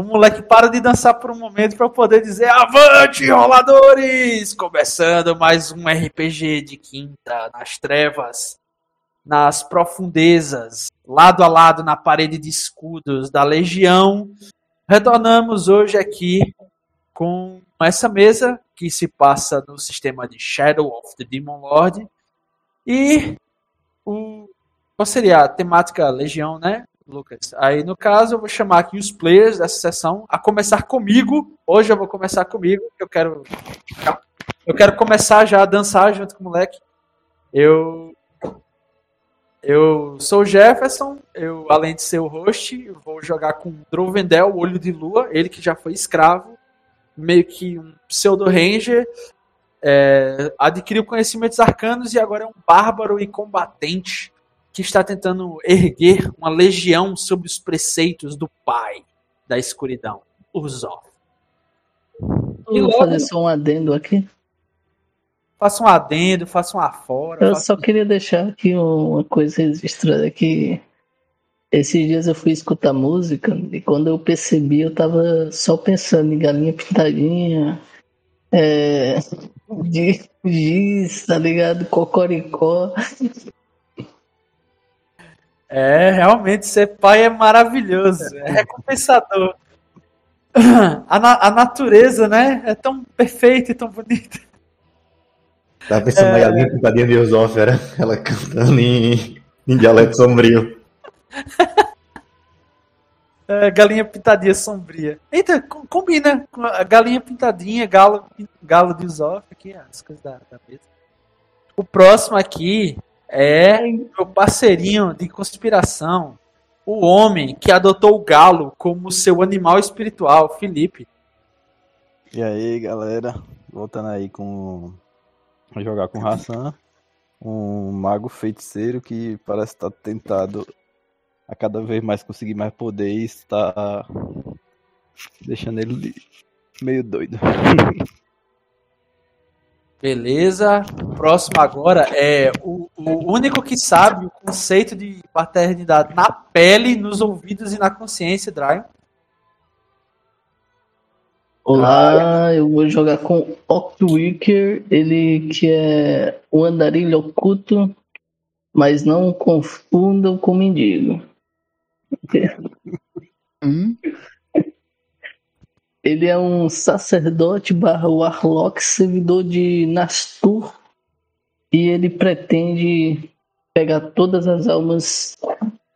O moleque para de dançar por um momento para poder dizer avante, roladores! Começando mais um RPG de quinta nas trevas, nas profundezas, lado a lado na parede de escudos da Legião. Retornamos hoje aqui com essa mesa que se passa no sistema de Shadow of the Demon Lord e o qual seria a temática Legião, né? Lucas. Aí, no caso, eu vou chamar aqui os players dessa sessão a começar comigo. Hoje eu vou começar comigo, eu quero. Eu quero começar já a dançar junto com o moleque. Eu. Eu sou o Jefferson, eu, além de ser o host, vou jogar com Drovendel, o Olho de Lua, ele que já foi escravo, meio que um pseudo-ranger, é, adquiriu conhecimentos arcanos e agora é um bárbaro e combatente que está tentando erguer uma legião sobre os preceitos do pai da escuridão, Urzov. Eu vou fazer só um adendo aqui. Faça um adendo, faça um afora. Eu só queria deixar aqui uma coisa registrada que esses dias eu fui escutar música e quando eu percebi eu tava só pensando em galinha pintadinha, é, giz, tá ligado? Cocoricó. É, realmente ser pai é maravilhoso, é recompensador. A, na, a natureza, né, é tão perfeita e tão bonita. Tava pensando é... na galinha pintadinha de Eusófera, ela cantando em, em dialeto sombrio. É, galinha pintadinha sombria. Eita, combina com a galinha pintadinha, galo, galo de Eusófera, aqui, as coisas da, da mesa. O próximo aqui é meu parceirinho de conspiração, o homem que adotou o galo como seu animal espiritual, Felipe. E aí, galera, voltando aí com jogar com Hassan, um mago feiticeiro que parece estar tentado a cada vez mais conseguir mais poder e está deixando ele meio doido. Beleza. Próximo agora é o, o único que sabe o conceito de paternidade na pele, nos ouvidos e na consciência, Dryon. Olá, eu vou jogar com Octwicker, ele que é o andarilho oculto, mas não confundam com mendigo. Hum? Ele é um sacerdote barra warlock, servidor de Nastur, e ele pretende pegar todas as almas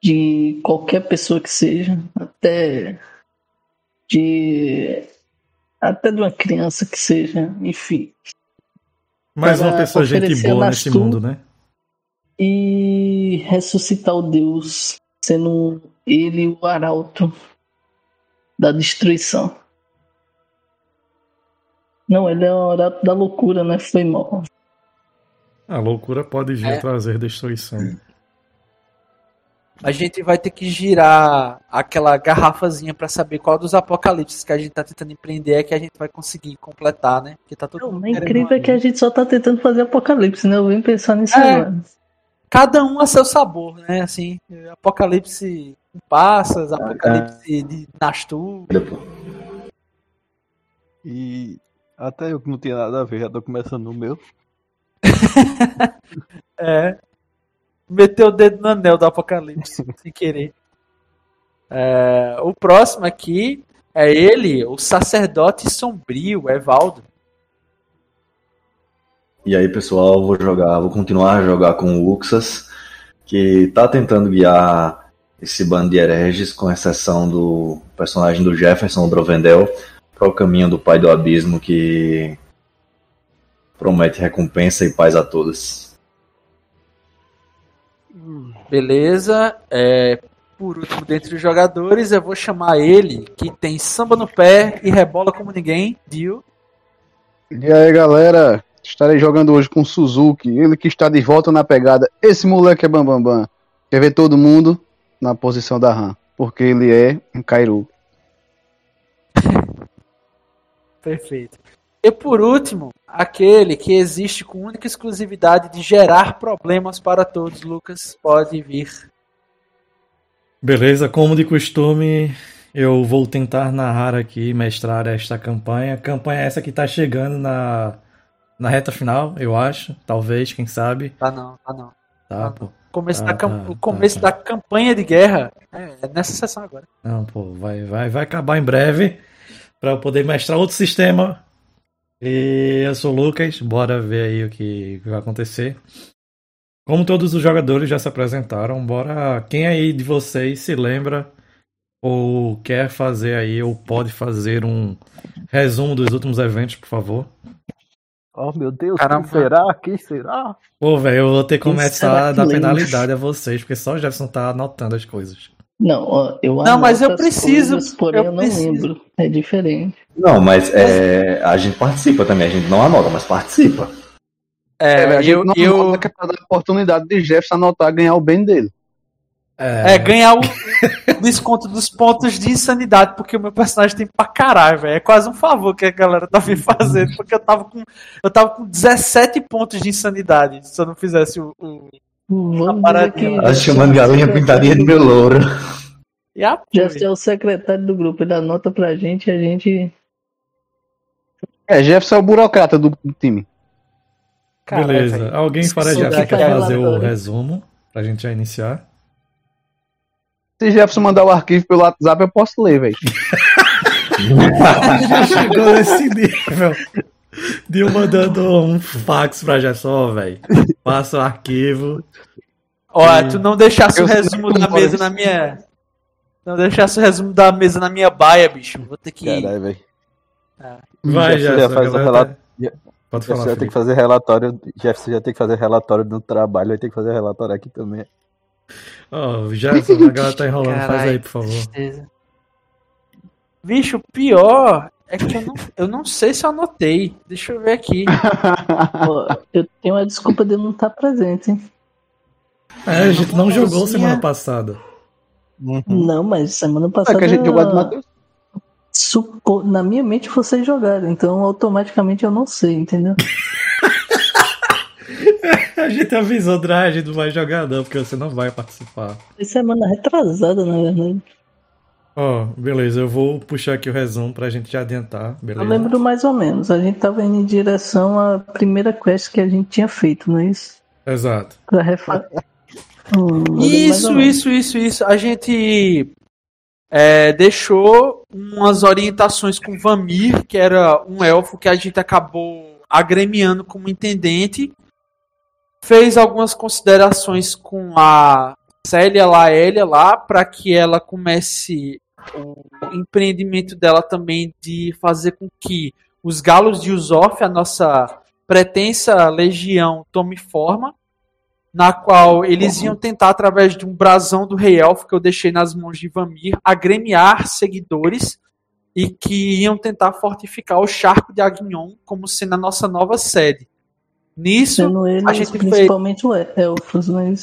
de qualquer pessoa que seja, até de até de uma criança que seja, enfim. Mais uma pessoa gente boa nesse mundo, né? E ressuscitar o Deus, sendo ele o arauto da destruição. Não, ele é o oráculo da loucura, né? Foi mal. A loucura pode vir é. trazer destruição. A gente vai ter que girar aquela garrafazinha para saber qual dos apocalipses que a gente tá tentando empreender é que a gente vai conseguir completar, né? Que tá todo Não, é incrível é que a gente só tá tentando fazer apocalipse, né? Eu vim pensar nisso é, agora. Cada um a seu sabor, né? Assim, apocalipse com passas, apocalipse de Nastur. E até eu que não tinha nada a ver, já tô começando no meu. é. Meteu o dedo no anel do apocalipse, sem querer. É, o próximo aqui é ele, o sacerdote sombrio, Evaldo. E aí, pessoal, vou jogar, vou continuar a jogar com o Uxas, que tá tentando guiar esse bando de hereges, com exceção do personagem do Jefferson, o Drovendel, para o caminho do Pai do Abismo que promete recompensa e paz a todos. Beleza. É, por último, dentre os jogadores, eu vou chamar ele, que tem samba no pé e rebola como ninguém, Dio. E aí, galera? Estarei jogando hoje com Suzuki, ele que está de volta na pegada. Esse moleque é bambambam. Bam, bam. Quer ver todo mundo na posição da RAM, porque ele é um Kairu. Perfeito. E por último, aquele que existe com única exclusividade de gerar problemas para todos, Lucas, pode vir. Beleza, como de costume, Eu vou tentar narrar aqui, mestrar esta campanha. Campanha essa que tá chegando na, na reta final, eu acho. Talvez, quem sabe. Tá não, tá não. Tá, Ah, pô. Começo Tá, da tá, o começo tá, da campanha de guerra é, é nessa sessão agora. Não, pô, vai, vai, vai acabar em breve para eu poder mestrar outro sistema. E eu sou o Lucas, bora ver aí o que vai acontecer. Como todos os jogadores já se apresentaram, bora. Quem aí de vocês se lembra ou quer fazer aí ou pode fazer um resumo dos últimos eventos, por favor? Oh meu Deus, Caramba. quem será? Quem será? Pô, velho, eu vou ter que começar a dar penalidade a vocês, porque só o Jefferson tá anotando as coisas. Não, eu Não, mas eu preciso- coisas, porém eu eu, não preciso. lembro. É diferente. Não, mas é, a gente participa também, a gente não anota, mas participa. É, velho, a gente eu, não eu nota que é pra dar a oportunidade de Jefferson anotar ganhar o bem dele. é, ganhar o desconto dos pontos de insanidade, porque o meu personagem tem pra caralho, velho. É quase um favor que a galera tá me fazendo, porque eu tava com eu tava com 17 pontos de insanidade se eu não fizesse o, o... Tá chamando galinha pintadinha de meu louro. E a Já é o secretário do grupo, ele anota pra gente e a gente. É, Jefferson é o burocrata do, do time. Caralho, Beleza. Alguém fora da quer fazer o resumo pra gente já iniciar? Se Jefferson mandar o arquivo pelo WhatsApp, eu posso ler, velho. Já chegou nesse nível de eu mandando um fax pra Jefferson, velho. Passa o arquivo. Ó, tu não deixasse o Eu resumo da mesa isso. na minha. Não deixasse o resumo da mesa na minha baia, bicho. Vou ter que. Caralho, velho. Vai, Jefferson já Jefferson. faz o relato- tá- Pode Jefferson falar, já tem que fazer relatório. Jefferson já tem que fazer relatório do trabalho, vai ter que fazer relatório aqui também. Ó, Jefferson, a galera tá enrolando. Faz Caralho, aí, por favor. tristeza. Bicho, o pior é que eu não, eu não sei se eu anotei. Deixa eu ver aqui. Ó, eu tenho uma desculpa de não estar presente, hein? É, a gente não jogou semana passada. Não, mas semana É passada. que a gente jogou a do Matheus. supo- Na minha mente vocês jogaram, então automaticamente eu não sei, entendeu? A gente avisou, Dra, a gente não vai jogar não, porque você não vai participar. Foi semana retrasada, na verdade. Ó, beleza, eu vou puxar aqui o resumo pra gente já adiantar, Eu beleza? lembro mais ou menos. A gente tava indo em direção à primeira quest que a gente tinha feito, não é isso? Exato. Pra refa... Hum, eu Isso, isso, isso, isso. A gente é, deixou umas orientações com Vamir, que era um elfo que a gente acabou agremiando como intendente. Fez algumas considerações com a Célia Laélia lá, para que ela comece o empreendimento dela também de fazer com que os galos de Usof, a nossa pretensa legião, tome forma na qual eles iam tentar, através de um brasão do Rei Elfo que eu deixei nas mãos de Vamir, agremiar seguidores e que iam tentar fortificar o Charco de Agnon como sendo a nossa nova sede. Nisso, eles a gente principalmente o elfos, não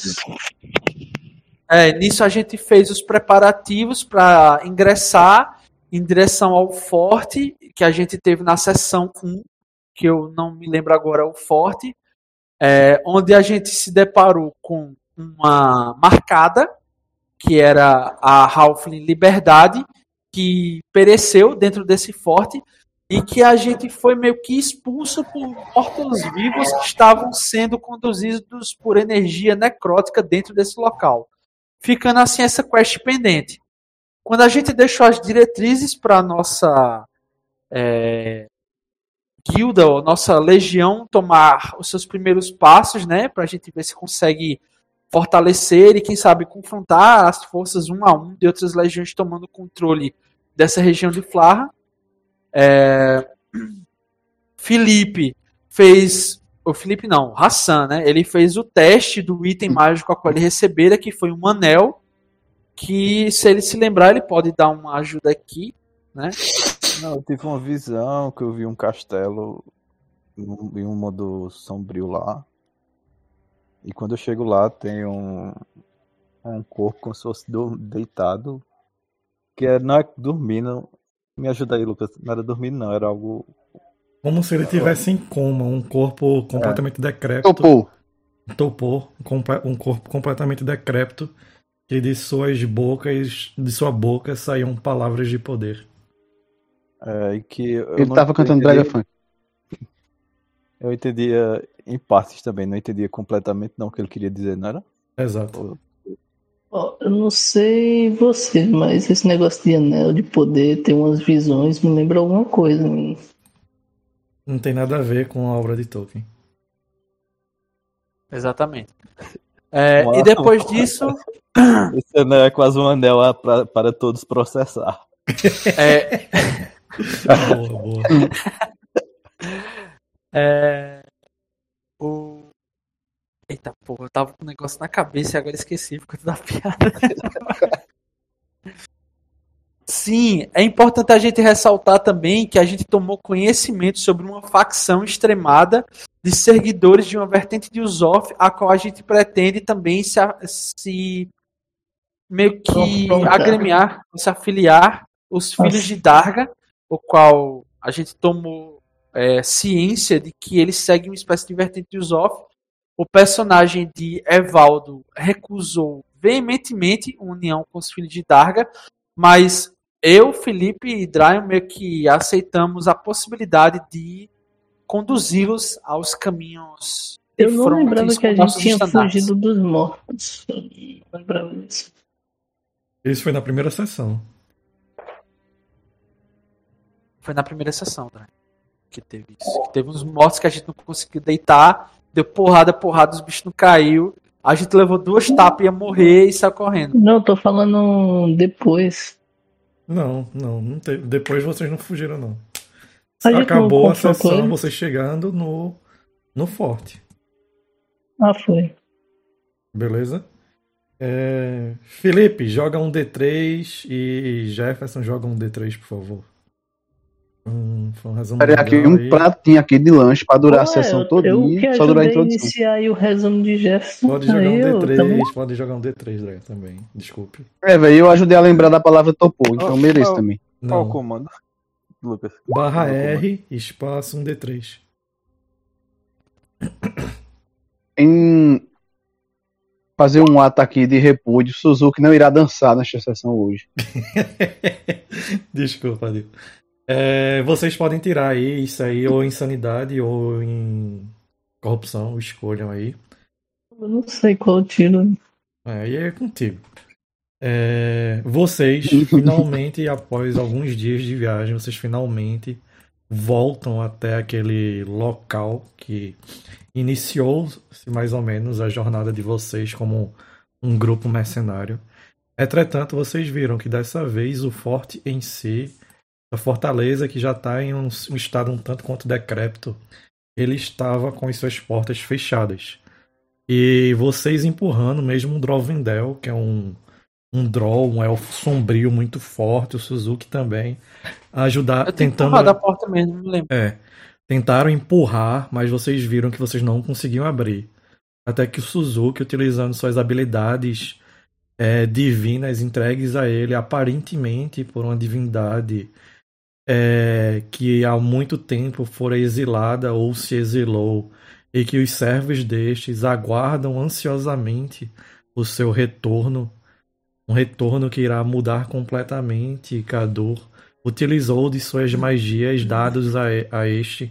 é isso? nisso a gente fez os preparativos para ingressar em direção ao forte que a gente teve na sessão 1, que eu não me lembro agora o forte, é, onde a gente se deparou com uma marcada, que era a Halfling Liberdade, que pereceu dentro desse forte e que a gente foi meio que expulso por mortos-vivos que estavam sendo conduzidos por energia necrótica dentro desse local. Ficando assim essa quest pendente. Quando a gente deixou as diretrizes para nossa é, guilda, ou nossa legião tomar os seus primeiros passos, né, para a gente ver se consegue fortalecer e quem sabe confrontar as forças um a um de outras legiões tomando controle dessa região de Flarra. É, Felipe fez. O Felipe não, Hassan, né? Ele fez o teste do item mágico a qual ele recebera, que foi um anel. Que se ele se lembrar, ele pode dar uma ajuda aqui, né? Não, eu tive uma visão que eu vi um castelo em um modo sombrio lá. E quando eu chego lá tem um, um corpo como se fosse do- deitado. Que é, não é dormindo. Me ajuda aí, Lucas. Não era dormindo, não, era algo. Como se ele tivesse em coma, um corpo completamente decrépito. Topou. Topor, um corpo completamente decrépito, que de suas bocas, de sua boca saíam palavras de poder. É, e que eu Ele não tava cantando Brega Funk. Eu entendia em partes também, não entendia completamente não o que ele queria dizer, não era? Exato. Eu não sei você, mas esse negócio de anel de poder, ter umas visões, me lembra alguma coisa. né? Não tem nada a ver com a obra de Tolkien. Exatamente. É, e depois disso, Esse anel é quase um anel pra- para todos processar. é, Boa, boa. é, o... Eita porra, eu tava com um negócio na cabeça e agora esqueci por conta da piada. Sim, é importante a gente ressaltar também que a gente tomou conhecimento sobre uma facção extremada de seguidores de uma vertente de Usoff, a qual a gente pretende também se, a- se meio que agremiar, se afiliar os filhos Nossa. de Darga, o qual a gente tomou é, ciência de que eles seguem uma espécie de vertente de Usoff. O personagem de Evaldo recusou veementemente uma união com os filhos de Darga, mas eu, Felipe e Dryon meio que aceitamos a possibilidade de conduzi-los aos caminhos Eu não lembrava que a gente tinha estandartes. fugido dos mortos. Eu não lembrava disso. Isso foi na primeira sessão. Foi na primeira sessão, Dryon, que teve isso. Que teve uns mortos que a gente não conseguiu deitar, deu porrada, porrada, os bichos não caiu. A gente levou duas tapas e ia morrer e saiu correndo. Não, tô falando depois. Não, não, não teve. Depois vocês não fugiram, não. Acabou a sessão, vocês chegando no, no forte. Ah, foi. Beleza? É, Felipe, joga um D3 e Jefferson joga um D3, por favor. Um, foi um Peraí, aqui um aí. pratinho aqui de lanche pra durar a Ué, sessão toda Eu que só durar a a introdução. iniciar aí o resumo de Jefferson. Pode jogar um Aí eu D3, também- pode jogar um D3, Dré, também. Desculpe. É, velho, eu ajudei a lembrar da palavra topou, então Oh, mereço oh. também. Qual o Não. comando? Lucas. Barra? R, espaço um D3. Em fazer um ato aqui de repúdio, Suzuki não irá dançar nesta sessão hoje. Desculpa, Diego. É, vocês podem tirar aí isso aí, ou insanidade, ou em corrupção, escolham aí. Eu não sei qual tiro. É, Aí é contigo. É, vocês finalmente, após alguns dias de viagem, vocês finalmente voltam até aquele local que iniciou-se mais ou menos a jornada de vocês como um grupo mercenário. Entretanto, vocês viram que dessa vez o forte em si, a fortaleza que já está em um, um estado um tanto quanto decrépito, ele estava com as suas portas fechadas. E vocês empurrando mesmo o Drovendel, que é um, um Droll, um elfo sombrio muito forte, o Suzuki também, ajudar, Eu tentando. empurrado a porta mesmo, me lembro. É. Tentaram empurrar, mas vocês viram que vocês não conseguiam abrir. Até que o Suzuki, utilizando suas habilidades é, divinas entregues a ele, aparentemente por uma divindade é, que há muito tempo fora exilada ou se exilou, e que os servos destes aguardam ansiosamente o seu retorno, um retorno que irá mudar completamente Cador utilizou de suas magias dados a, a este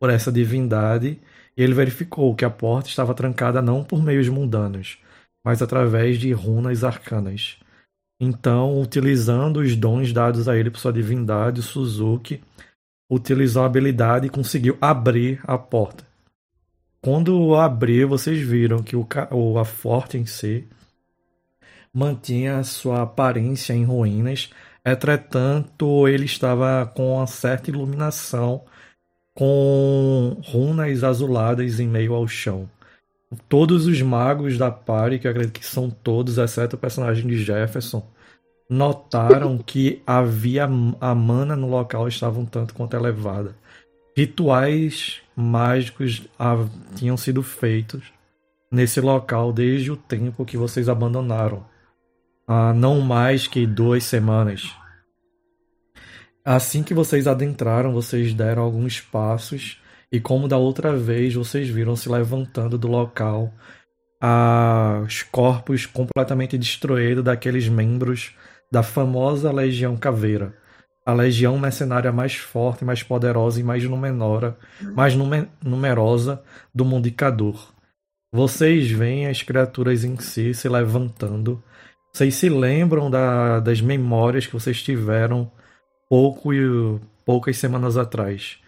por essa divindade e ele verificou que a porta estava trancada não por meios mundanos, mas através de runas arcanas. Então, utilizando os dons dados a ele por sua divindade, Suzuki utilizou a habilidade e conseguiu abrir a porta. Quando abriu, vocês viram que o a forte em si mantinha sua aparência em ruínas, Entretanto, ele estava com uma certa iluminação, com runas azuladas em meio ao chão. Todos os magos da party, que eu acredito que são todos, exceto o personagem de Jefferson, notaram que havia a mana no local estava um tanto quanto elevada. Rituais mágicos ah, tinham sido feitos nesse local desde o tempo que vocês abandonaram há não mais que duas semanas. Assim que vocês adentraram, vocês deram alguns passos e, como da outra vez, vocês viram se levantando do local aos corpos completamente destruídos daqueles membros da famosa Legião Caveira. A legião mercenária mais forte, mais poderosa e mais numenora, mais nume- numerosa do mundo Icador. Vocês veem as criaturas em si se levantando. Vocês se lembram da- das memórias que vocês tiveram pouco e poucas semanas atrás.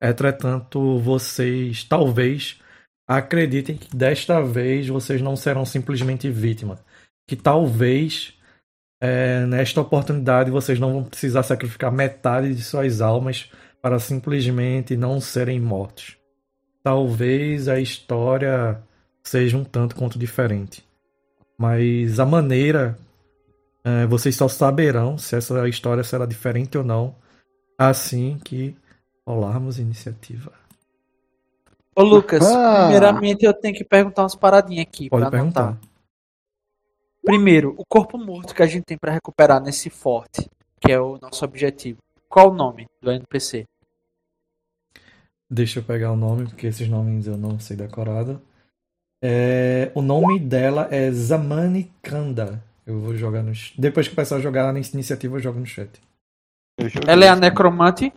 Entretanto, vocês talvez acreditem que desta vez vocês não serão simplesmente vítima. Que talvez é, nesta oportunidade vocês não vão precisar sacrificar metade de suas almas para simplesmente não serem mortos. Talvez a história seja um tanto quanto diferente. Mas a maneira é, vocês só saberão se essa história será diferente ou não assim que rolarmos iniciativa. Ô, Lucas, Ah. primeiramente eu tenho que perguntar umas paradinhas aqui Pode pra anotar. perguntar. Primeiro, o corpo morto que a gente tem pra recuperar nesse forte, que é o nosso objetivo. Qual o nome do NPC? Deixa eu pegar o nome, porque esses nomes eu não sei decorado. É, o nome dela é Zamani Kanda. Eu vou jogar no. Depois que começar a jogar na iniciativa, eu jogo no chat. Eu Ela é a isso. necromante?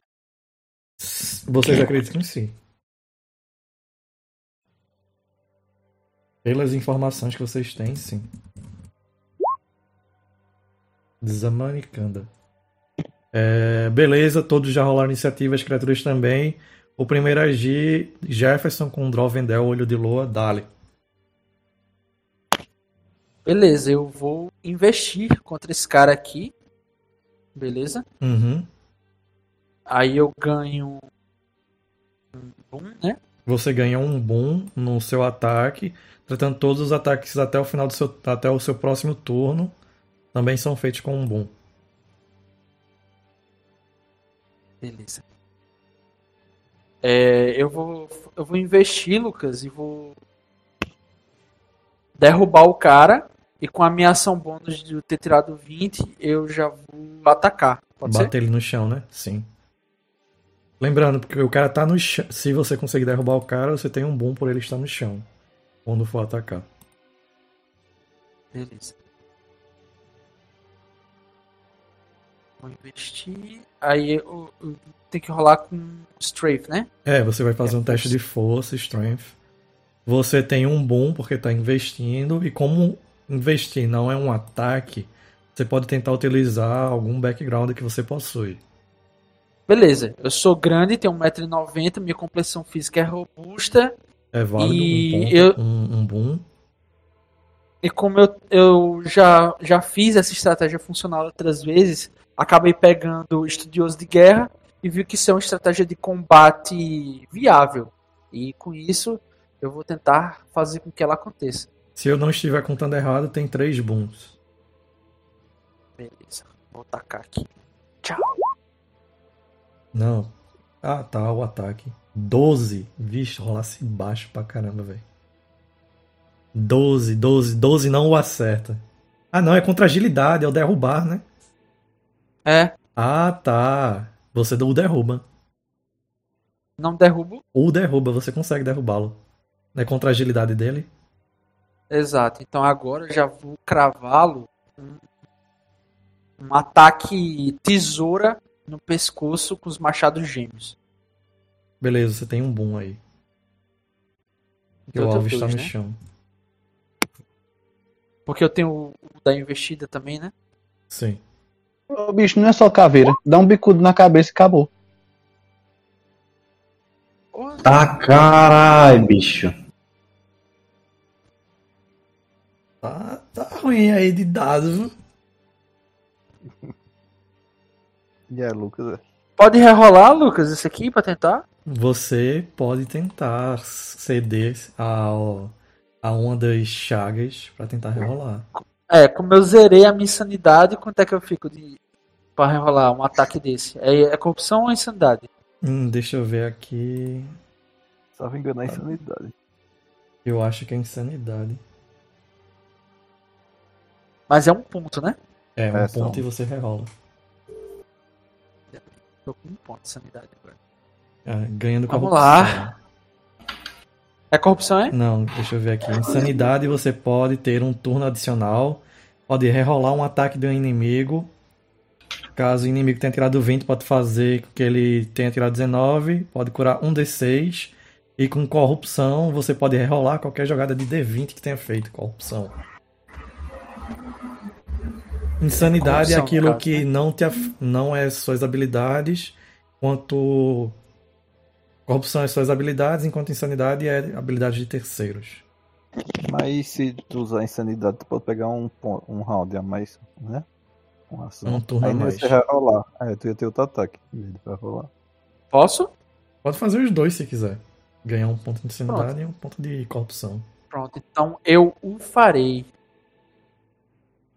Vocês acreditam em si? Pelas informações que vocês têm, sim. Zamani Kanda. É, beleza, todos já rolaram iniciativa, as criaturas também. O primeiro a agir, Jefferson com Drovendel, Olho de Lua, Dali. Beleza, eu vou investir contra esse cara aqui. Beleza? Uhum. Aí eu ganho um boom, né? Você ganha um boom no seu ataque. Tratando todos os ataques até o final do seu, até o seu próximo turno também são feitos com um boom. Beleza. É, eu vou eu vou investir, Lucas, e vou derrubar o cara e com a minha ação bônus de ter tirado 20, eu já vou atacar. Pode ser? Bater ele no chão, né? Sim. Lembrando, porque o cara tá no chão. Se você conseguir derrubar o cara, você tem um boom por ele estar no chão. Quando for atacar. Beleza. Vou investir. Aí eu, eu tenho que rolar com Strafe, né? É, você vai fazer É um teste de força, strength. Você tem um boom porque tá investindo. E como investir não é um ataque, você pode tentar utilizar algum background que você possui. Beleza. Eu sou grande, tenho 1,90m, minha complexão física é robusta. É válido E um ponto, eu- um, um boom. E como eu, eu já, já fiz essa estratégia funcionar outras vezes, acabei pegando estudioso de guerra e vi que isso é uma estratégia de combate viável. E com isso, eu vou tentar fazer com que ela aconteça. Se eu não estiver contando errado, tem três booms. Beleza. Vou atacar aqui. Tchau. Não. Ah, tá, o ataque. 12. Vixe, rolasse baixo pra caramba, velho. 12, 12, 12 não o acerta. Ah, não, é contra agilidade, é o derrubar, né? É, Ah, tá. Você o derruba. não derrubo. Ou derruba, você consegue derrubá-lo. É contra a agilidade dele? Exato. Então agora eu já vou cravá-lo um, um ataque tesoura no pescoço com os machados gêmeos. Beleza, você tem um boom aí. E Então o alvo está no né? chão. Porque eu tenho o da investida também, né? Sim. Ô, bicho, não é só caveira. Dá um bicudo na cabeça e acabou. Tá caralho, bicho. Tá, tá ruim aí de dados, viu? E é, Lucas, é. Pode rerolar, Lucas, isso aqui pra tentar? Você pode tentar ceder ao, a uma das chagas pra tentar rerolar. É, como eu zerei a minha insanidade, quanto é que eu fico de pra rerolar um ataque desse? É, é corrupção ou insanidade? Hum, deixa eu ver aqui. Só me enganar a insanidade. Eu acho que é insanidade. Mas é um ponto, né? É, um É, ponto e você rerola. Tô com um ponto de sanidade agora. É, ganhando Vamos corrupção. lá. É corrupção, é? Não, deixa eu ver aqui. Insanidade você pode ter um turno adicional. Pode rerolar um ataque do inimigo. Caso o inimigo tenha tirado 20, pode fazer com que ele tenha tirado 19. Pode curar um D6. E com corrupção, você pode rerolar qualquer jogada de D20 que tenha feito corrupção. Insanidade é Corrupção, aquilo caso, que né? não, te, af- não é suas habilidades, enquanto corrupção é suas habilidades, enquanto insanidade é habilidade de terceiros. Mas se tu usar insanidade, tu pode pegar um, um round a mais, né? Uma ação. Um turno a Aí mais. você vai rolar. É, tu ia ter outro ataque. vai rolar. Posso? Pode fazer os dois se quiser. Ganhar um ponto de insanidade e um ponto de corrupção. Pronto, então eu o farei.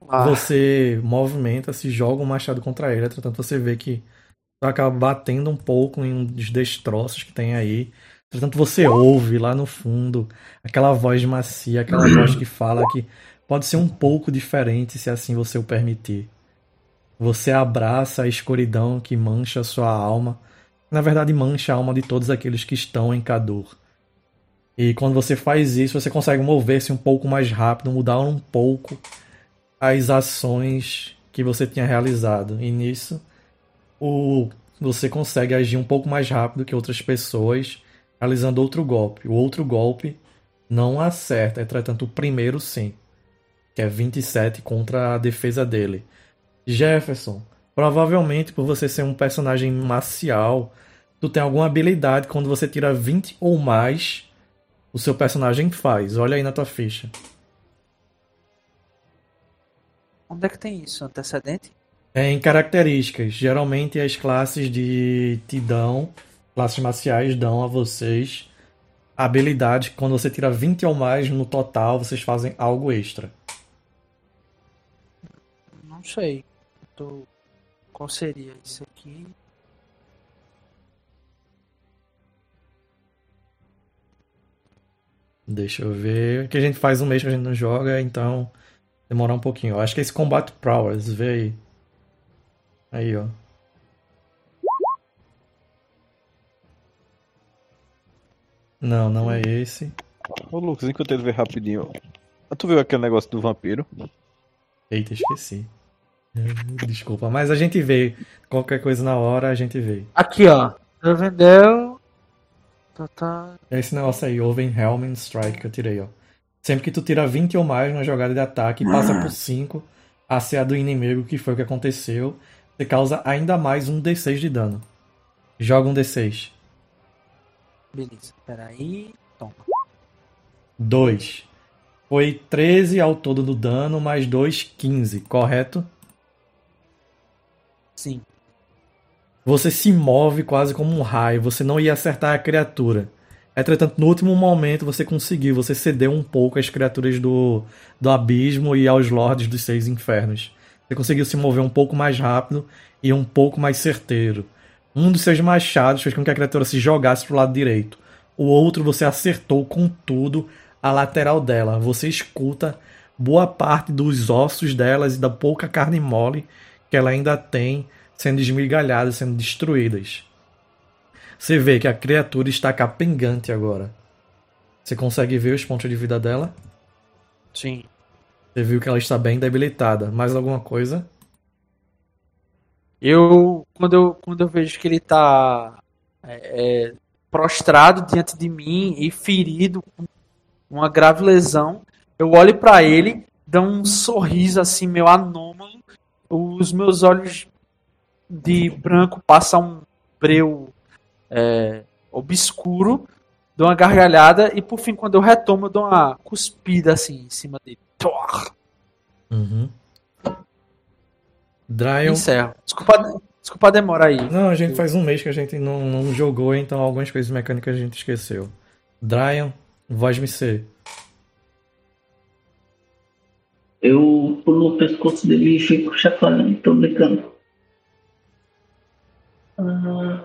Ah, Você movimenta, se joga um machado contra ele, entretanto você vê que vai acabar batendo um pouco em um dos destroços que tem aí. Entretanto você ouve lá no fundo aquela voz macia, aquela voz que fala que pode ser um pouco diferente se assim você o permitir. Você abraça a escuridão que mancha a sua alma. Na verdade, mancha a alma de todos aqueles que estão em Cador. E quando você faz isso, você consegue mover-se um pouco mais rápido, mudar um pouco as ações que você tinha realizado. E nisso, o, você consegue agir um pouco mais rápido que outras pessoas, realizando outro golpe. O outro golpe não acerta, entretanto, o primeiro sim, que é 27 contra a defesa dele. Jefferson, provavelmente por você ser um personagem marcial, tu tem alguma habilidade quando você tira 20 ou mais, o seu personagem faz. Olha aí na tua ficha. Onde é que tem isso? Antecedente? É, Em características, geralmente as classes de te dão, classes marciais dão a vocês habilidades que quando você tira 20 ou mais no total, vocês fazem algo extra. Não sei. Tô... Qual seria isso aqui? Deixa eu ver. Que a gente faz um mês que a gente não joga, então demora um pouquinho. Eu acho que é esse Combat Prowess, vê aí. Aí, ó. Não, não é esse. Ô Lucas, enquanto ele vê rapidinho. Ah, Tu viu aquele negócio do vampiro? Eita, esqueci. Desculpa, mas a gente vê. Qualquer coisa na hora a gente vê. Aqui, ó. Vendeu. Tá, tá. É esse negócio aí, Oven Helmet Strike que eu tirei, ó. Sempre que tu tira 20 ou mais na jogada de ataque, passa por 5 a ser a do inimigo, que foi o que aconteceu. Você causa ainda mais um D6 de dano. Joga um D6. Beleza. Peraí. Toma. 2. Foi 13 ao todo do dano, mais 2, 15, correto? Sim. Você se move quase como um raio, você não ia acertar a criatura. Entretanto, no último momento você conseguiu, você cedeu um pouco às criaturas do, do abismo e aos lordes dos seis infernos. Você conseguiu se mover um pouco mais rápido e um pouco mais certeiro. Um dos seus machados fez com que a criatura se jogasse para o lado direito. O outro você acertou com tudo a lateral dela. Você escuta boa parte dos ossos delas e da pouca carne mole que ela ainda tem sendo esmigalhadas, sendo destruídas. Você vê que a criatura está capengante agora. Você consegue ver os pontos de vida dela? Sim. Você viu que ela está bem debilitada. Mais alguma coisa? Eu quando, eu. quando eu vejo que ele tá é, é, prostrado diante de mim e ferido com uma grave lesão, eu olho pra ele, dou um sorriso assim meio anômalo, os meus olhos de branco passam um breu é, obscuro, dou uma gargalhada e por fim quando eu retomo eu dou uma cuspida assim em cima dele. Uhum. Dryon. Encerro. Desculpa, desculpa a demora aí. Não, a gente faz um mês que a gente não, não jogou, então algumas coisas mecânicas a gente esqueceu. Dryon, voz-me ser. Eu pulo o pescoço dele e fico chacoalhando, tô brincando. Ah,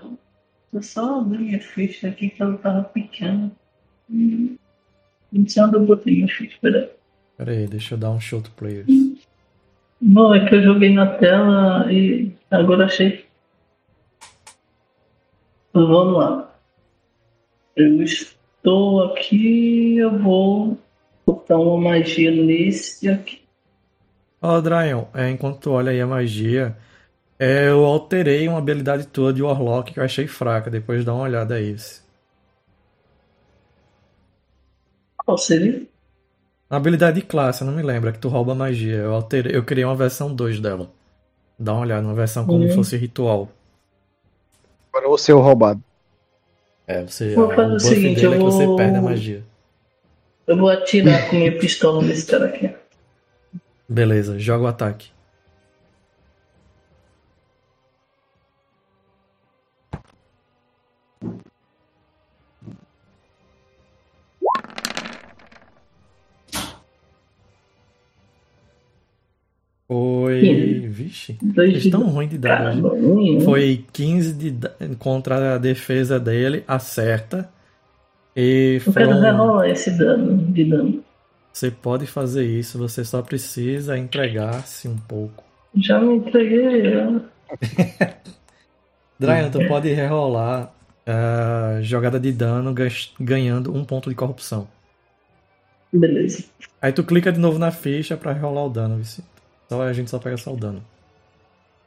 eu só abri a ficha aqui que ela tava pequena. Hum, onde eu botei a ficha, peraí. Pera aí, deixa eu dar um show to players. Não, é que eu joguei na tela e agora achei. Vamos lá. Eu, es- tô aqui, eu vou botar uma magia nesse aqui. Ó, Dryon, é, enquanto tu olha aí a magia, é, eu alterei uma habilidade tua de Warlock que eu achei fraca. Depois dá uma olhada aí. Qual seria? A habilidade de classe, não me lembro, é que tu rouba magia. Eu alterei, eu criei uma versão 2 dela. Dá uma olhada, uma versão como Uhum. fosse ritual. Agora você é o roubado. É, você, Vou o fazer o seguinte, dele é eu que você vou- perde a magia. Eu vou atirar com minha pistola nesse cara aqui. Beleza, joga o ataque. Foi. Vixe, eles tão ruim de um. Foi 15 de, contra a defesa dele, acerta. E Eu quero foram. rerolar esse dano de dano. Você pode fazer isso, você só precisa entregar-se um pouco. Já me entreguei. Dryan, tu pode rerolar a jogada de dano ganhando um ponto de corrupção. Beleza. Aí tu clica de novo na ficha pra rerolar o dano, vice. Só a gente só pega só o dano.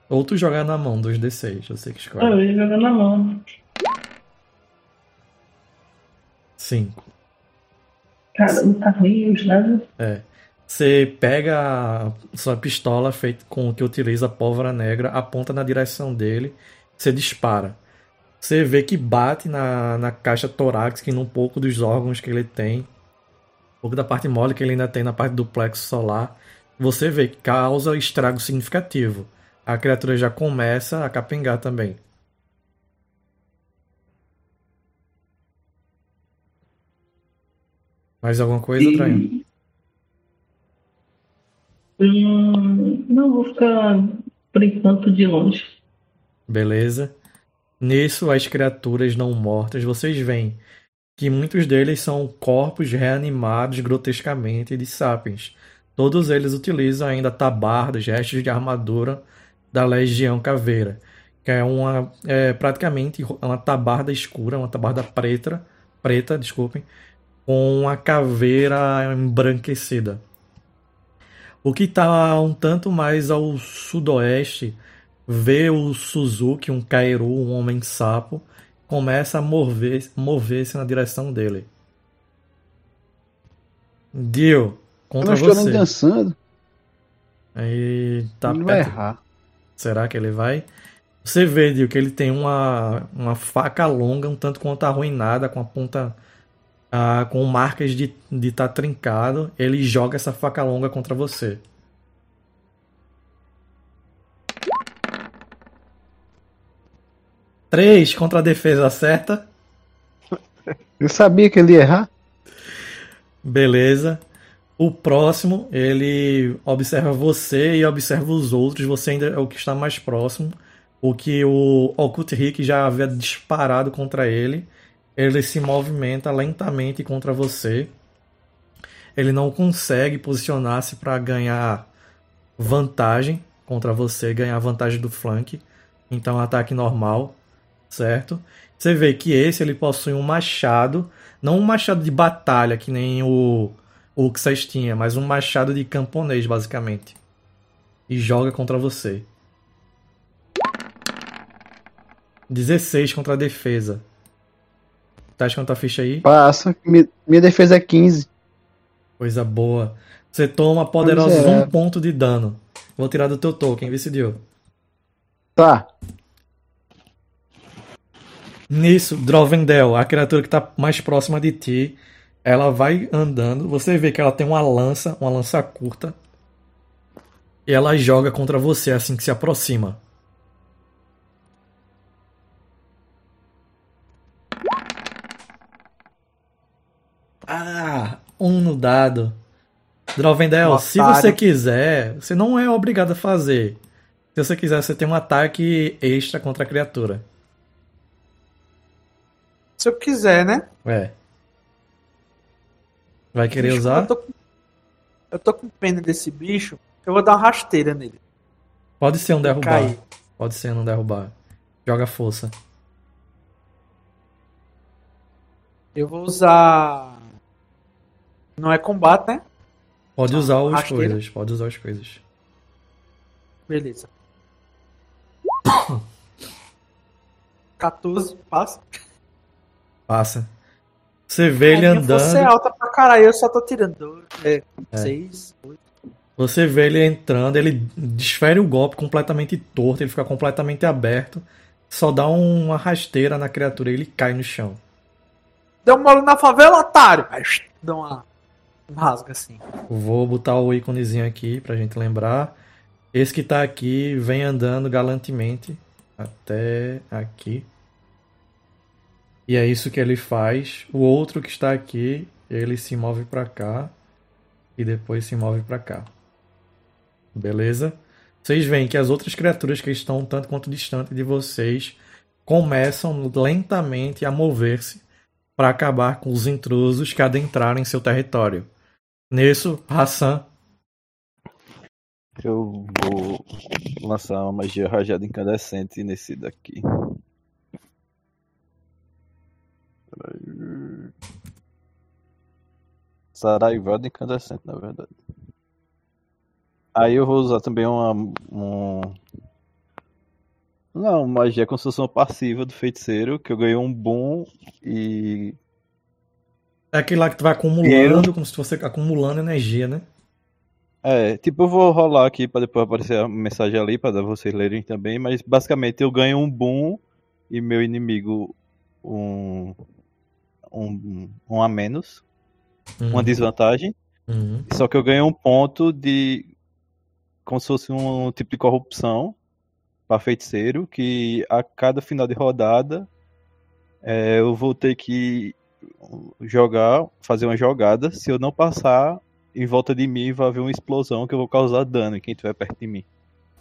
Ou tu jogar na mão, 2d6, eu sei que Ah, eu escolhe. ia jogar na mão. 5. Cara, não tá ruim os dados. É. Você pega a sua pistola feita com que utiliza pólvora negra, aponta na direção dele, você dispara. Você vê que bate na, na caixa torácica e num pouco dos órgãos que ele tem, um pouco da parte mole que ele ainda tem na parte do plexo solar. Você vê que causa estrago significativo. A criatura já começa a capengar também. Mais alguma coisa? E... Hum, não, vou ficar por enquanto de longe. Beleza. Nisso, as criaturas não mortas, vocês veem que muitos deles são corpos reanimados grotescamente de sapiens. Todos eles utilizam ainda tabardas, restos de armadura da Legião Caveira, que é uma é praticamente uma tabarda escura, uma tabarda preta, preta, desculpem, com uma caveira embranquecida. O que está um tanto mais ao sudoeste vê o Suzuki, um Kairu, um homem sapo, começa a mover- mover-se na direção dele. Dio, Eu contra não estou nem você. dançando. Aí tá ele vai perto. errar. Será que ele vai? Você vê, Dio, que ele tem uma, uma faca longa, um tanto quanto arruinada, com a ponta. ah, com marcas de estar de tá trincado. Ele joga essa faca longa contra você. Três contra a defesa, acerta. Eu sabia que ele ia errar. Beleza. O próximo, ele observa você e observa os outros. Você ainda é o que está mais próximo. O que o Occult Rick já havia disparado contra ele. Ele se movimenta lentamente contra você. Ele não consegue posicionar-se para ganhar vantagem contra você, ganhar vantagem do flank. Então, ataque normal, certo? Você vê que esse ele possui um machado, não um machado de batalha que nem o o Xas tinha, mas um machado de camponês basicamente. E joga contra você. 16 contra a defesa. Tá achando a ficha aí? Passa. Mi- Minha defesa é 15. Coisa boa. Você toma poderosos Pois é. um ponto de dano. Vou tirar do teu token, vê se deu. Tá. Nisso, Drovendel, a criatura que está mais próxima de ti, ela vai andando. Você vê que ela tem uma lança, uma lança curta. E ela joga contra você assim que se aproxima. Ah, um no dado. Drovendel, Um se otário. você quiser, você não é obrigado a fazer. Se você quiser, você tem um ataque extra contra a criatura. Se eu quiser, né? É. Vai querer Bicho, usar? Eu tô, com, eu tô com pena desse bicho. Eu vou dar uma rasteira nele. Pode ser um derrubar. Cair. Pode ser um derrubar. Joga força. Eu vou usar. Não é combate, né? Pode usar as Rasteira. coisas, pode usar as coisas. Beleza. 14, passa. Passa. Você vê ele A minha força é andando. alta pra caralho, eu só tô tirando. É, É. 6, 8. Você vê ele entrando, ele desfere o golpe completamente torto, ele fica completamente aberto. Só dá um, uma rasteira na criatura e ele cai no chão. Deu um mole na favela, otário! Aí, dá uma. Um rasga assim. Vou botar o íconezinho aqui pra gente lembrar. Esse que tá aqui vem andando galantemente até aqui. E é isso que ele faz. O outro que está aqui, ele se move pra cá e depois se move pra cá. Beleza? Vocês veem que as outras criaturas que estão um tanto quanto distante de vocês começam lentamente a mover-se para acabar com os intrusos que adentraram em seu território. Nisso, Hassan, Eu vou lançar uma magia rajada incandescente nesse daqui. Saraivada incandescente, na verdade. Aí eu vou usar também uma. Um... Não, magia uma passiva do feiticeiro, que eu ganhei um boom e. é aquele lá que tu vai acumulando, como se fosse acumulando energia, né? É, tipo, eu vou rolar aqui pra depois aparecer a mensagem ali pra vocês lerem também, mas basicamente eu ganho um boom e meu inimigo um. Um, um a menos, uma Uhum, desvantagem. uhum. Só que eu ganho um ponto de. como se fosse um tipo de corrupção para feiticeiro, que a cada final de rodada é, eu vou ter que jogar, fazer uma jogada. Se eu não passar, em volta de mim vai haver uma explosão que eu vou causar dano em quem estiver perto de mim.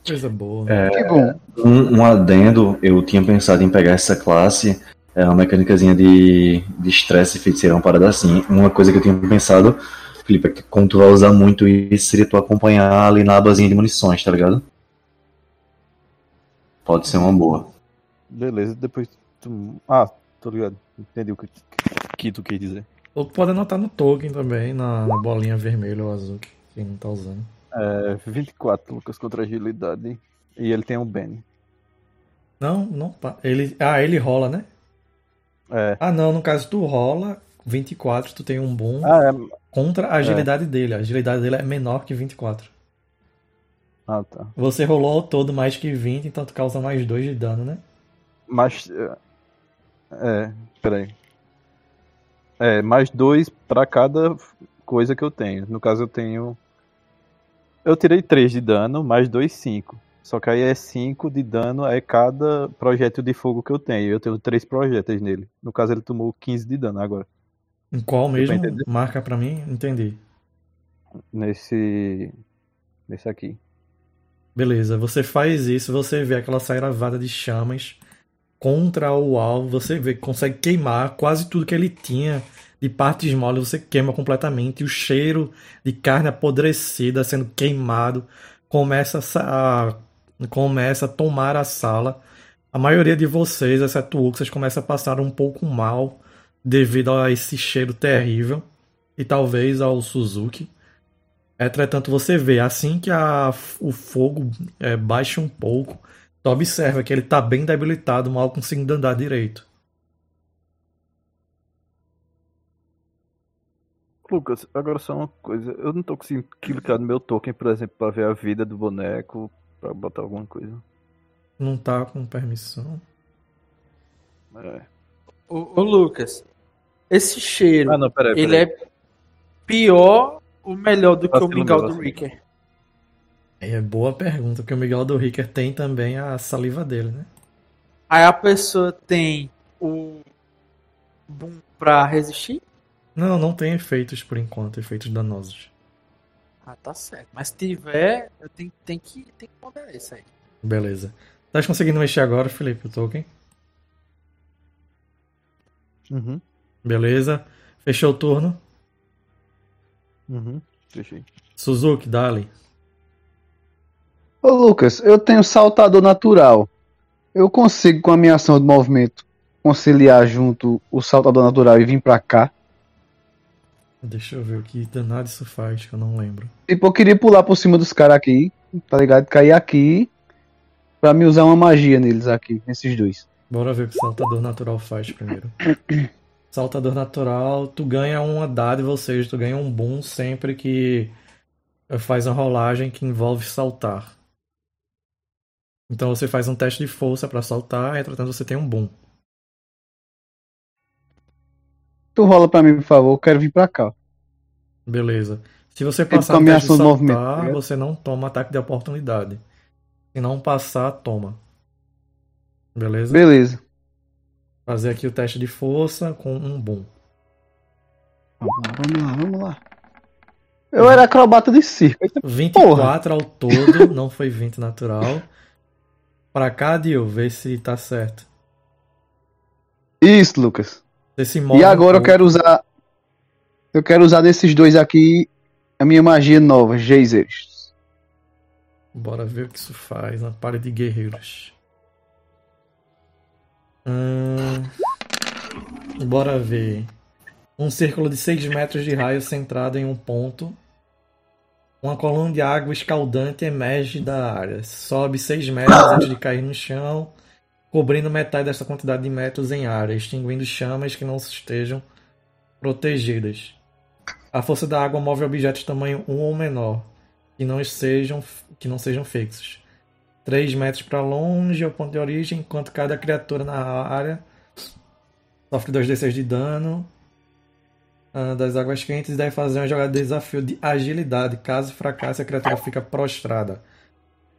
Coisa boa. É, Que bom. Um, um adendo, eu tinha pensado em pegar essa classe, é uma mecânicazinha de de estresse feiticeiro, uma parada assim. Uma coisa que eu tinha pensado, Felipe, é que como tu vai usar muito isso, seria tu acompanhar ali na abazinha de munições, tá ligado? Pode ser uma boa. Beleza, depois tu... Ah, tô ligado. Entendi o que, que tu quis dizer. Ou tu pode anotar no token também, na, na bolinha vermelha ou azul, que quem não tá usando. É, 24, Lucas, contra agilidade. E ele tem um Ben. Não, não. Ele, ah, ele rola, né? É. Ah, não, no caso tu rola 24, tu tem um bom Ah, é. contra a agilidade dele. A agilidade dele é menor que 24. Ah, tá. Você rolou ao todo mais que 20, então tu causa mais 2 de dano, né? Mas. é, É, peraí. É, mais dois pra cada coisa que eu tenho. No caso, eu tenho. Eu tirei 3 de dano, mais 2, 5. Só que aí é 5 de dano é cada projétil de fogo que eu tenho. Eu tenho 3 projéteis nele. No caso, ele tomou 15 de dano agora. Em qual pra mesmo? entender. Marca pra mim? Entendi. Nesse. Nesse aqui. Beleza, você faz isso, você vê aquela sairavada de chamas contra o alvo, você vê que consegue queimar quase tudo que ele tinha de partes moles, você queima completamente, e o cheiro de carne apodrecida sendo queimado começa a- começa a tomar a sala. A maioria de vocês, exceto o Uxas, começa a passar um pouco mal devido a esse cheiro terrível e talvez ao Suzuki. Entretanto, você vê, assim que a- o fogo é, baixa um pouco, tu observa que ele tá bem debilitado, mal conseguindo andar direito. Lucas, agora só uma coisa. Eu não tô conseguindo clicar no meu token, por exemplo, pra ver a vida do boneco, pra botar alguma coisa. Não tá com permissão. É. Ô, ô, Lucas, esse cheiro, Ah, não, peraí. ele é pior ou melhor do que o Vacilo mingau meu, do. Ricker? É boa pergunta, porque o Miguel do Ricker tem também a saliva dele, né? Aí a pessoa tem o boom pra resistir? Não, não tem efeitos por enquanto, efeitos danosos. Ah, tá certo. Mas se tiver, eu tenho, tenho que, tenho que ponderar isso aí. Beleza. Tá conseguindo mexer agora, Felipe, o token? Uhum, Beleza. Fechou o turno. uhum. Fechei. Suzuki, dali. Ô Lucas, eu tenho saltador natural. Eu consigo com a minha ação de movimento conciliar junto o saltador natural e vir pra cá. Deixa eu ver o que danado isso faz, que eu não lembro. Tipo, eu queria pular por cima dos caras aqui, tá ligado? Cair aqui pra me usar uma magia neles aqui, nesses dois. Bora ver o que o saltador natural faz primeiro. Saltador natural, tu ganha uma dádiva, ou seja, tu ganha um boom sempre que faz uma rolagem que envolve saltar. Então você faz um teste de força pra saltar, entretanto você tem um boom. Tu rola pra mim, por favor, eu quero vir pra cá. Beleza. Se você passar no teste de movimento, tá saltar, ligado? você não toma ataque de oportunidade. Se não passar, toma. Beleza? Beleza. Fazer aqui o teste de força com um boom. Vamos lá, vamos lá. Eu era acrobata de circo. Eita, 24 ao todo, não foi 20 natural. Pra cá, Dio, vê se tá certo. Isso, Lucas. Você se move E um agora eu quero usar. Eu quero usar desses dois aqui a minha magia nova, geysers. Bora ver o que isso faz na parede de guerreiros. Hum, bora ver. Um círculo de 6 metros de raio centrado em um ponto. Uma coluna de água escaldante emerge da área. Sobe 6 metros antes de cair no chão, cobrindo metade dessa quantidade de metros em área, extinguindo chamas que não estejam protegidas. A força da água move objetos tamanho 1 ou menor, que não sejam, que não sejam fixos. 3 metros para longe é o ponto de origem, enquanto cada criatura na área sofre 2d6 de dano ah, das águas quentes e deve fazer uma jogada de desafio de agilidade. Caso fracasse, a criatura fica prostrada.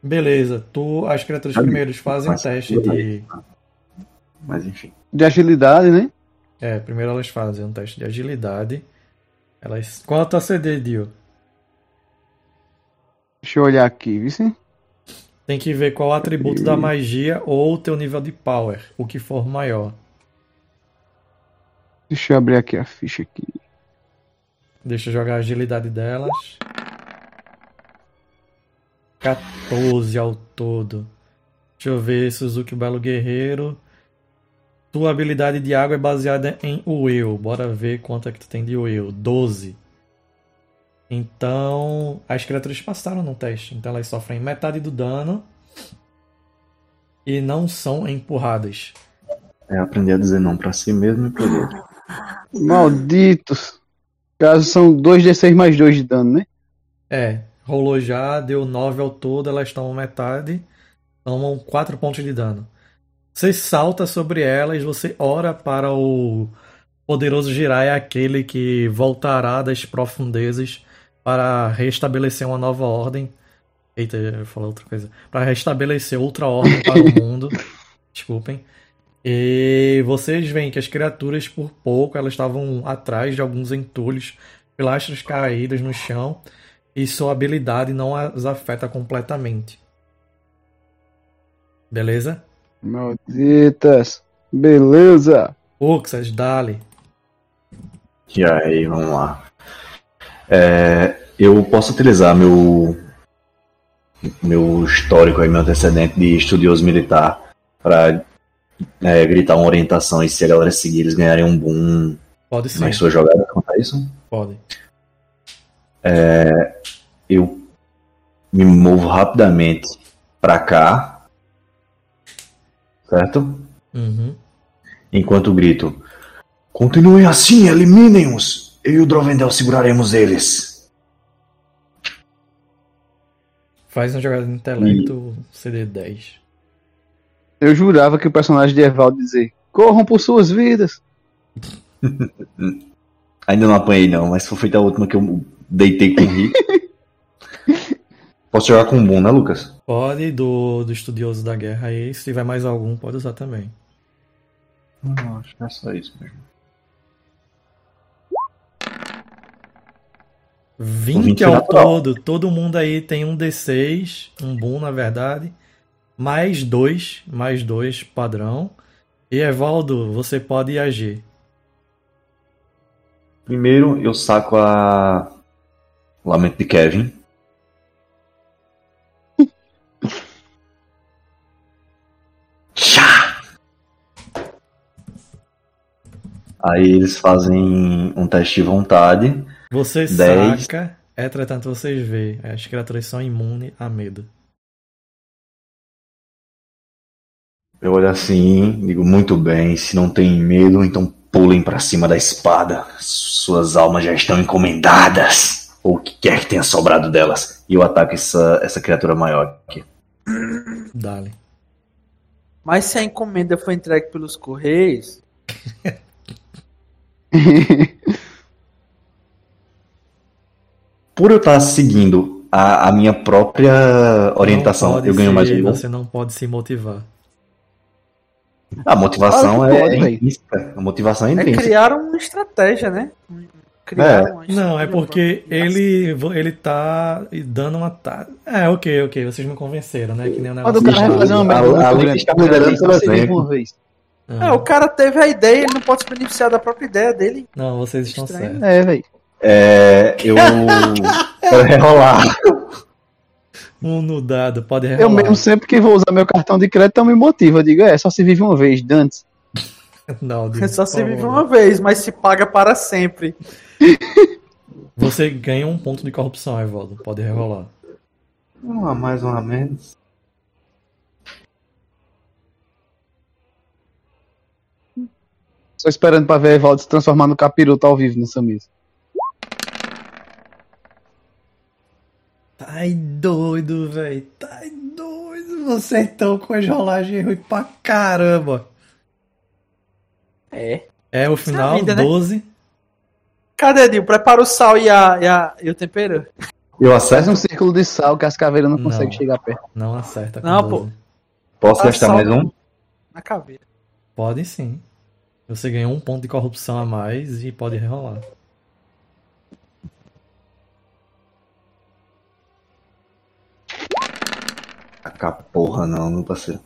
Beleza, tu, as criaturas primeiros fazem um teste de. Mas enfim. De agilidade, né? É, primeiro elas fazem um teste de agilidade. Elas. Qual é a tua CD, Dio? Deixa eu olhar aqui, viu? Tem que ver qual o atributo da magia ou o teu nível de power, o que for maior. Deixa eu abrir aqui a ficha aqui. Deixa eu jogar a agilidade delas. 14 ao todo. Deixa eu ver, Suzuki Belo Guerreiro. Tua habilidade de água é baseada em Will. Bora ver quanto é que tu tem de Will. 12. Então, as criaturas passaram no teste. Então elas sofrem metade do dano. E não são empurradas. É aprender a dizer não pra si mesmo e pro outro. Malditos. Caso são 2d6 mais 2 de dano, né? É, rolou já, deu 9 ao todo, elas tomam metade, tomam 4 pontos de dano. Você salta sobre elas, você ora para o poderoso Jirai, aquele que voltará das profundezas para restabelecer uma nova ordem. Eita, eu falar outra coisa. Para restabelecer outra ordem para o mundo. Desculpem. E vocês veem que as criaturas, por pouco, elas estavam atrás de alguns entulhos, pilastras caídas no chão, e sua habilidade não as afeta completamente. Beleza? Malditas. Beleza. Uxas, dale. E aí, vamos lá. É, eu posso utilizar meu meu histórico aí, meu antecedente de estudioso militar para gritar uma orientação e se a galera seguir eles ganharem um boom Pode sim, nas suas jogadas contra isso. pode. Eu me movo rapidamente pra cá, certo? Uhum. Enquanto grito: Continuem assim, eliminem-os! Eu e o Drovendel seguraremos eles. Faz uma jogada de intelecto CD10. Eu jurava que o personagem de Evaldo dizer: corram por suas vidas. Ainda não apanhei, não, mas foi feita a última que eu deitei com o Rick. Posso jogar com um bom, né, Lucas? Pode, do, do estudioso da guerra aí. Se tiver mais algum, pode usar também. Não, acho que é só isso mesmo. 20 20 ao natural. todo. Todo mundo aí tem um D6, um boom na verdade. Mais dois, mais dois padrão. E Evaldo, você pode agir. Primeiro eu saco a. Lamento de Kevin. Tchá! Aí eles fazem um teste de vontade. Você Dez. saca, entretanto vocês veem, as criaturas são imunes a medo. Eu olho assim, digo, muito bem, se não tem medo, então pulem pra cima da espada. Suas almas já estão encomendadas. Ou o que quer que tenha sobrado delas. E eu ataco essa, essa criatura maior aqui. Dale. Mas se a encomenda foi entregue pelos Correios, Por eu estar seguindo a, a minha própria orientação, eu ganho mais se- um. Você não pode se motivar. A motivação é pode, intrínseca. A motivação é é intrínseca. criaram uma estratégia, né? Criaram uma Não, é porque ele, ele tá dando uma. ta- É, ok, ok, vocês me convenceram, né? Que nem o Quando negócio. o cara vai fazer uma A- merda a- liderando pelo exemplo. vez. Ah, É, o cara teve a ideia, ele não pode se beneficiar da própria ideia dele. Não, vocês estão certos. É, velho. É, eu quero rerolar. Um no dado, pode Eu rerolar. mesmo sempre que vou usar meu cartão de crédito, eu me motivo. Eu digo, é, só se vive uma vez, Dantes. Não, É só se vive uma vez, mas se paga para sempre. Você ganha um ponto de corrupção, Evaldo. Pode rerolar. Uma mais, uma menos. Só esperando pra ver a Evaldo se transformar no capiroto ao vivo nessa mesa. Tá doido, velho. Tá doido. Vocês estão com as rolagens ruins pra caramba. É. É o final, vida, né? 12. Cadê, Dil? Prepara o sal e, a, e, a, e o tempero. Eu acerto? um círculo de sal que as caveiras não Não. conseguem chegar perto. Não acerta com Não, 12. Posso gastar mais um? Na caveira. Pode sim. Você ganhou um ponto de corrupção a mais e pode rerolar. Taca porra não, meu parceiro.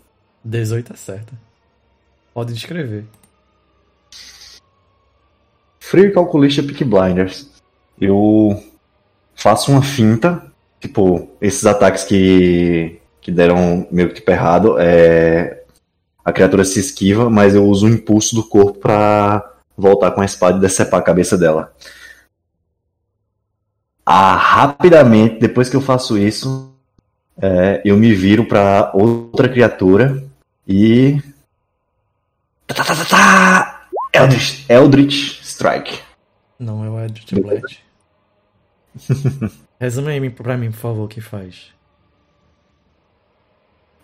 18 acerta. Pode descrever. Frio calculista Peak Blinders. Eu faço uma finta, tipo, esses ataques que, que deram meio que tipo errado, é, a criatura se esquiva, mas eu uso o impulso do corpo pra voltar com a espada e decepar a cabeça dela. Ah, rapidamente, depois que eu faço isso, é, eu me viro pra outra criatura e. Tá, tá, tá, tá, tá! Eldritch, Eldritch Strike. Não é o Edit Blade. Resume aí pra mim, por favor, o que faz.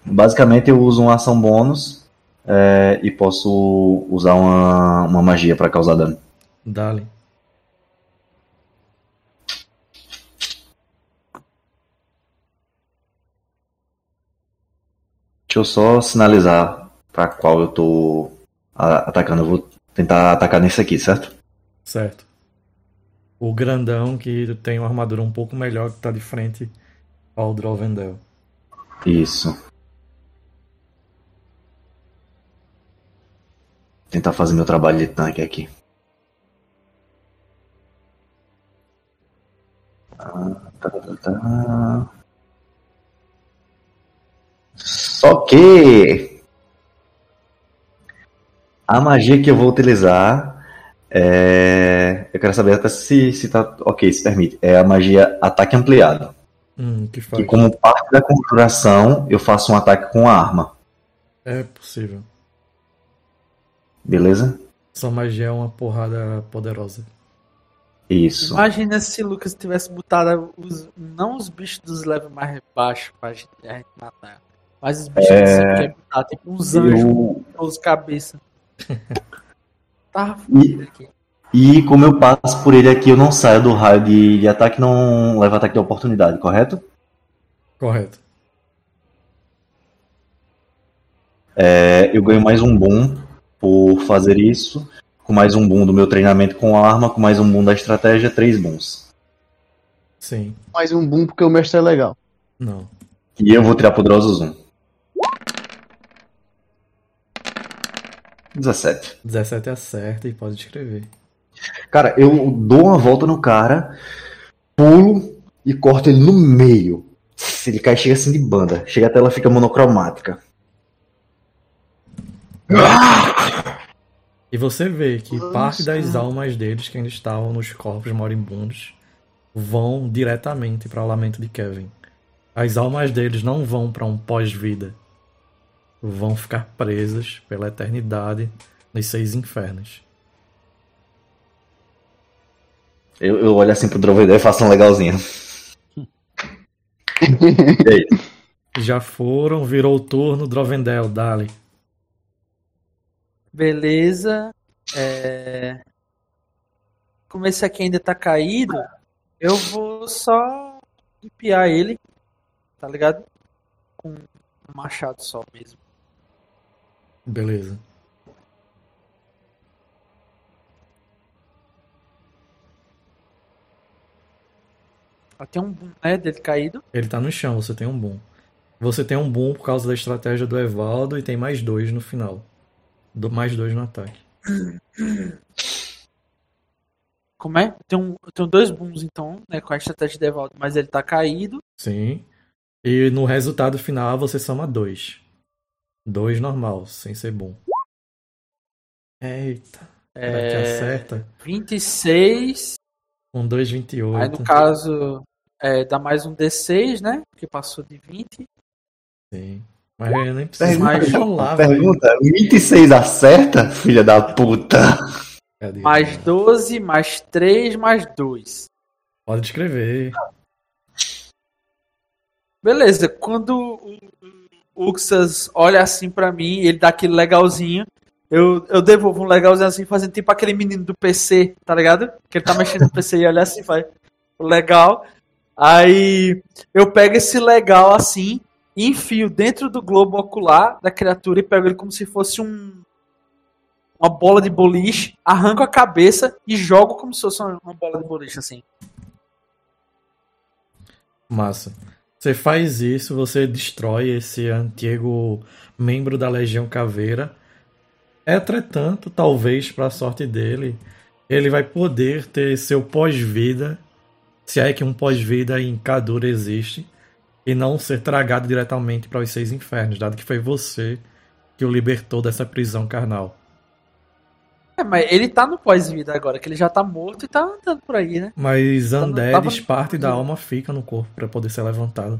Basicamente eu uso uma ação bônus é, e posso usar uma, uma magia pra causar dano. Dale. Deixa eu só sinalizar pra qual eu tô a- atacando. Eu vou tentar atacar nesse aqui, certo? Certo. O grandão que tem uma armadura um pouco melhor que tá de frente ao Drovendel. Isso. Tentar fazer meu trabalho de tanque aqui. Ah, tá, tá, tá. Só que a magia que eu vou utilizar é. Eu quero saber até se, se tá ok, se permite. É a magia ataque ampliado. Hum, que Que como parte da configuração eu faço um ataque com a arma. É possível. Beleza? Sua magia é uma porrada poderosa. Isso. Imagina se o Lucas tivesse botado os, não os bichos dos levels mais baixos pra gente, matar. Mas os bichos cima que é botar, tipo uns anjos Eu- com os cabeças. Tava E, aqui. e como eu passo por ele aqui, eu não saio do raio de, de ataque, não levo ataque de oportunidade, correto? Correto. É, eu ganho mais um boom por fazer isso. Com mais um boom do meu treinamento com a arma, com mais um boom da estratégia, três booms. Sim. Mais um boom porque o mestre é legal. Não. E eu vou tirar poderoso zoom. 17. 17 acerta e pode descrever. Cara, eu dou uma volta no cara, pulo e corto ele no meio. Se ele cai, chega assim de banda. Chega até ela fica monocromática. E você vê que Nossa. parte das almas deles, que ainda estavam nos corpos moribundos, vão diretamente para o lamento de Kevin. As almas deles não vão para um pós-vida. Vão ficar presas pela eternidade nos seis infernos. Eu, eu olho assim pro Drovedel e faço um legalzinho. e aí? Já foram, virou o turno, Drovendel, dale. Beleza. É... Como esse aqui ainda tá caído, eu vou só empiar ele, tá ligado? Com um machado só mesmo. Beleza. Ó, Tem um boom, né, dele caído. Ele tá no chão, você tem um boom. Você tem um boom por causa da estratégia do Evaldo e tem mais dois no final. Do, mais dois no ataque. Como é? Tem, um, tem dois booms então, né, com a estratégia de Evaldo, mas ele tá caído. Sim. E no resultado final você soma dois. Dois normal, sem ser boom. Eita. Será que É... acerta? 26. Um 2, 28. Aí no caso, é, dá mais um D6, né? Que passou de 20. Sim. Mas eu nem preciso Pergunta, mais rolar, velho. pergunta, 26 acerta, filha da puta? Cadê? Mais 12, mais 3, mais 2. Pode escrever. Beleza, quando o Uxas olha assim pra mim, ele dá aquele legalzinho. Eu, eu devolvo um legalzinho assim, fazendo tipo aquele menino do PC, tá ligado? Que ele tá mexendo no PC e olha assim, faz legal. Aí eu pego esse legal assim, enfio dentro do globo ocular da criatura e pego ele como se fosse um uma bola de boliche, arranco a cabeça e jogo como se fosse uma bola de boliche assim. Massa. Você faz isso, você destrói esse antigo membro da Legião Caveira. Entretanto, talvez, para a sorte dele, ele vai poder ter seu pós-vida, se é que um pós-vida em Kadura existe, e não ser tragado diretamente para os seis infernos, dado que foi você que o libertou dessa prisão carnal. É, mas ele tá no pós-vida agora, que ele já tá morto e tá andando por aí, né? Mas Tava- Undeads, tava- parte da alma fica no corpo para poder ser levantado.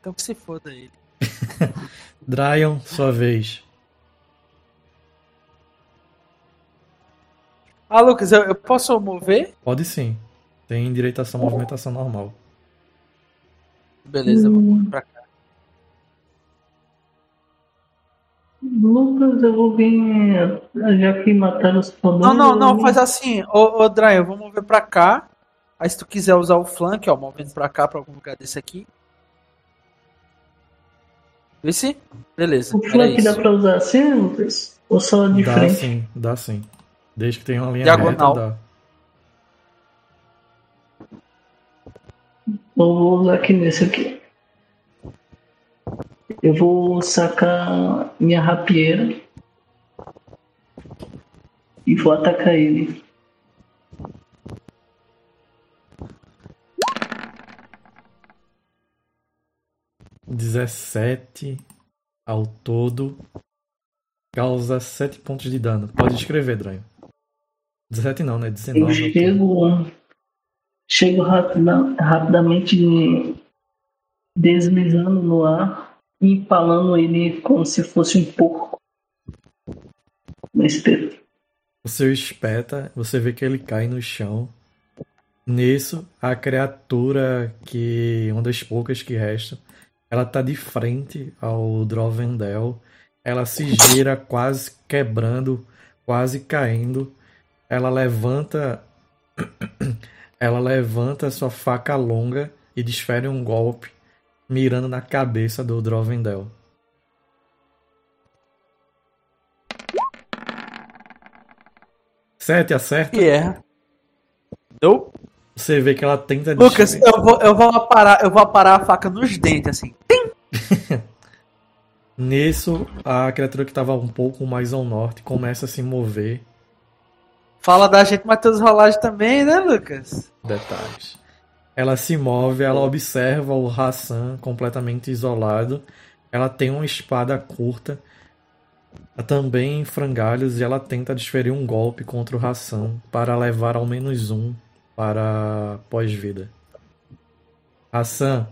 Então que se foda ele. Dryon, sua vez. Ah, Lucas, eu, eu posso mover? Pode sim. Tem direito a sua movimentação normal. Beleza, vou pra cá. Lucas, eu vou vir. Já que mataram os fodões. Não, não, não, faz assim. Ô, ô Dryan, eu vou mover pra cá. Aí se tu quiser usar o flank, ó, movendo pra cá, pra algum lugar desse aqui. Esse? Beleza. O flank dá pra usar assim, Lucas? Ou só de dá frente? sim, dá sim. Desde que tenha uma linha Diagonal. reta, dá. Eu vou usar aqui nesse aqui. Eu vou sacar minha rapieira e vou atacar ele. Dezessete ao todo. Causa 7 pontos de dano. Pode escrever, Dryon. 17 não, né? Eu 19 ao todo. chego, chego rapida- rapidamente deslizando no ar e empalando ele como se fosse um porco. No espeto. Seu espeta, você vê que ele cai no chão. Nisso, a criatura que. Uma das poucas que restam, ela tá de frente ao Drovendel. Ela se gira, quase quebrando, quase caindo. Ela levanta. Ela levanta sua faca longa e desfere um golpe, mirando na cabeça do Drovendel. Sete acerta. Que é. Deu? Você vê que ela tenta Lucas, eu vou, eu vou aparar, eu vou aparar a faca nos dentes, assim. Nisso, a criatura que estava um pouco mais ao norte começa a se mover. Fala da gente, Matheus Rolagem também, né, Lucas? Detalhes. Ela se move, ela observa o Hassan completamente isolado. Ela tem uma espada curta. também em frangalhos e ela tenta desferir um golpe contra o Ração para levar ao menos um para pós-vida. Ração.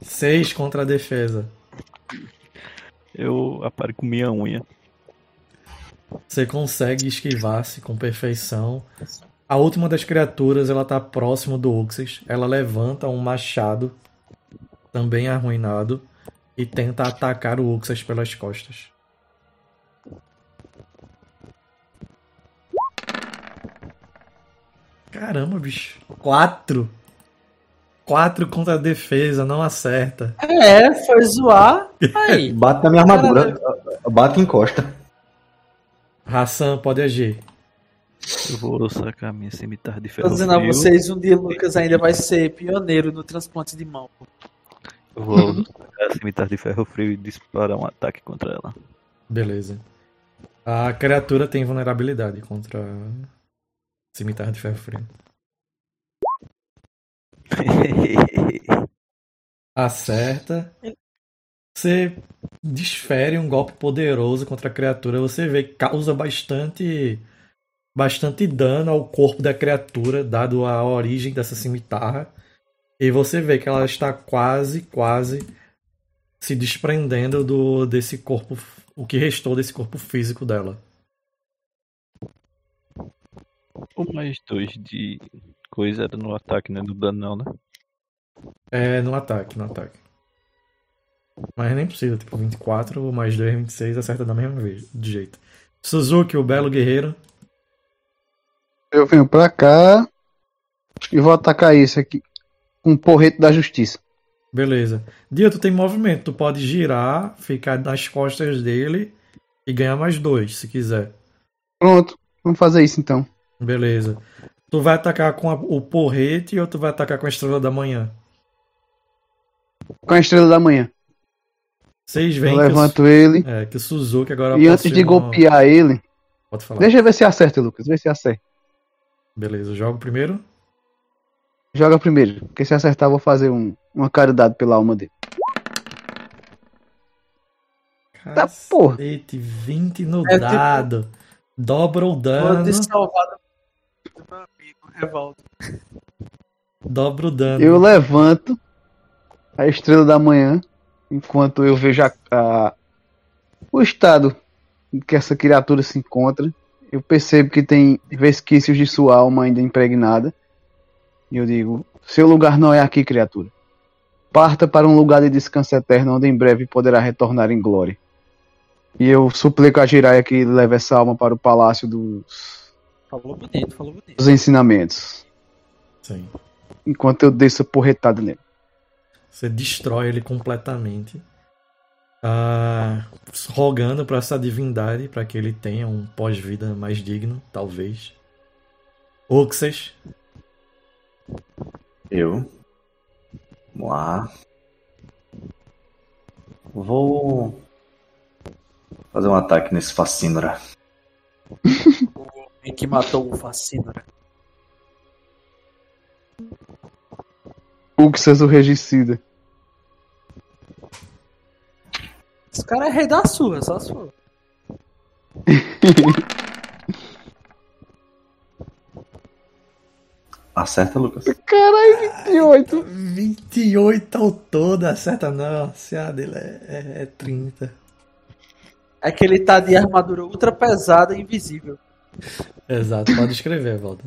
Seis contra a defesa. Eu aparo com minha unha. Você consegue esquivar-se com perfeição. A última das criaturas, ela tá próximo do Uxas. Ela levanta um machado, também arruinado, e tenta atacar o Uxas pelas costas. Caramba, bicho. Quatro. Quatro contra a defesa, não acerta. É, foi zoar. Aí. Bate na minha armadura. Bate e encosta. Ração pode agir. Eu vou sacar minha cimitarra de Tô ferro dizendo a vocês, um dia o Lucas ainda vai ser pioneiro no transplante de mão. Eu vou sacar a cimitarra de ferro frio e disparar um ataque contra ela. Beleza. A criatura tem vulnerabilidade contra cimitarra de ferro frio. Acerta. Você desfere um golpe poderoso contra a criatura. Você vê que causa bastante bastante dano ao corpo da criatura, dado a origem dessa cimitarra. E você vê que ela está quase, quase se desprendendo do desse corpo, o que restou desse corpo físico dela. O mais dois de coisa era no ataque, né? Do dano não, né? É, no ataque, no ataque. Mas nem precisa, tipo, 24 mais 2, 26, acerta da mesma vez, de jeito. Suzuki, o belo guerreiro. Eu venho pra cá e vou atacar esse aqui com um porrete da justiça. Beleza. Dia, tu tem movimento, tu pode girar, ficar nas costas dele e ganhar mais dois, se quiser. Pronto, vamos fazer isso então. Beleza. Tu vai atacar com a- o porrete ou tu vai atacar com a estrela da manhã? Com a estrela da manhã. Vocês Eu veem o, levanto ele. é, que o Suzuki agora E antes de possui uma- golpear ele. Pode falar. Deixa eu ver se acerta, Lucas. Vê se acerta. Beleza, jogo primeiro. Joga primeiro. Porque se acertar, eu vou fazer um, uma caridade pela alma dele. Tá, porra. Cacete, 20 no É, tipo- dado. Dobra o dano. Pode salvar do meu amigo, Revolta. Dobra o dano. Eu levanto a estrela da manhã. Enquanto eu vejo a- a- o estado em que essa criatura se encontra. Eu percebo que tem resquícios de sua alma ainda impregnada. E eu digo: Seu lugar não é aqui, criatura. Parta para um lugar de descanso eterno, onde em breve poderá retornar em glória. E eu suplico a Jiraiya que leve essa alma para o palácio dos, Falou bonito, falou bonito. dos ensinamentos. Sim. Enquanto eu desço a porretada nele. Você destrói ele completamente. Tá rogando para essa divindade para que ele tenha um pós-vida mais digno, talvez. Uxas, Eu. Vamos lá. Vou fazer um ataque nesse Facínora. O homem que matou o Facínora. Uxas o regicida. Esse cara é rei da sua, só for. Acerta, Lucas. Caralho, 28. 28 ao todo, acerta não. Se a dele é, é, é 30. É que ele tá de armadura ultra pesada e invisível. Exato, pode escrever, Walter.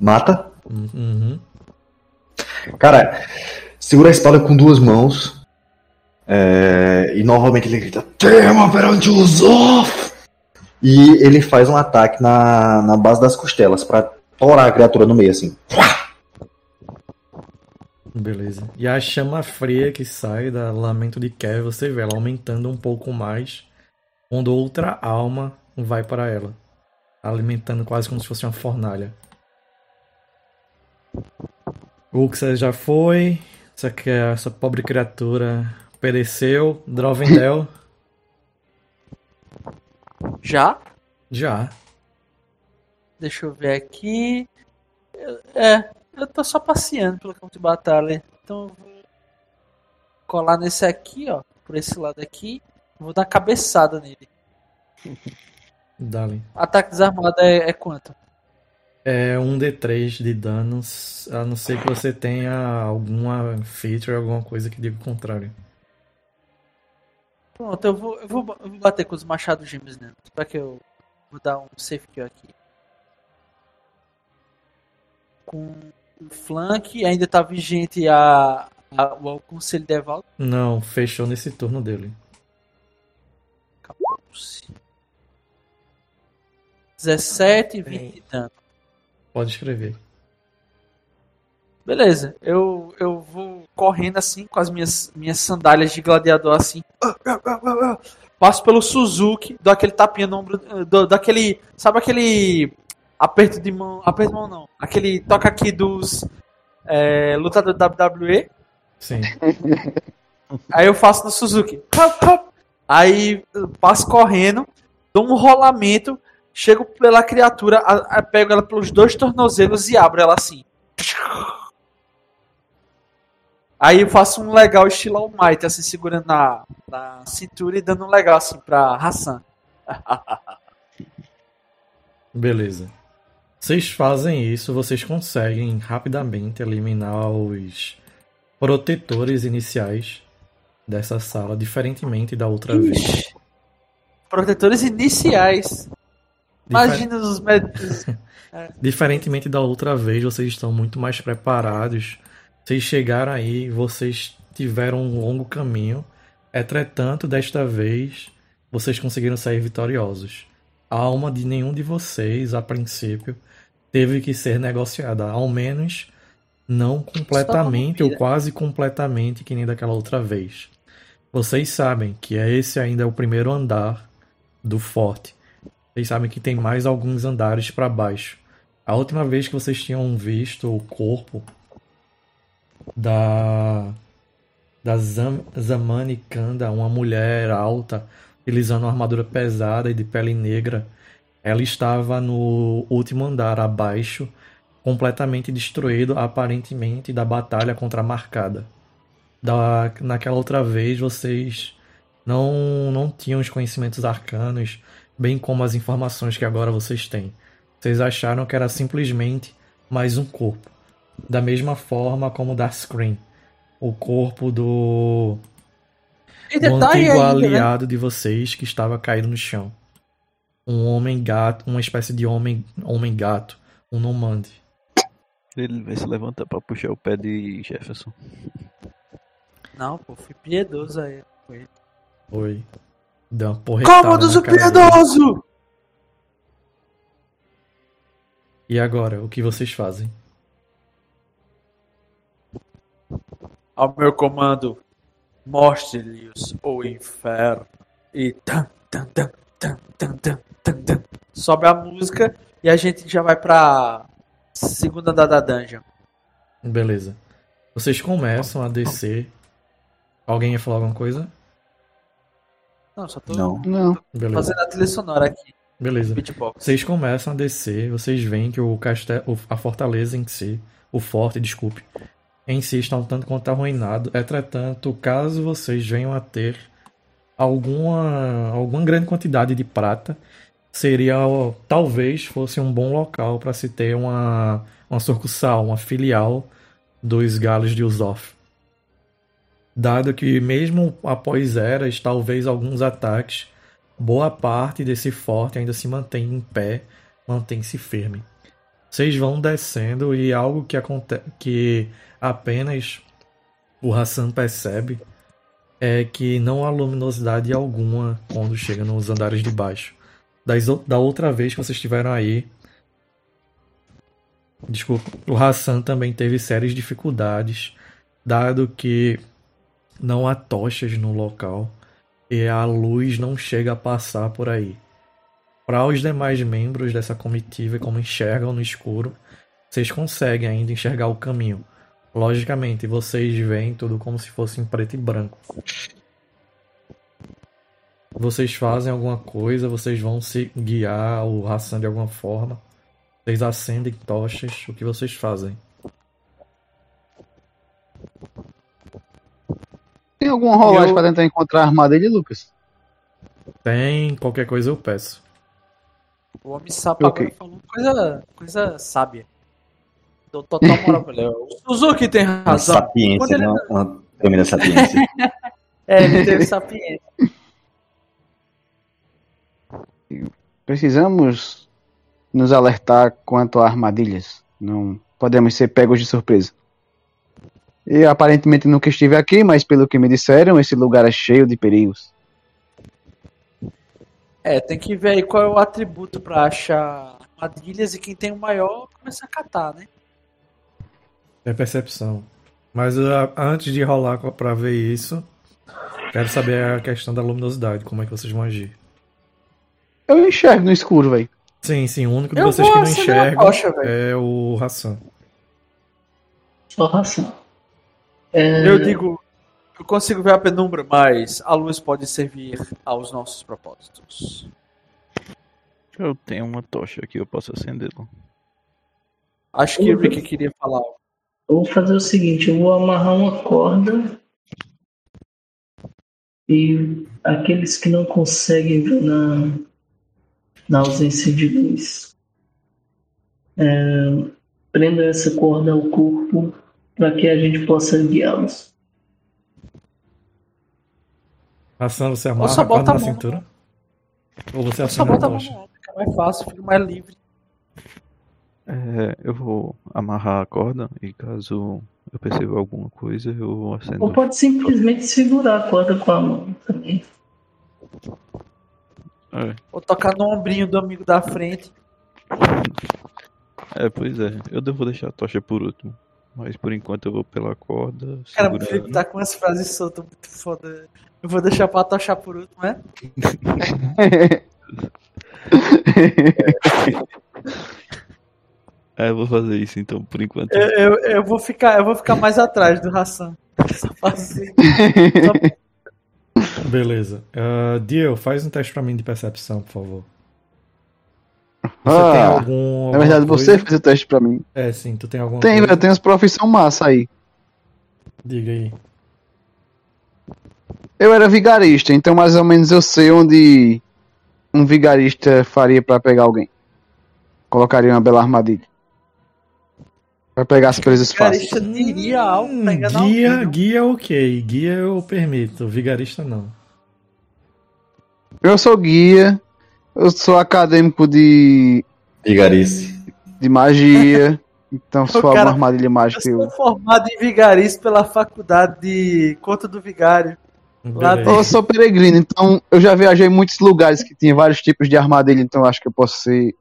Mata. Uhum. Cara, segura a espada com duas mãos. É, e novamente ele grita: Tema perante os off! E ele faz um ataque na, na base das costelas pra torar a criatura no meio, assim. Beleza. E a chama fria que sai da lamento de Kev, você vê ela aumentando um pouco mais quando outra alma vai para ela, alimentando quase como se fosse uma fornalha. Uxa já foi. Essa, que- essa pobre criatura pereceu. Drovendel Já? já. Deixa eu ver aqui. É, eu tô só passeando pelo campo de batalha. Então eu vou colar nesse aqui, ó. por esse lado aqui. Vou dar uma cabeçada nele. Dali. Ataque desarmado é, é quanto? É um D3 de danos, a não ser que você tenha alguma feature, alguma coisa que diga o contrário. Pronto, eu vou, eu vou, eu vou bater com os machados gêmeos nele. Pra que eu vou dar um safe kill aqui. Com o flank, ainda tá vigente a, a- o conselho de Evaldo. Não, fechou nesse turno dele. Acabou-se. 17 e 20 de dano. Pode escrever. Beleza, eu, eu vou correndo assim com as minhas, minhas sandálias de gladiador assim. Passo pelo Suzuki, dou aquele tapinha no ombro, eh, dou, dou aquele. Sabe aquele aperto de mão. Aperto de mão não. Aquele toca aqui dos eh, lutadores da WWE. Sim. Aí eu faço no Suzuki. Aí passo correndo, dou um rolamento, chego pela criatura, a- a- pego ela pelos dois tornozelos e abro ela assim. Aí eu faço um legal estilo All Might, assim, segurando na, na cintura e dando um legal assim pra Hassan. Beleza. Vocês fazem isso, vocês conseguem rapidamente eliminar os protetores iniciais dessa sala, diferentemente da outra vez. Ixi. Protetores iniciais. Difer- Imagina os médicos. Diferentemente da outra vez, vocês estão muito mais preparados. Vocês chegaram aí, vocês tiveram um longo caminho. Entretanto, desta vez, vocês conseguiram sair vitoriosos. A alma de nenhum de vocês, a princípio, teve que ser negociada. Ao menos, não completamente ou quase completamente, que nem daquela outra vez. Vocês sabem que esse ainda é o primeiro andar do forte. Vocês sabem que tem mais alguns andares para baixo. A última vez que vocês tinham visto o corpo da da Zam, Zamani Kanda, uma mulher alta, utilizando uma armadura pesada e de pele negra, ela estava no último andar abaixo, completamente destruído, aparentemente, da batalha contra a Marcada. Da, naquela outra vez, vocês não, não tinham os conhecimentos arcanos, bem como as informações que agora vocês têm. Vocês acharam que era simplesmente mais um corpo. Da mesma forma como da Scream. O corpo do, E do antigo ainda, né? aliado de vocês que estava caído no chão. Um homem gato, uma espécie de homem homem gato, um nomade. Ele vai se levantar pra puxar o pé de Jefferson. Não, pô, fui piedoso aí. Foi. Deu uma porretada Cômodos o cara dele. piedoso! E agora, o que vocês fazem? Ao meu comando, mostre-lhes o inferno. E tan, tan, tan, tan, tan, tan, tan, tan. sobe a música e a gente já vai pra segunda andar da dungeon. Beleza. Vocês começam a descer. Alguém ia falar alguma coisa? Não, só tô Não. Não. Beleza. fazendo a trilha sonora aqui, Beleza. beatbox. Vocês começam a descer, vocês veem que o castelo, a fortaleza em si, o forte, desculpe, em si está um tanto quanto arruinado. Entretanto, caso vocês venham a ter alguma, alguma grande quantidade de prata, seria talvez fosse um bom local para se ter uma, uma sucursal, uma filial dos galos de Usoff. Dado que mesmo após eras, talvez alguns ataques boa parte desse forte ainda se mantém em pé, mantém-se firme. Vocês vão descendo e algo que, aconte que apenas o Hassan percebe é que não há luminosidade alguma quando chega nos andares de baixo. Das da outra vez que vocês estiveram aí, desculpa, o Hassan também teve sérias dificuldades, dado que não há tochas no local e a luz não chega a passar por aí. Para os demais membros dessa comitiva, como enxergam no escuro, vocês conseguem ainda enxergar o caminho. Logicamente, vocês veem tudo como se fosse em preto e branco. Vocês fazem alguma coisa, vocês vão se guiar o Hassan de alguma forma. Vocês acendem tochas, o que vocês fazem? Tem alguma rolagem Eu- pra tentar encontrar a armadilha, Lucas? Tem, qualquer coisa eu peço. O homem sapo Ok. agora falou coisa, coisa sábia. Dou total moral pra ele. O Suzuki tem Uma razão. sapiência, Quando ele- né? Uma tremenda sapiência. É, ele teve sapiência. Precisamos nos alertar quanto a armadilhas. Não podemos ser pegos de surpresa. E aparentemente nunca estive aqui, mas pelo que me disseram, esse lugar é cheio de perigos. É, tem que ver aí qual é o atributo pra achar armadilhas e quem tem o maior começa a catar, né? É percepção. Mas ah, antes de rolar pra ver isso, quero saber a questão da luminosidade, como é que vocês vão agir. Eu enxergo no escuro, velho. Sim, sim, o único de Eu vocês que não enxerga é o Hassan. Só ração. É, Eu digo, eu consigo ver a penumbra, mas a luz pode servir aos nossos propósitos. Eu tenho uma tocha aqui, eu posso acendê-la. Acho que o Rick queria falar. Eu vou fazer o seguinte, eu vou amarrar uma corda e aqueles que não conseguem ver na, na ausência de luz é, prendam essa corda ao corpo para que a gente possa guiá-los. Hassan, você Ou amarra só a corda bota na mão. cintura? Ou você Só acende a bota a mão fica mais fácil, fica mais livre. É, eu vou amarrar a corda e caso eu perceba alguma coisa, eu acendo. Ou pode simplesmente segurar a corda com a mão também. É, Ou tocar no ombrinho do amigo da frente. é, pois é. Eu devo deixar a tocha por último. Mas por enquanto eu vou pela corda. Cara, o. Felipe tá com umas frases soltas muito foda. Eu vou deixar pra tochar por último, né? É, eu vou fazer isso então, por enquanto. Eu, eu, eu vou ficar, eu vou ficar mais atrás do Hassan. Só fazer. Beleza. Uh, Dio, faz um teste pra mim de percepção, por favor. Você Ah, tem algum. Na verdade, alguma você coisa? fez o teste pra mim. É, sim, tu tem alguma Tem, coisa? velho, tem umas profissão massa aí. Diga aí. Eu era vigarista, então mais ou menos eu sei onde um vigarista faria pra pegar alguém. Colocaria uma bela armadilha. Pra pegar as presas fáceis. Vigarista diria algo Hum, guia, não? guia ok. Guia eu permito, vigarista não. Eu sou guia, eu sou acadêmico de, Vigarice. de magia. Então, alguma cara- armadilha Eu mágica, sou eu. formado em vigarista pela faculdade de Conta do Vigário. Eu sou peregrino, então eu já viajei em muitos lugares que tinha vários tipos de armadilha, então eu acho que eu posso ser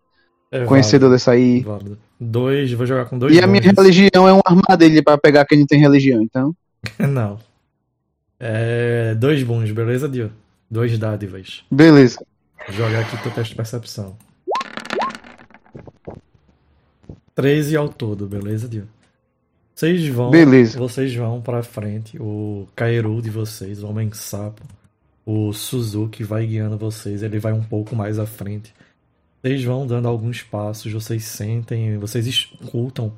É conhecedor dessa aí. válido, válido. Dois, vou jogar com dois E a minha religião é uma armadilha pra pegar quem não tem religião, então. Não. É, dois bons, beleza, Dio? Dois dádivas. Beleza. Vou jogar aqui teu teste de percepção. 13 ao todo, beleza, Dio? Vocês vão. Beleza. Vocês vão pra frente. O Kairu de vocês, o Homem Sapo. O Suzuki vai guiando vocês. Ele vai um pouco mais à frente. Vocês vão dando alguns passos. Vocês sentem. Vocês escutam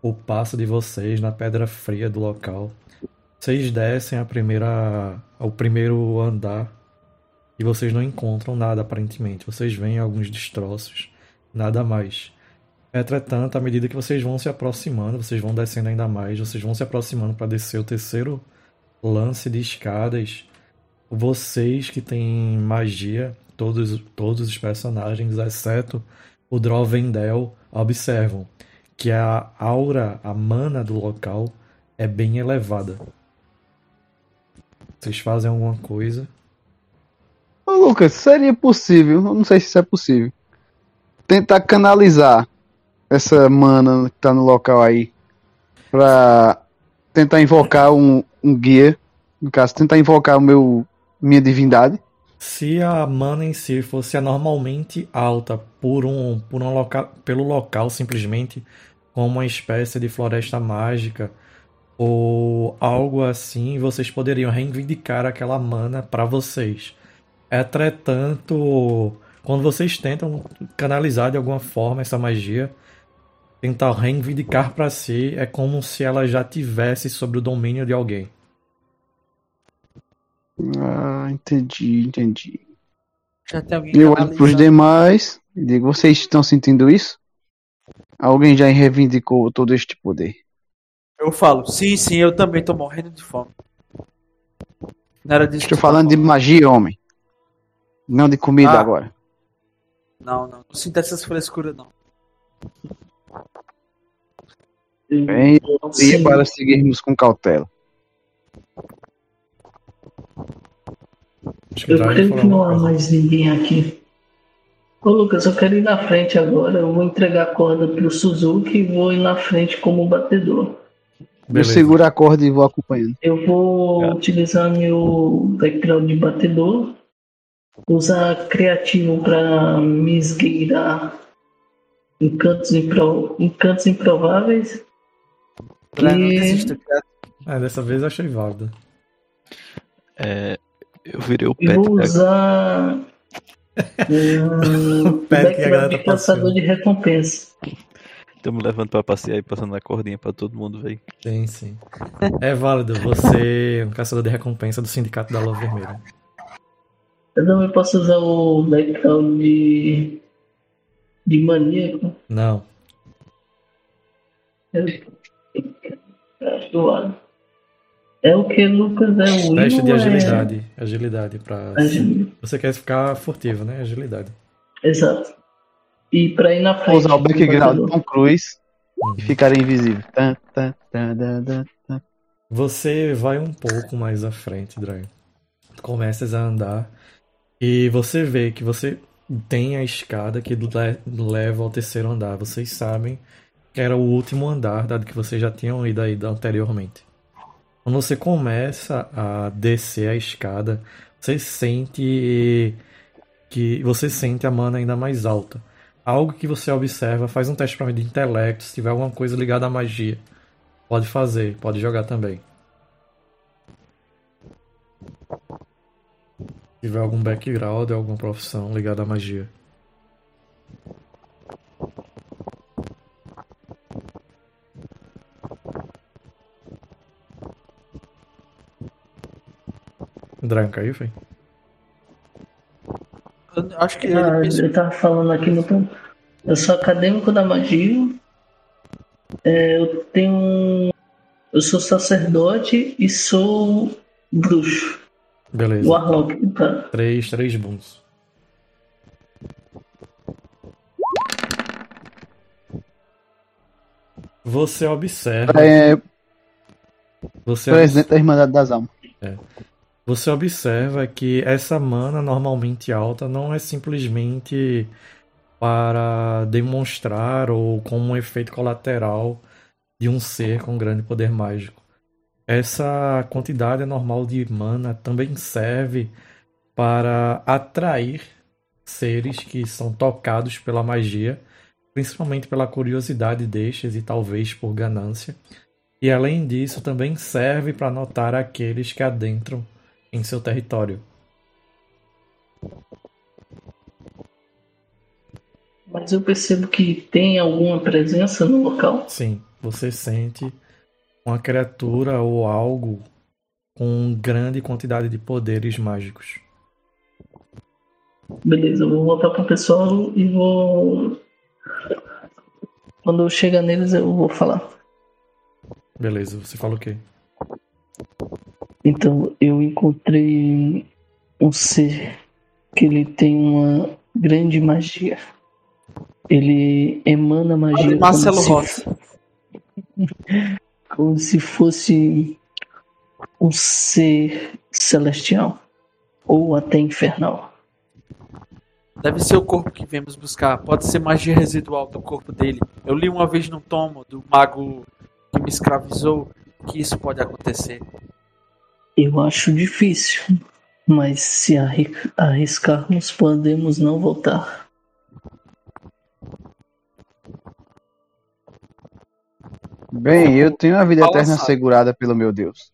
o passo de vocês na pedra fria do local. Vocês descem a primeira, o primeiro andar e vocês não encontram nada aparentemente. Vocês veem alguns destroços, nada mais. Entretanto, à medida que vocês vão se aproximando, vocês vão descendo ainda mais, vocês vão se aproximando para descer o terceiro lance de escadas. Vocês que têm magia, todos, todos os personagens, exceto o Drovendel, observam que a aura, a mana do local é bem elevada. Vocês fazem alguma coisa? Ô, Lucas, seria possível, não sei se isso é possível, tentar canalizar essa mana que tá no local aí pra tentar invocar um, um guia, no caso, tentar invocar o meu minha divindade. Se a mana em si fosse anormalmente alta por um, por um loca, pelo local simplesmente, como uma espécie de floresta mágica ou algo assim, vocês poderiam reivindicar aquela mana para vocês. Entretanto, quando vocês tentam canalizar de alguma forma essa magia, tentar reivindicar para si, é como se ela já tivesse sobre o domínio de alguém. Ah, entendi, entendi. Já tem alguém Eu olho pros canalizando. demais e digo, vocês estão sentindo isso? Alguém já reivindicou todo este poder. Eu falo, sim, sim, eu também tô morrendo de fome. Não era disso Estou falando de tá magia, homem. Não de comida Ah. agora. Não, não. Não sinto essas frescuras, não. Bem, sei. para seguirmos com cautela. Acho que Eu creio que não há mais ninguém aqui. Ô Lucas, eu quero ir na frente agora. Eu vou entregar a corda pro Suzuki e vou ir na frente como batedor. Eu Beleza. seguro a corda e vou acompanhando. Eu vou É. utilizar meu background de batedor, usar criativo para me esgueirar em cantos, impro... em cantos improváveis. Não E- cara. É, dessa vez eu achei válido. É, eu virei o E pet. vou usar um, Pera que a galera background tá de caçador recompensa. Tamo levando pra passear e passando a cordinha pra todo mundo, velho. Sim, sim. É válido. Você é um caçador de recompensa do Sindicato da Lua Vermelha. Eu também posso usar o background de, de maníaco. Não. É, do lado. É o que, Lucas? É o Teste de ou é- agilidade. Agilidade pra. Agilidade. Você quer ficar furtivo, né? Agilidade. Exato. E pra ir na Vou frente. usar o do background de Tom Cruise Uhum. e ficar invisível. Tá, tá, tá, tá, tá, tá. Você vai um pouco mais à frente, Dragon. Começas a andar e você vê que você tem a escada que le- leva ao terceiro andar. Vocês sabem que era o último andar, dado que vocês já tinham ido aí anteriormente. Quando você começa a descer a escada, você sente que você sente a mana ainda mais alta. Algo que você observa, faz um teste para mim de intelecto, se tiver alguma coisa ligada à magia. Pode fazer, pode jogar também. Se tiver algum background, alguma profissão ligada à magia. Dragon caiu, foi? Eu acho que ele Ah, pensou. eu tava falando aqui no tom. Eu sou acadêmico da magia. É, eu tenho. um- Eu sou sacerdote e sou bruxo. Beleza. Warlock, tá? Três, três bons. Você observa. É Você presidente da Irmandade das Almas. Você observa que essa mana normalmente alta não é simplesmente para demonstrar ou como um efeito colateral de um ser com grande poder mágico. Essa quantidade normal de mana também serve para atrair seres que são tocados pela magia, principalmente pela curiosidade destes e talvez por ganância. E além disso, também serve para notar aqueles que adentram em seu território. Mas eu percebo que tem alguma presença no local. Sim, você sente uma criatura ou algo com grande quantidade de poderes mágicos. Beleza, eu vou voltar pro pessoal e vou. Quando eu chegar neles, eu vou falar. Beleza, você fala o quê? Então, eu encontrei um ser que ele tem uma grande magia. Ele emana magia Marcelo como se, como se fosse um ser celestial ou até infernal. Deve ser o corpo que viemos buscar. Pode ser magia residual do corpo dele. Eu li uma vez num tomo do mago que me escravizou que isso pode acontecer. Eu acho difícil, mas se arri- arriscarmos, podemos não voltar. Bem, eu tenho a vida Fala, eterna sabe? assegurada pelo meu Deus.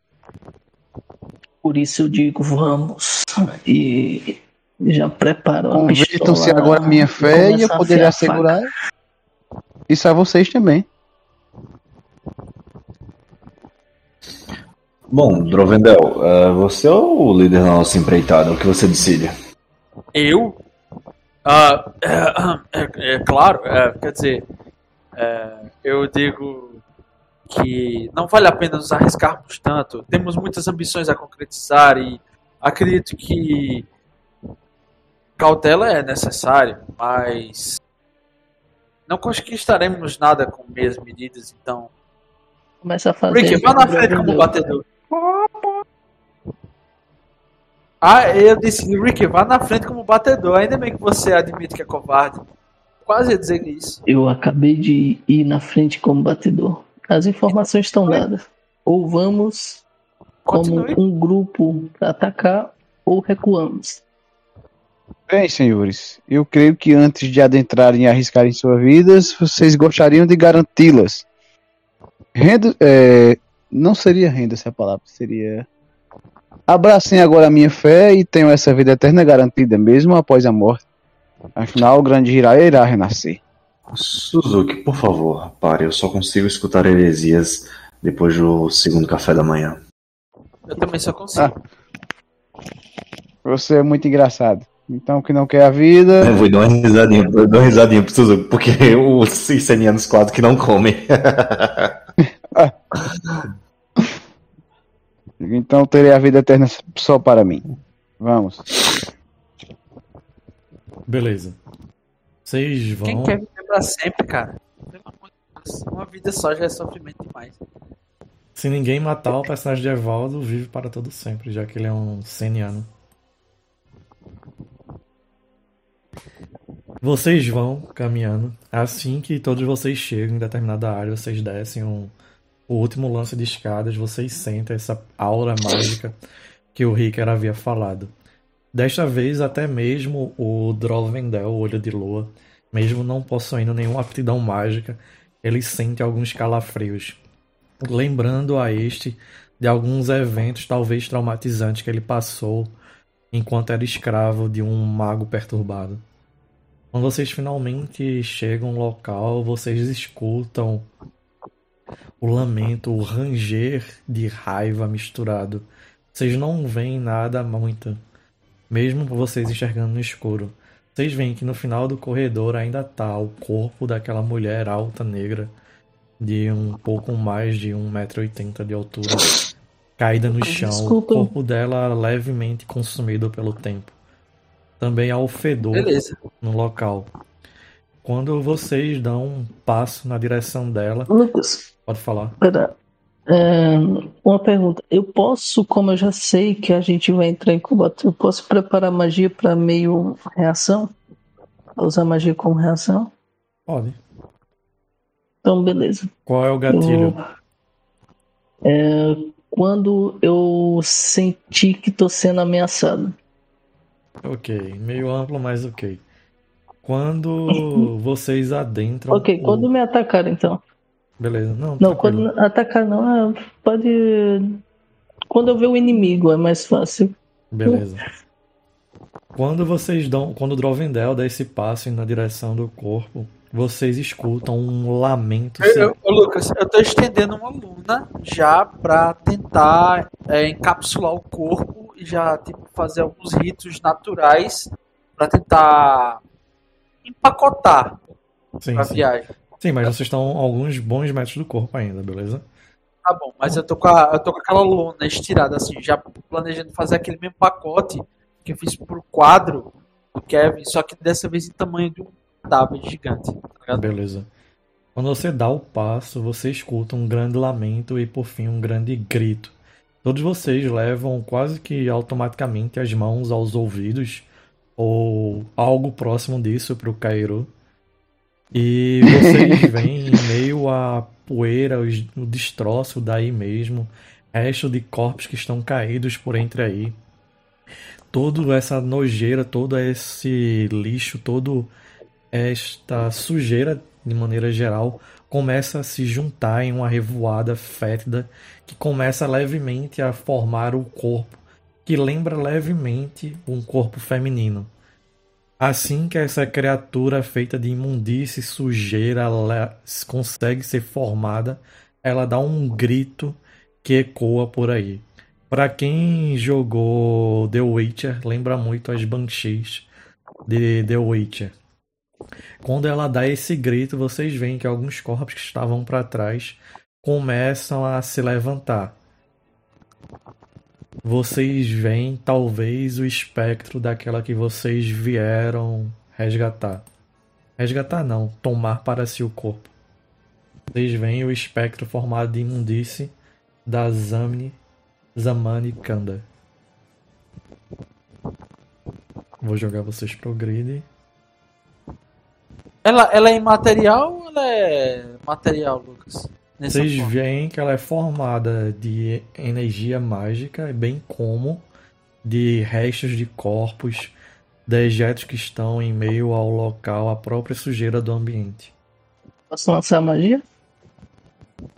Por isso eu digo, vamos. E já preparo a Convertam-se agora a minha fé e eu começar a poderei afiar a assegurar. Isso a vocês também. Bom, Drovendel, eh, você é o líder da nossa empreitada, o que você decide? Eu? Ah, é, é- é claro, é, quer dizer, é, eu digo que não vale a pena nos arriscarmos tanto. Temos muitas ambições a concretizar e acredito que cautela é necessária, mas não conquistaremos nada com meias medidas, então. Começa a fazer. Rick, vá na frente como batedor. Ah, eu disse, Rick, vá na frente como batedor. Ainda bem que você admite que é covarde. Quase ia dizer isso. Eu acabei de ir na frente como batedor. As informações estão dadas. Ou vamos como Continue. um grupo para atacar, ou recuamos. Bem, senhores, eu creio que antes de adentrarem e arriscarem suas vidas, vocês gostariam de garanti-las. Renda, é, não seria renda essa palavra, seria. Abracem agora a minha fé e tenham essa vida eterna garantida, mesmo após a morte. Afinal, o grande Jiraiya irá renascer. Suzuki, por favor, pare. Eu só consigo escutar heresias depois do segundo café da manhã. Eu também só consigo. Você é muito engraçado. Então, o que não quer a vida. Eu vou dar uma risadinha, eu dou uma risadinha pro Suzuki, porque os sicenianos quatro que não comem. Então, terei a vida eterna só para mim. Vamos. Beleza. Vocês vão. Quem quer viver pra sempre, cara? Uma vida só já é sofrimento demais. Se ninguém matar o personagem de Evaldo, vive para todo sempre, já que ele é um seniano. Vocês vão caminhando. Assim que todos vocês chegam em determinada área, vocês descem um, o último lance de escadas, vocês sentem essa aura mágica que o Ricker havia falado. Desta vez, até mesmo o Drovendel, o Olho de Lua, mesmo não possuindo nenhuma aptidão mágica, ele sente alguns calafrios lembrando a este de alguns eventos talvez traumatizantes que ele passou enquanto era escravo de um mago perturbado. Quando vocês finalmente chegam ao local, vocês escutam o lamento, o ranger de raiva misturado. Vocês não veem nada muito, mesmo vocês enxergando no escuro. Vocês veem que no final do corredor ainda tá o corpo daquela mulher alta negra de um pouco mais de 1,80m de altura, caída no chão, Desculpa. o corpo dela levemente consumido pelo tempo. Também há o fedor Beleza. no local. Quando vocês dão um passo na direção dela, Lucas, pode falar. pera. É, uma pergunta. Eu posso, como eu já sei que a gente vai entrar em combate, eu posso preparar magia para meio reação? Usar magia como reação? Pode. Então, beleza. Qual é o gatilho? Eu- é, quando eu senti que tô sendo ameaçado. Ok, meio amplo, mas ok. Quando vocês adentram. Ok, o- quando me atacar então. Beleza, não, Não, tranquilo. quando atacar não, é, pode. Quando eu ver o inimigo é mais fácil. Beleza. Quando vocês dão. Quando o Drovendel dá esse passo na direção do corpo, vocês escutam um lamento. Eu, eu- ô, Lucas, eu tô estendendo uma luna já pra tentar é, encapsular o corpo e já tipo, fazer alguns ritos naturais pra tentar empacotar Sim, pra sim. viagem. Sim, mas vocês estão a alguns bons metros do corpo ainda, beleza? Tá bom, mas eu tô com, a, eu tô com aquela lona estirada assim, já planejando fazer aquele mesmo pacote que eu fiz pro quadro do Kevin, só que dessa vez em tamanho de um cadáver gigante. Tá? Beleza. Quando você dá o passo, você escuta um grande lamento e por fim um grande grito. Todos vocês levam quase que automaticamente as mãos aos ouvidos ou algo próximo disso para o Cairo. E vocês veem em meio à poeira, o destroço daí mesmo, resto de corpos que estão caídos por entre aí. Toda essa nojeira, todo esse lixo, todo esta sujeira, de maneira geral, começa a se juntar em uma revoada fétida que começa levemente a formar o corpo, que lembra levemente um corpo feminino. Assim que essa criatura feita de imundície e sujeira consegue ser formada, ela dá um grito que ecoa por aí. Pra quem jogou The Witcher, lembra muito as Banshees de The Witcher. Quando ela dá esse grito, vocês veem que alguns corpos que estavam para trás começam a se levantar. Vocês veem talvez o espectro daquela que vocês vieram resgatar. Resgatar não, tomar para si o corpo. Vocês veem o espectro formado de imundície da Zamni, Zamani Kanda. Vou jogar vocês pro grid. Ela, ela é imaterial ou ela é material, Lucas? Nessa Vocês forma? veem que ela é formada de energia mágica, bem como de restos de corpos, dejetos que estão em meio ao local, a própria sujeira do ambiente. Posso lançar magia?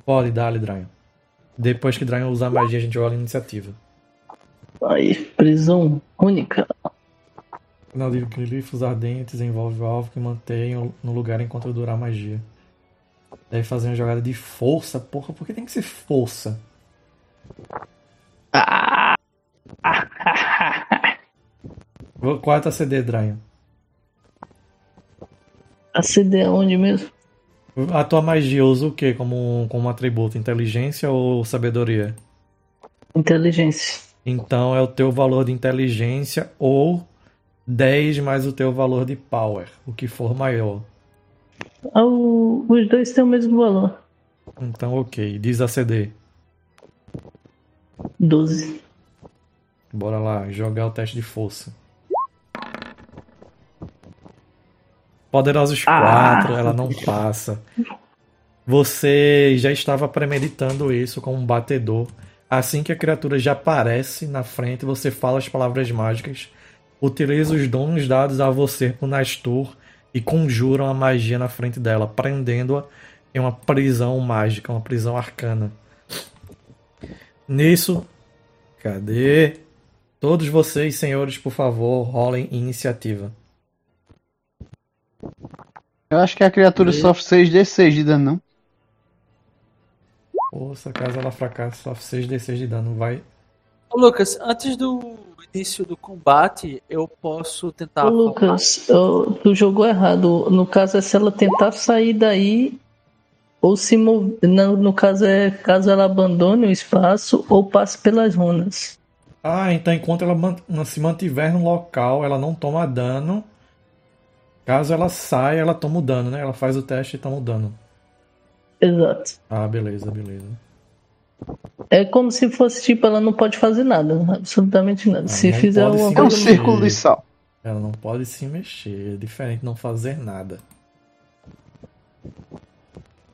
Pode dar, Dryan. Depois que Dryan usar magia, a gente joga a iniciativa. Aí, prisão única. Não digo que glifos ardentes envolve o alvo que mantenham no lugar enquanto durar a magia. Deve fazer uma jogada de força, porra, por que tem que ser força? Ah! Qual é a tua CD, Dryan? A CD é onde mesmo? A tua magia usa o que como, como atributo? Inteligência ou sabedoria? Inteligência. Então é o teu valor de inteligência ou 10 mais o teu valor de power, o que for maior. Ah, o- os dois têm o mesmo valor. Então, ok. Diz a CD. 12. Bora lá, jogar o teste de força. Poderosos Ah. 4, ela não passa. Você já estava premeditando isso com um batedor. Assim que a criatura já aparece na frente, você fala as palavras mágicas, utiliza os dons dados a você por Nastur e conjura uma magia na frente dela, prendendo-a em uma prisão mágica, uma prisão arcana. Nisso, cadê? Todos vocês, senhores, por favor, rolem iniciativa. Eu acho que a criatura sofre 6d6 de dano, não? Força, caso ela fracasse, sofre 6d6 de dano. Vai. Ô, Lucas, antes do início do combate, eu posso tentar. Ô, Lucas, tu jogou errado. No caso é se ela tentar sair daí ou se mover. No, no caso é caso ela abandone o espaço ou passe pelas runas. Ah, então enquanto ela man- se mantiver no local, ela não toma dano. Caso ela saia, ela toma o dano, né? Ela faz o teste e toma o dano. Exato. Ah, beleza, beleza. É como se fosse tipo, ela não pode fazer nada, absolutamente nada. Ah, se fizer alguma se É um coisa. círculo de sal. Ela não pode se mexer. É diferente de não fazer nada.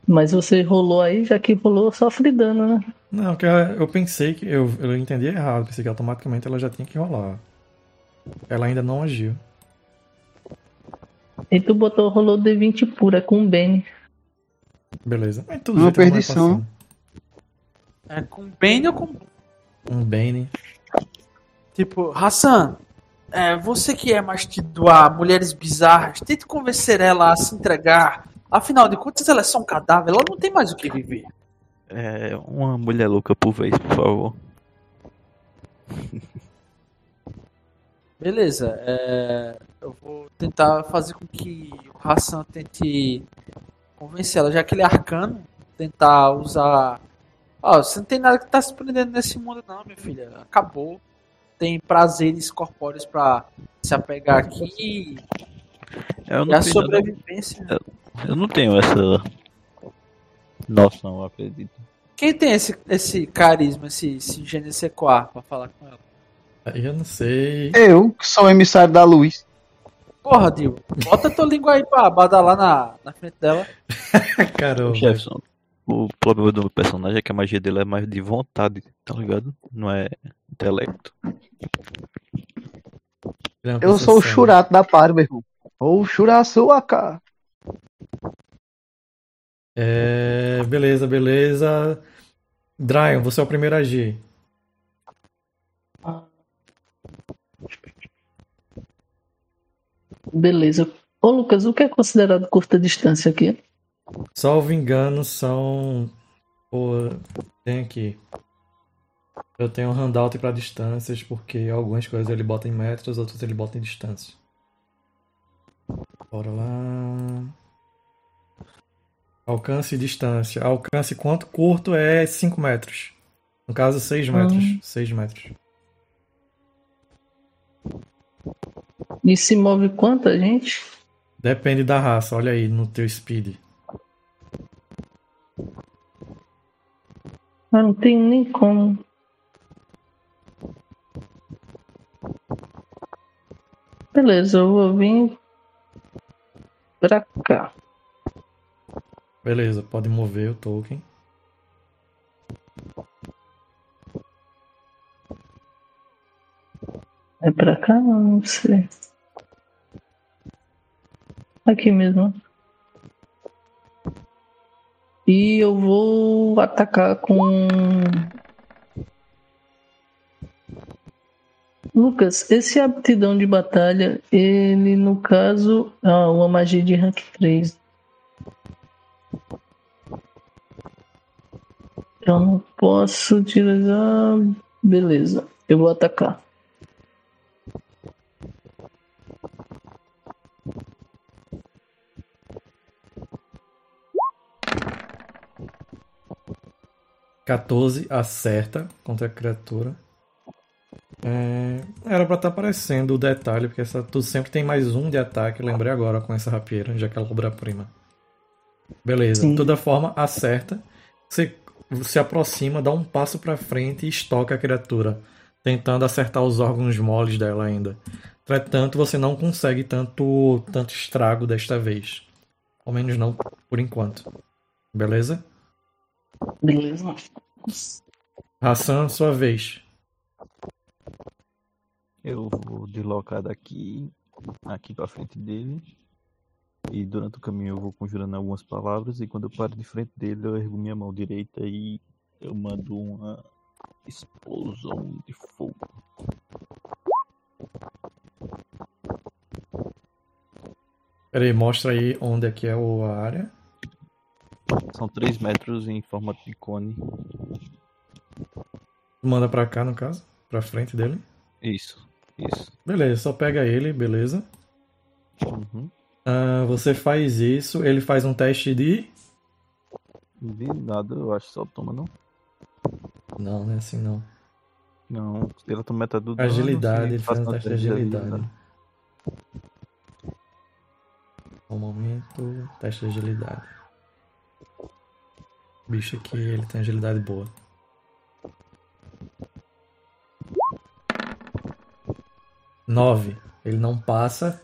Mas você rolou aí, já que rolou, sofre dano, né? Não, que eu, pensei que. Eu, eu entendi errado. Pensei que automaticamente ela já tinha que rolar. Ela ainda não agiu. E tu botou, rolou D20 pura com o Benny. Beleza. Mas tudo Uma ela perdição. É com Bane ou com. Um Bane. Tipo, Hassan, é, você que é mais tido a mulheres bizarras, tente convencer ela a se entregar. Afinal de contas, ela é só um cadáver, ela não tem mais o que viver. É uma mulher louca por vez, por favor. Beleza, é, eu vou tentar fazer com que o Hassan tente convencer ela, já que ele é arcano, tentar usar. Ó, você não tem nada que tá se prendendo nesse mundo, não, minha filha. Acabou. Tem prazeres corpóreos pra se apegar aqui Eu e não, a tenho, sobrevivência. eu não tenho essa noção, eu acredito. Quem tem esse, esse carisma, esse, esse gênio sequar pra falar com ela? Eu não sei. Eu, que sou o emissário da luz. Porra, Dio, bota tua língua aí pra badalar na, na frente dela. Caramba. Jefferson, o problema do meu personagem é que a magia dele é mais de vontade, tá ligado? Não é intelecto. Ele é Eu sou o churato da par, meu irmão. Ou churaçuaca. É, beleza, beleza. Dryon, você é o primeiro a agir. Beleza. Ô Lucas, o que é considerado curta distância aqui? Salvo engano, são. Pô, tem aqui. Eu tenho um handout para distâncias, porque algumas coisas ele bota em metros, outras ele bota em distância. Bora lá. Alcance e distância. Alcance quanto curto é 5 metros. No caso, 6 metros. 6 metros. E se move quanta gente? Depende da raça, olha aí no teu speed. Ah, não tem nem como. Beleza, eu vou vir pra cá. Beleza, pode mover o token. É pra cá? Não sei. Aqui mesmo. E eu vou atacar com. Lucas, esse aptidão de batalha, ele no caso. Ah, uma magia de rank 3. Eu não posso utilizar. Beleza, eu vou atacar. Quatorze acerta contra a criatura. É, era pra estar aparecendo o detalhe, porque essa, tu sempre tem mais um de ataque. Lembrei agora com essa rapieira, já que é obra-prima. Beleza, Sim. de toda forma, acerta. Você se aproxima, dá um passo pra frente e estoca a criatura, tentando acertar os órgãos moles dela ainda. Entretanto, você não consegue tanto, tanto estrago desta vez. Ao menos não por enquanto. Beleza? Beleza. Hassan, sua vez. Eu vou deslocar daqui, aqui pra frente dele. E durante o caminho eu vou conjurando algumas palavras. E quando eu paro de frente dele, eu ergo minha mão direita e eu mando uma explosão de fogo. Peraí, mostra aí onde é que é o- a área. São 3 metros em formato de cone. Manda pra cá, no caso. Pra frente dele. Isso, isso. Beleza, só pega ele, beleza. Uhum. Ah, você faz isso, ele faz um teste de. De nada, eu acho que só toma, não? Não, não é assim não. Não, ele toma metade do dano. Agilidade, se ele faz um teste de agilidade. Um momento, teste de agilidade. Bicho aqui, ele tem agilidade boa. Nove. Ele não passa.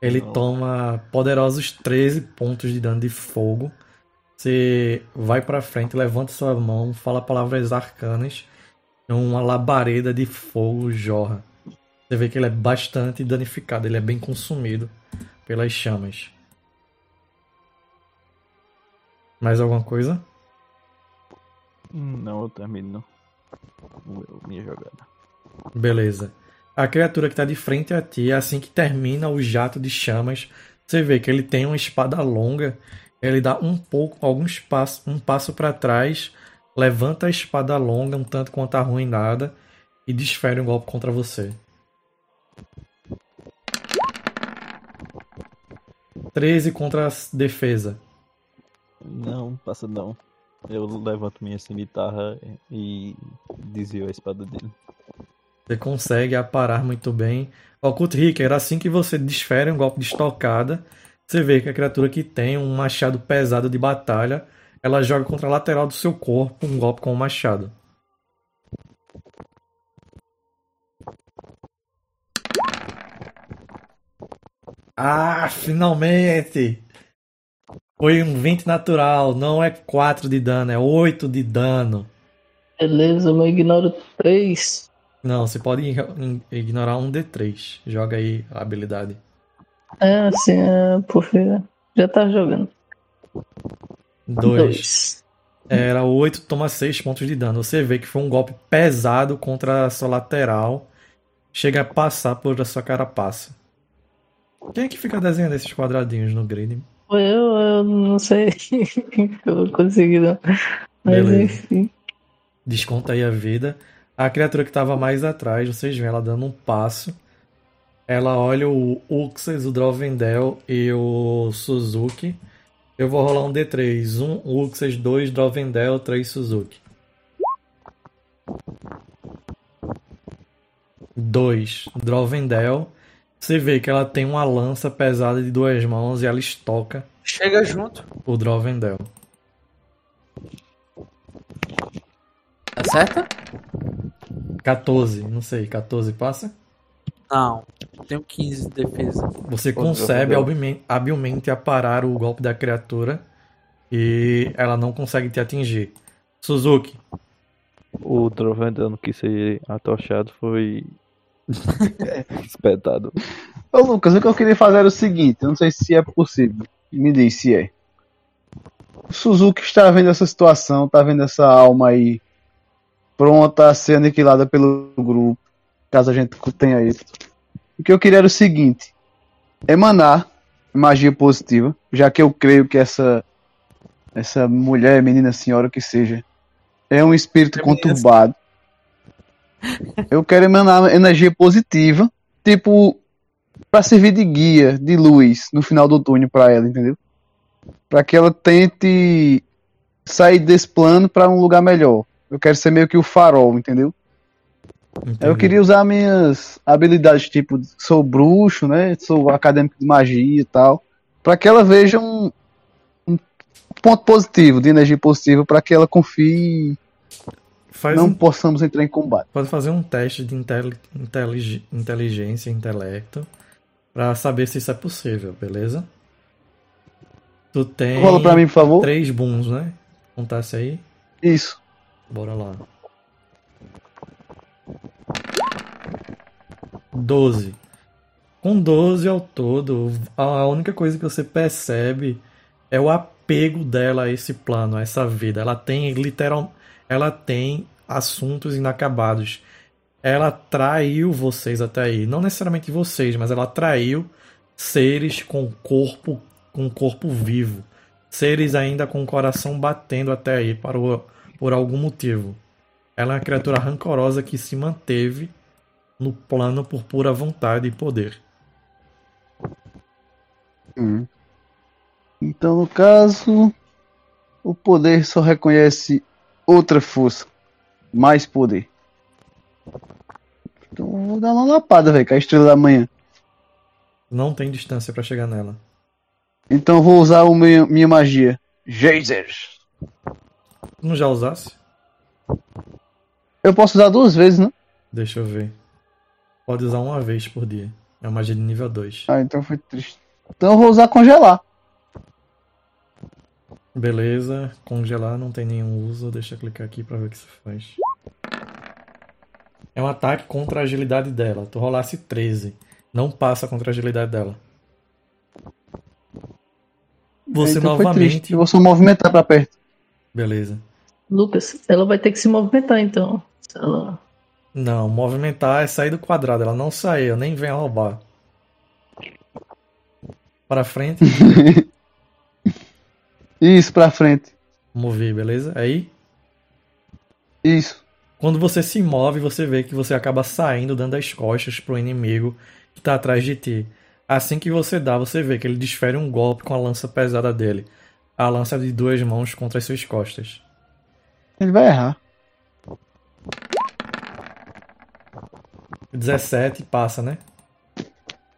Ele Não. toma poderosos 13 pontos de dano de fogo. Você vai pra frente, levanta sua mão, fala palavras arcanas. Uma labareda de fogo jorra. Você vê que ele é bastante danificado, ele é bem consumido pelas chamas. Mais alguma coisa? Não, eu termino minha jogada. Beleza. A criatura que tá de frente a ti, assim que termina o jato de chamas, você vê que ele tem uma espada longa. Ele dá um pouco, alguns passos, um passo para trás, levanta a espada longa, um tanto quanto arruinada, e desfere um golpe contra você. 13 contra a defesa. Não, passa não. Eu levanto minha cimitarra e desvio a espada dele. Você consegue aparar muito bem. Occult Ricker, assim que você desfere um golpe de estocada, você vê que a criatura que tem um machado pesado de batalha, ela joga contra a lateral do seu corpo um golpe com o machado. Ah, finalmente! Foi um 20 natural, não é 4 de dano, é 8 de dano. Beleza, eu ignoro 3. Não, você pode ig- ignorar um D3. Joga aí a habilidade. É, assim, é, porque já tá jogando. 2. Era 8, toma 6 pontos de dano. Você vê que foi um golpe pesado contra a sua lateral. Chega a passar por a sua carapaça. Quem é que fica desenhando esses quadradinhos no grid? Eu, eu não sei. eu consegui não. Mas Beleza. enfim. Desconta aí a vida. A criatura que estava mais atrás, vocês veem ela dando um passo. Ela olha o Uxas, o Drovendel e o Suzuki. Eu vou rolar um D3. Um Uxas, dois Drovendel, três Suzuki. Dois Drovendel. Você vê que ela tem uma lança pesada de duas mãos e ela estoca Chega junto. o Drovendel. Acerta? 14, não sei, 14 passa? Não. Tenho 15 de defesa. Você Pô, consegue Drovendel. habilmente, aparar o golpe da criatura e ela não consegue te atingir. Suzuki, O Drovendel não quis ser atochado, foi espetado. Ô Lucas, o que eu queria fazer era o seguinte, eu não sei se é possível. Me diz se é. O Suzuki está vendo essa situação, tá vendo essa alma aí pronta a ser aniquilada pelo grupo, caso a gente tenha êxito. O que eu queria era o seguinte: emanar magia positiva, já que eu creio que essa essa mulher, menina, senhora, que seja, é um espírito Feminina. conturbado. Eu quero emanar energia positiva, tipo para servir de guia, de luz no final do túnel para ela, entendeu? Para que ela tente sair desse plano para um lugar melhor. Eu quero ser meio que o farol, entendeu? Eu entendi. queria usar minhas habilidades, tipo, sou bruxo, né? Sou acadêmico de magia e tal, para que ela veja um, um ponto positivo, de energia positiva, para que ela confie Faz não um- possamos entrar em combate. pode fazer um teste de intel- intelig- inteligência e intelecto pra saber se isso é possível, beleza? Tu tem Rola pra mim, por favor. três booms, né? Contasse aí. Isso. Bora lá. 12. Com 12 ao todo, a única coisa que você percebe é o apego dela a esse plano, a essa vida. Ela tem literal, ela tem assuntos inacabados. Ela traiu vocês até aí, não necessariamente vocês, mas ela traiu seres com corpo, com corpo vivo, seres ainda com o coração batendo até aí para o, por algum motivo. Ela é uma criatura rancorosa que se manteve no plano por pura vontade e poder. Hum. Então, no caso, o poder só reconhece outra força, mais poder. Então, eu vou dar uma lapada, velho, com a estrela da manhã. Não tem distância para chegar nela. Então, eu vou usar o meu, minha magia. Geysers. Não já usasse? Eu posso usar duas vezes, né? Deixa eu ver. Pode usar uma vez por dia. É uma magia de nível 2. Ah, então foi triste. Então, eu vou usar congelar. Beleza, congelar não tem nenhum uso. Deixa eu clicar aqui pra ver o que isso faz. É um ataque contra a agilidade dela. Tu rolasse 13. Não passa contra a agilidade dela. Você então novamente. Eu vou só movimentar pra perto. Beleza. Lucas, ela vai ter que se movimentar então. Ela... Não, movimentar é sair do quadrado. Ela não saiu, nem vem a roubar. Para frente, Isso, pra frente. mover, beleza? Aí, Isso. quando você se move, você vê que você acaba saindo, dando as costas pro inimigo que tá atrás de ti. Assim que você dá, você vê que ele desfere um golpe com a lança pesada dele. A lança de duas mãos contra as suas costas. Ele vai errar. 17 passa, né?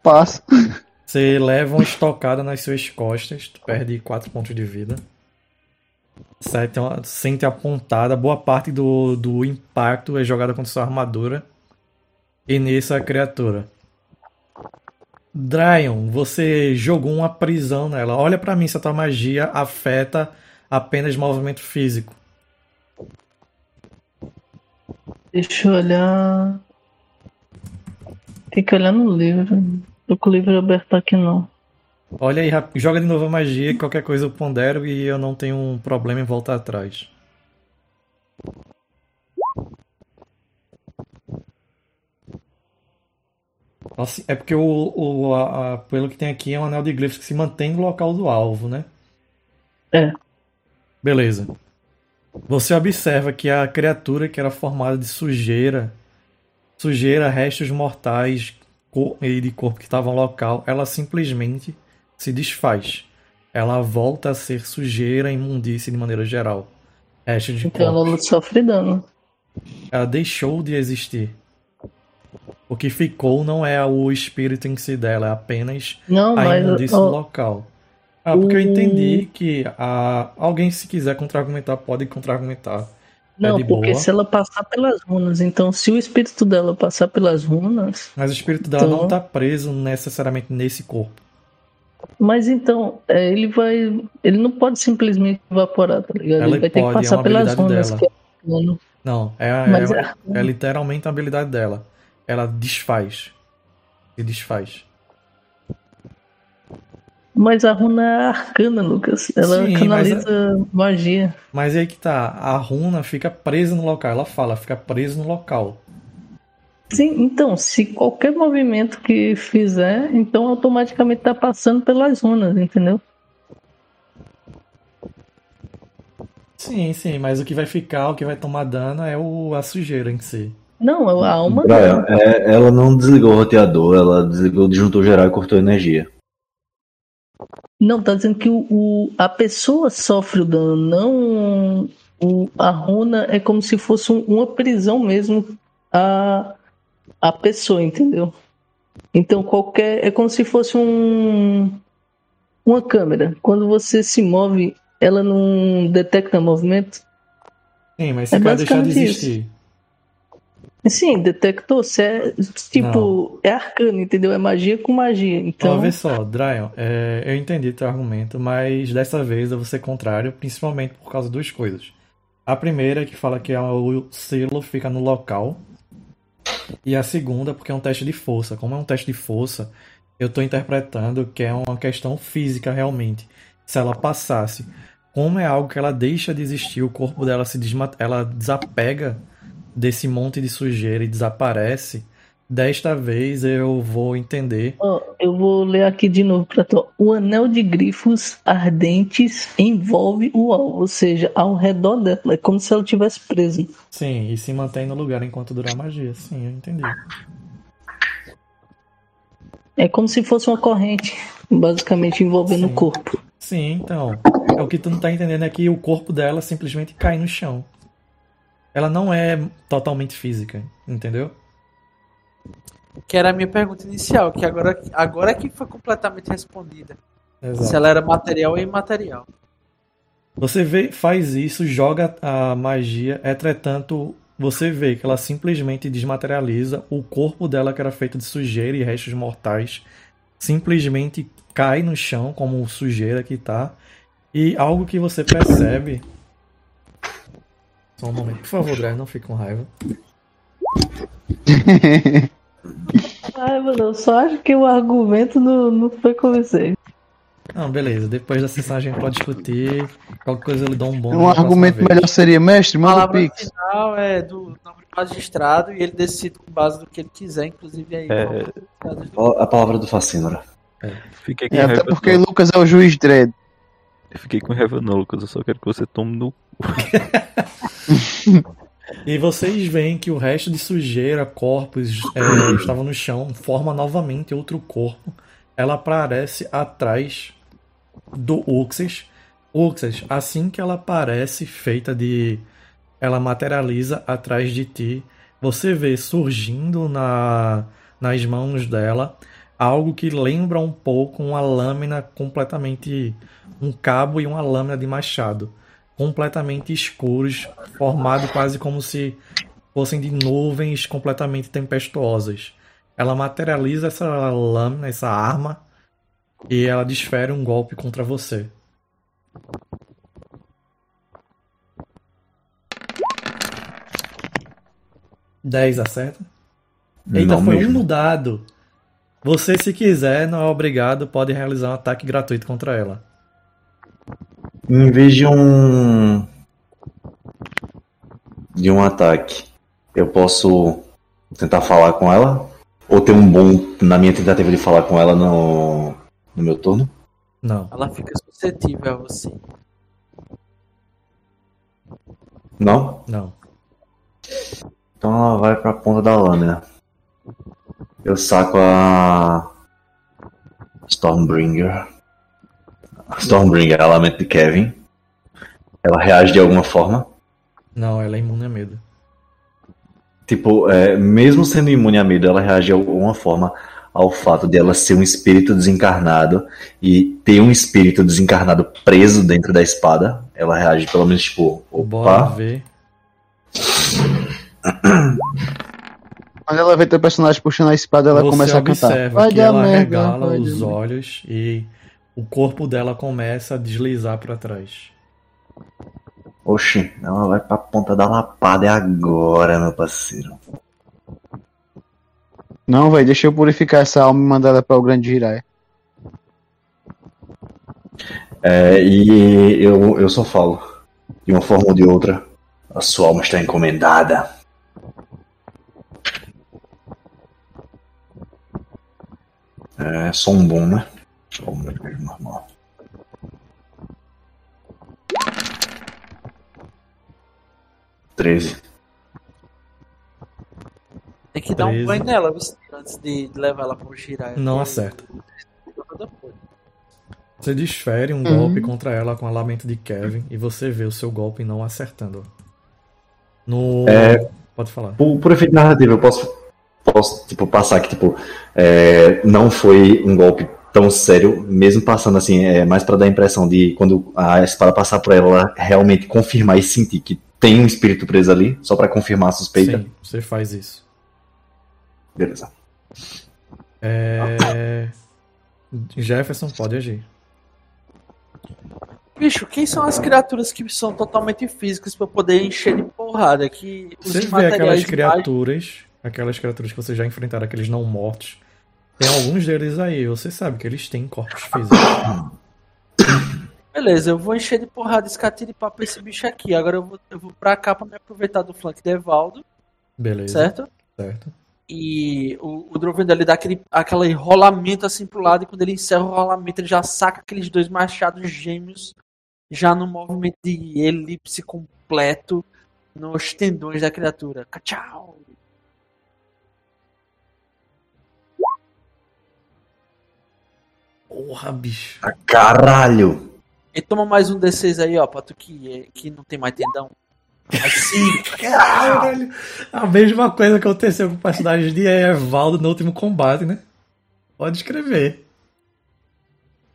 Passa. Você leva uma estocada nas suas costas, tu perde 4 pontos de vida. Sete, sente a pontada, boa parte do, do impacto é jogada contra sua armadura. E nisso a criatura. Dryon, você jogou uma prisão nela. Olha pra mim se a tua magia afeta apenas movimento físico. Deixa eu olhar. Tem que olhar no livro. Tô com o livro aberto aqui não. Olha aí, joga de novo a magia, qualquer coisa eu pondero e eu não tenho um problema em voltar atrás. Assim, é porque o, o a- a- pelo que tem aqui é um anel de glifos que se mantém no local do alvo, né? É. Beleza. Você observa que a criatura que era formada de sujeira, sujeira, restos mortais co- e de corpo que estavam no local, ela simplesmente se desfaz. Ela volta a ser sujeira e imundície de maneira geral. Restos de Então corpos. ela sofre dano. Ela deixou de existir. O que ficou não é o espírito em si dela, é apenas Não, a mas. imundície ó, do local. Ah, porque eu entendi que a, alguém, se quiser contra-argumentar, pode contra-argumentar. Não, de porque boa. se ela passar pelas runas, então se o espírito dela passar pelas runas, Mas o espírito dela Então- não tá preso necessariamente nesse corpo. mas então é, ele vai, ele não pode simplesmente evaporar, tá ligado? Ela ele vai ter pode, que é passar uma pelas runas. dela. É. Não, é, é, é- é literalmente a habilidade dela. Ela desfaz. Se desfaz. Mas a runa é arcana, Lucas. Ela Sim, mas canaliza magia. Mas aí que tá, a runa fica presa no local. Ela fala, fica presa no local. Sim, então, se qualquer movimento que fizer, então automaticamente tá passando pelas runas, entendeu? Sim, sim, mas o que vai ficar, o que vai tomar dano é o, a sujeira em si. Não, é a alma dela. é, ela não desligou o roteador, ela desligou o disjuntor geral e cortou energia. Não, tá dizendo que o, o- a pessoa sofre o dano, não o, a runa é como se fosse um- uma prisão mesmo a, a pessoa, entendeu? Então qualquer é como se fosse um uma câmera. Quando você se move, ela não detecta movimento. Sim, mas se É o cara deixar de existir. Sim, detectou. É, tipo, é arcano, entendeu? É magia com magia. Então, Então, vê só, Dryon, é, eu entendi teu argumento, mas dessa vez eu vou ser contrário, principalmente por causa de duas coisas. A primeira é que fala que o selo fica no local, e a segunda porque é um teste de força. Como é um teste de força, eu estou interpretando que é uma questão física realmente. Se ela passasse, como é algo que ela deixa de existir, o corpo dela se desma ela desapega desse monte de sujeira e desaparece. Desta vez eu vou entender ó, eu vou ler aqui de novo pra tu. O anel de grifos ardentes envolve o alvo, ou seja, ao redor dela. É como se ela tivesse presa. Sim, e se mantém no lugar enquanto durar a magia. Sim, eu entendi. É como se fosse uma corrente, basicamente envolvendo Sim. o corpo. Sim, então. É o que tu não tá entendendo é que o corpo dela simplesmente cai no chão. Ela não é totalmente física, entendeu? Que era a minha pergunta inicial, que agora, agora é que foi completamente respondida. Se Exato. ela era material ou imaterial. Você vê, faz isso, joga a magia, entretanto, você vê que ela simplesmente desmaterializa o corpo dela, que era feito de sujeira e restos mortais, simplesmente cai no chão, como sujeira que tá. E algo que você percebe. Só um momento, por favor, Drive, não fique com raiva. Ai, mano, eu só acho que o argumento não, não foi convincente. Não, beleza, depois da sessão a gente pode discutir. Qualquer coisa eu lhe dou um bom. Um argumento melhor seria, mestre, manda o Pix. final é do nome do magistrado e ele decide com base no que ele quiser, inclusive aí. É. A palavra do Facínora. Fiquei com É, até porque não. Lucas é o juiz dread. Eu fiquei com raiva não, Lucas. Eu só quero que você tome no. E vocês veem que o resto de sujeira, corpos, é, estavam no chão, forma novamente outro corpo. Ela aparece atrás do Uxas. Uxas, assim que ela aparece, feita de. Ela materializa atrás de ti. Você vê surgindo na, nas mãos dela algo que lembra um pouco uma lâmina completamente. um cabo e uma lâmina de machado completamente escuros, formado quase como se fossem de nuvens completamente tempestuosas. Ela materializa essa lâmina, essa arma, e ela desfere um golpe contra você. Dez acerta? Eita, Não foi um mesmo. no dado. Você, se quiser, não é obrigado, pode realizar um ataque gratuito contra ela. Em vez de um. de um ataque, eu posso tentar falar com ela? Ou ter um bom na minha tentativa de falar com ela no, no meu turno? Não. Ela fica suscetível a você. Não? Não. Então ela vai pra ponta da lâmina. Eu saco a. Stormbringer. A Stormbringer, a lamento de Kevin. Ela reage de alguma forma. Não, ela é imune a medo. Tipo, é, mesmo sendo imune a medo, ela reage de alguma forma ao fato de ela ser um espírito desencarnado e ter um espírito desencarnado preso dentro da espada. Ela reage pelo menos tipo, Bora opa, ver. Quando ela vê teu personagem puxando a espada, ela Você começa a cantar. observa Vai que ela merda, regala os olhos e o corpo dela começa a deslizar pra trás. oxi, ela vai pra ponta da lapada, é agora, meu parceiro. Não, velho, deixa eu purificar essa alma e mandar ela para o grande Jiraiya. É, e eu, eu só falo, de uma forma ou de outra, a sua alma está encomendada. É só um bom, né? Só um mesmo normal. Treze. Tem que dar um banho nela antes de levar ela pro Jiraiya. Não acerta. Você desfere um Uhum. golpe contra ela com a lamento de Kevin e você vê o seu golpe não acertando. No. É. Pode falar. Por, por efeito narrativo, eu posso, posso tipo, passar que tipo, é, não foi um golpe tão sério, mesmo passando assim, é mais pra dar a impressão de quando a espada passar por ela, ela realmente confirmar e sentir que tem um espírito preso ali, só pra confirmar a suspeita. Sim, você faz isso. Beleza. É... Jefferson pode agir. Bicho, quem são as criaturas que são totalmente físicas pra eu poder encher de porrada? Que os Você vê aquelas criaturas, aquelas criaturas que você já enfrentaram, aqueles não mortos. Tem alguns deles aí, você sabe que eles têm corpos físicos. Beleza, eu vou encher de porrada esse catira e papo esse bicho aqui. Agora eu vou, eu vou pra cá pra me aproveitar do flank de Evaldo, Beleza. certo? Certo. E o, o Drovendo ele dá aquele, aquele rolamento assim pro lado, e quando ele encerra o rolamento, ele já saca aqueles dois machados gêmeos, já no movimento de elipse completo, nos tendões da criatura. Tchau! Porra, bicho. Ah, caralho! E toma mais um D6 aí, ó, pra tu que, que não tem mais tendão. Assim, Caralho. A mesma coisa que aconteceu com o personagem de Evaldo no último combate, né? Pode escrever.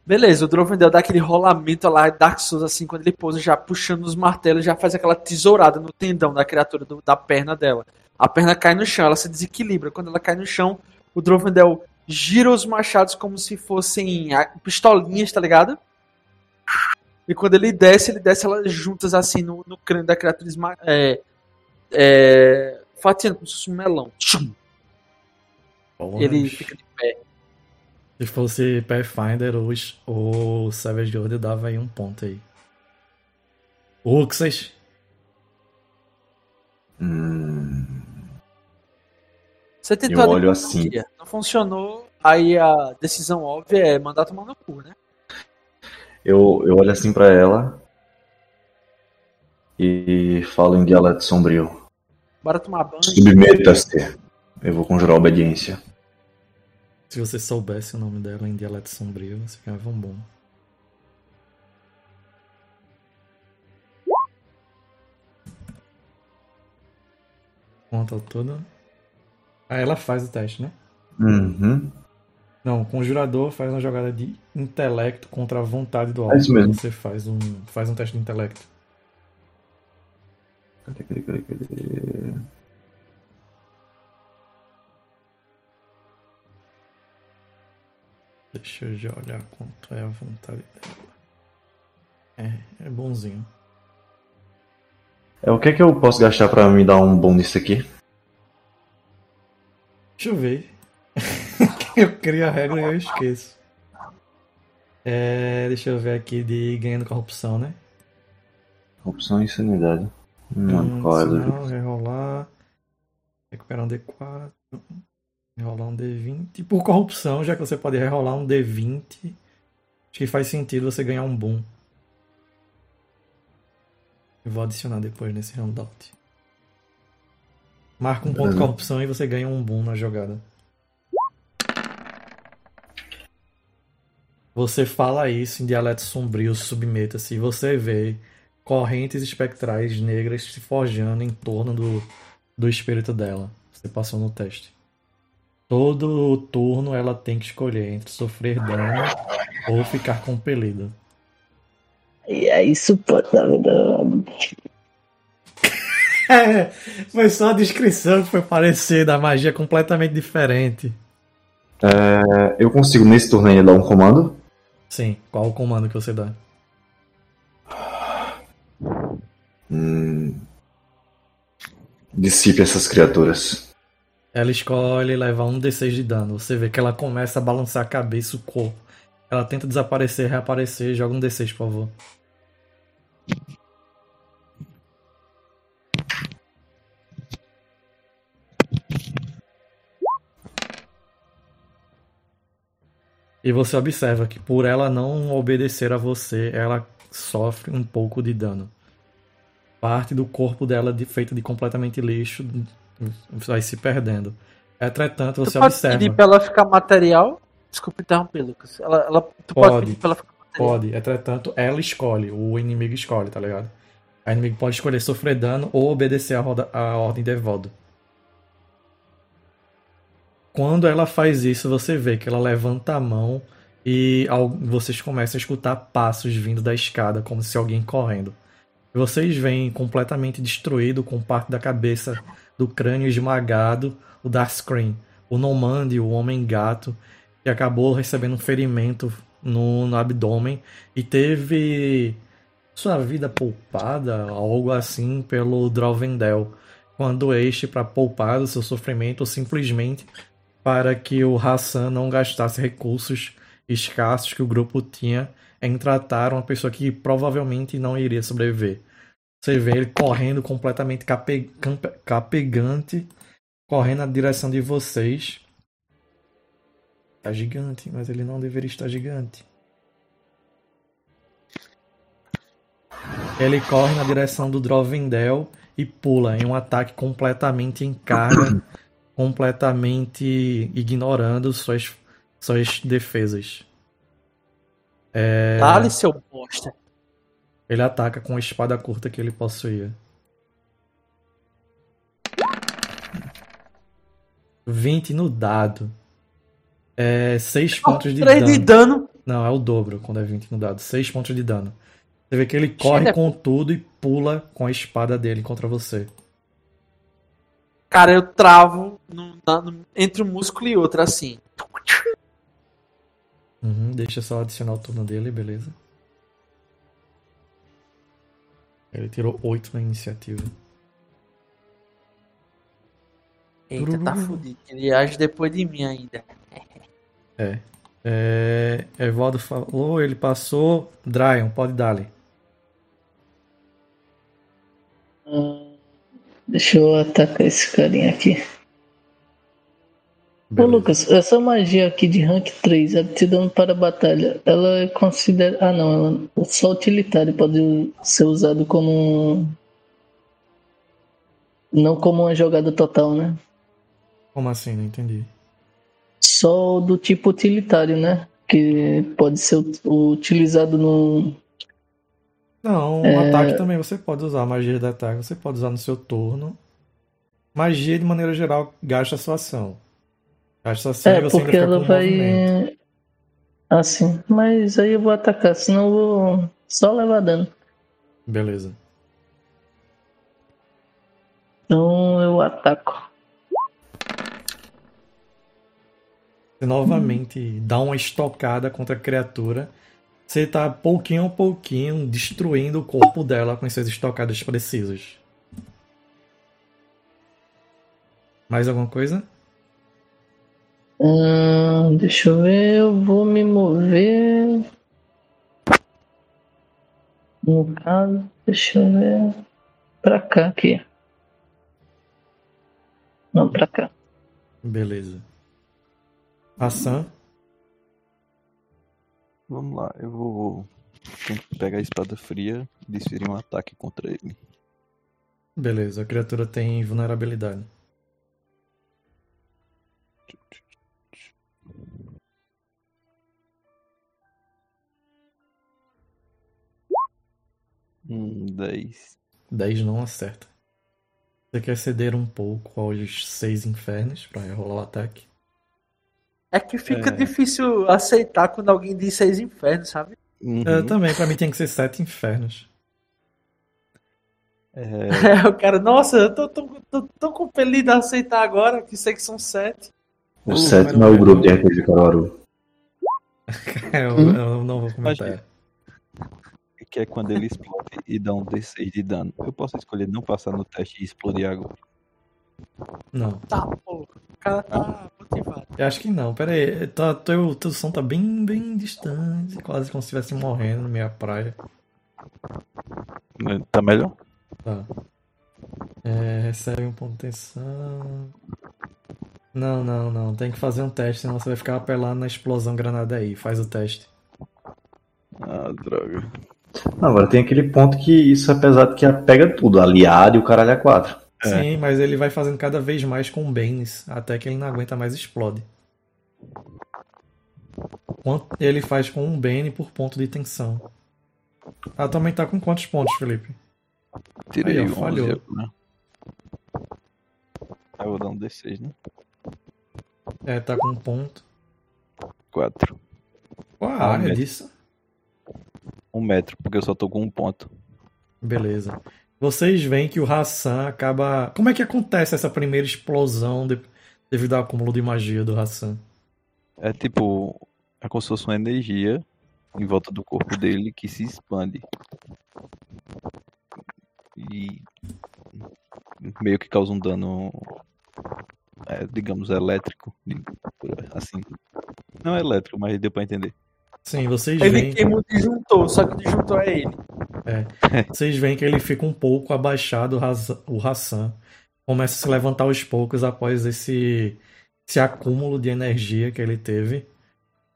Beleza, o Drovendel dá aquele rolamento lá, Dark Souls, assim, quando ele pousa, já puxando os martelos, já faz aquela tesourada no tendão da criatura, do- da perna dela. A perna cai no chão, ela se desequilibra. Quando ela cai no chão, o Drovendel gira os machados como se fossem ah, pistolinhas, tá ligado? E quando ele desce, ele desce elas juntas assim no, no crânio da criatura, esma- é, é, fatiando como se fosse um melão. Tchum! Porra, Ele fica de pé. Se fosse Pathfinder, o, o Savage Order dava aí um ponto aí. Uxas. Hum, Você tentou Eu olho assim. não funcionou. Aí a decisão óbvia é mandar tomar no cu, né? eu, eu olho assim pra ela e falo em dialeto sombrio. Bora tomar banho. Submeta-se. Eu vou conjurar obediência. Se você soubesse o nome dela em dialeto sombrio, você ficava um bom. Conta tudo. Aí ela faz o teste, né? Uhum. Não, o conjurador faz uma jogada de intelecto contra a vontade do É alvo. isso mesmo. Você faz um, faz um teste de intelecto. Cadê, cadê, cadê, cadê? Deixa eu já olhar quanto é a vontade dela. É, é bonzinho. É, o que é que eu posso gastar pra me dar um bom nisso aqui? Deixa eu ver. eu crio a regra e eu esqueço. É, deixa eu ver aqui de ganhando corrupção, né? Opção e sanidade. Não, Hum, qual é rerolar. Recuperar um D4. Rerolar um D20. Por corrupção, já que você pode rerolar um D20, acho que faz sentido você ganhar um boom. Eu vou adicionar depois nesse handout. Marca um ponto com a opção e você ganha um boom na jogada. Você fala isso em dialeto sombrio, submeta-se, e você vê correntes espectrais negras se forjando em torno do, do espírito dela. Você passou no teste. Todo turno ela tem que escolher entre sofrer dano ou ficar compelida. E é insuportável. É, foi só a descrição que foi parecer da magia completamente diferente. É, eu consigo nesse turno ainda dar um comando? Sim, qual o comando que você dá? Hum, dissipe essas criaturas. Ela escolhe levar um D6 de dano. Você vê que ela começa a balançar a cabeça o corpo. Ela tenta desaparecer, reaparecer. Joga um D6, por favor. E você observa que por ela não obedecer a você, ela sofre um pouco de dano. Parte do corpo dela, de, feita de completamente lixo, vai se perdendo. Entretanto, Tu você pode observa. pedir pra ela ficar material? Desculpa interromper, Lucas. Ela, ela, tu pode, Pode. pedir pra ela ficar material. Pode, entretanto, ela escolhe, o inimigo escolhe, tá ligado? A inimigo pode escolher sofrer dano ou obedecer a, roda- a ordem de Evaldo. Quando ela faz isso, você vê que ela levanta a mão e vocês começam a escutar passos vindo da escada, como se alguém correndo. Vocês veem completamente destruído, com parte da cabeça do crânio esmagado, o Darkscreen, o Nomande, o Homem-Gato, que acabou recebendo um ferimento no, no abdômen e teve sua vida poupada, algo assim, pelo Drovendel, quando este, para poupar do seu sofrimento, simplesmente para que o Hassan não gastasse recursos escassos que o grupo tinha em tratar uma pessoa que provavelmente não iria sobreviver. Você vê ele correndo completamente cape, capegante, correndo na direção de vocês. Tá gigante, mas ele não deveria estar gigante. Ele corre na direção do Drovendel e pula em um ataque completamente em carga, completamente ignorando suas, suas defesas. É, Dale, seu bosta. ele ataca com a espada curta que ele possuía. 20 no dado. É 6 pontos de 3 dano. de dano. Não, é o dobro quando é 20 no dado. 6 pontos de dano. Você vê que ele corre com tudo e pula com a espada dele contra você. Cara, eu travo no- na- no- entre um músculo e outro, assim. Uhum, deixa eu só adicionar o turno dele, beleza. Ele tirou 8 na iniciativa. Eita, tá fudido. Ele age depois de mim ainda. É. é Evaldo falou, ele passou. Dryon, pode dar-lhe. Hum, Deixa eu atacar esse carinha aqui. Ô Beleza. Lucas, essa magia aqui de rank 3, aptidão para batalha, ela é considerada. Ah não, ela é só utilitário pode ser usado como. Não como uma jogada total, né? Como assim? Não entendi. Só do tipo utilitário, né? Que pode ser ut- utilizado no. Não, É. ataque também você pode usar. Magia de ataque você pode usar no seu turno. Magia, de maneira geral, gasta sua ação. Gasta sua ação e É, você ainda porque ela vai. movimento. Assim, mas aí eu vou atacar, senão eu vou só levar dano. Beleza. Então eu ataco. Você novamente dá uma estocada contra a criatura. Você tá pouquinho a pouquinho destruindo o corpo dela com essas estocadas precisas. Mais alguma coisa? Hum, deixa eu ver, eu vou me mover. No caso, deixa eu ver. Pra cá aqui. Não, pra cá. Beleza. Hassan, Vamos lá, eu vou pegar a espada fria e desferir um ataque contra ele. Beleza, a criatura tem vulnerabilidade. Hum, 10. 10 não acerta. Você quer ceder um pouco aos seis infernos pra rolar o ataque? É que fica É. difícil aceitar quando alguém diz seis infernos, sabe? Uhum. Eu também, pra mim tem que ser sete infernos. É, É, o cara, nossa, eu tô tão, tô tão compelido a aceitar agora que sei que são sete. O Uh, sétimo é o grupo de RPG Caruaru. Eu, Hum? eu não vou comentar. que é quando ele explode e dá um D6 de dano. Eu posso escolher não passar no teste e explodir agora. Não. Tá, pô. O cara tá motivado. Eu acho que não, pera aí. Tá, teu, teu som tá bem, bem distante, quase como se estivesse morrendo na minha praia. Né, Tá melhor? Tá. É, recebe um ponto de atenção. Não, não, não. Tem que fazer um teste, senão você vai ficar apelando na explosão granada aí. Faz o teste. Ah, droga. Não, agora tem aquele ponto que isso é pesado que pega tudo, aliado e o caralho é quatro. É. Sim, mas ele vai fazendo cada vez mais com Banes, até que ele não aguenta mais e explode. Quanto ele faz com um Bane por ponto de tensão. Atualmente tá com quantos pontos, Felipe? Tirei Aí, ó, 11 falhou. agora. Aí eu vou dar um D6, né? É, tá com um ponto. 4. Qual a Ah, área disso? Um metro, porque eu só tô com um ponto. Beleza. Vocês veem que o Hassan acaba. Como é que acontece essa primeira explosão de- devido ao acúmulo de magia do Hassan? É tipo, é como se fosse uma energia em volta do corpo dele que se expande. E meio que causa um dano, é, digamos, elétrico. Assim. Não é elétrico, mas deu pra entender. Sim, vocês Ele veem. queima o disjuntor, só que o disjuntor é ele. Vocês veem que ele fica um pouco abaixado, o Hassan- o Hassan. Começa a se levantar aos poucos após esse, esse acúmulo de energia que ele teve.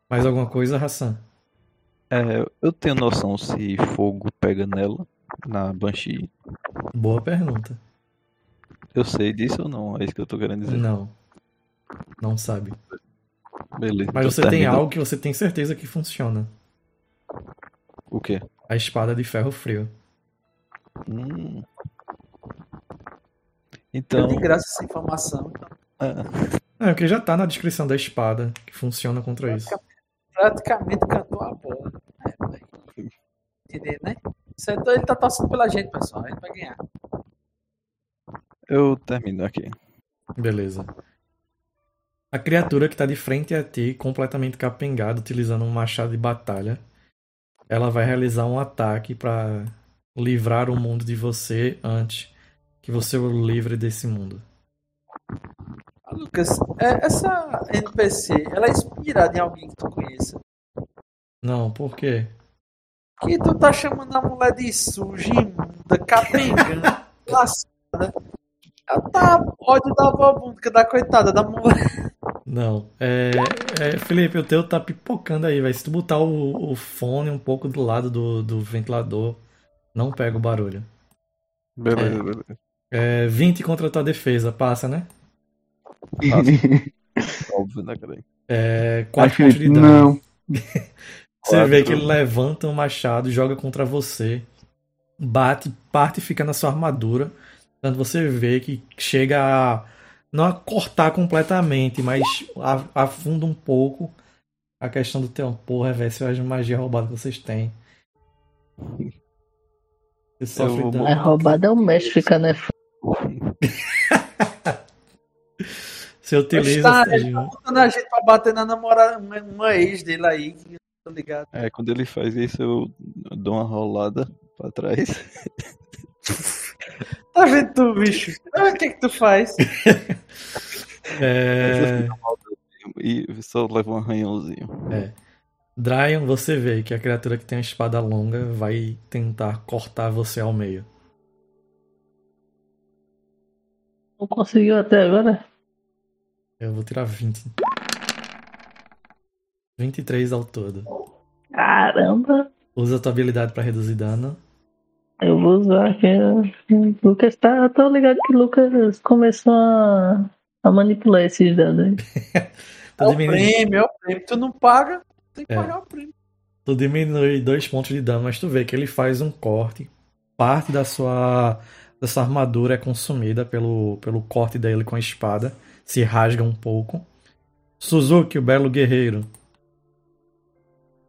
Mais alguma coisa, Hassan? É, eu tenho noção se fogo pega nela, na Banshee. Boa pergunta. Eu sei disso ou não? É isso que eu tô querendo dizer. Não. Não sabe. Beleza. Mas então você tem algo que você tem certeza que funciona. O quê? A espada de ferro frio. Hum. Eu Então. de graça essa informação. Então, é, É, porque já tá na descrição da espada que funciona contra isso. praticamente cantou a bola. É, vai. Entender, né? Certo? Ele tá torcendo pela gente, pessoal. Ele vai ganhar. eu termino aqui. Beleza. A criatura que tá de frente a ti, completamente capengada, utilizando um machado de batalha, ela vai realizar um ataque pra livrar o mundo de você antes que você o livre desse mundo. Lucas, é, essa NPC, ela é inspirada em alguém que tu conheça. Não, por quê? Que tu tá chamando a mulher de suja, imunda, capengã, lascada. Ela tá ódio da vovunda, da coitada da mulher. Não. É, é, Felipe, o teu tá pipocando aí, vai. Se tu botar o, o fone um pouco do lado do, do ventilador, não pega o barulho. Beleza, É. beleza. É 20 contra a tua defesa, passa, né? Óbvio, né, cara? É Ai, 4 pontos de dano. não. Você Quatro. vê que ele levanta um machado, joga contra você, bate, parte e fica na sua armadura. Portanto, você vê que chega a não a cortar completamente, mas afunda um pouco a questão do teu porra, velho, se as magia roubada que vocês têm. Você sofre vou-. A roubada é o mestre ficar né? Você utiliza. Tá, ele tá botando a gente pra bater na namorada, uma, uma ex dele aí, que eu tô ligado. É, quando ele faz isso, eu dou uma rolada pra trás. Tá vendo tu, bicho? Ah, O que que tu faz? é, E só levo um arranhãozinho. Dryan, você vê que a criatura que tem a espada longa vai tentar cortar você ao meio. Não conseguiu até agora? Eu vou tirar 20. 23 ao todo. Caramba! Usa a tua habilidade pra reduzir dano. Eu vou usar que o Lucas tá. Tô ligado que o Lucas começou a, a manipular esses dados aí. Tu É o diminui, prêmio, é o prêmio. Tu não paga, tem que É. pagar o prêmio. tu diminui dois pontos de dano, mas tu vê que ele faz um corte. Parte da sua, da sua armadura é consumida pelo, pelo corte dele com a espada. Se rasga um pouco. Suzuki, o belo guerreiro.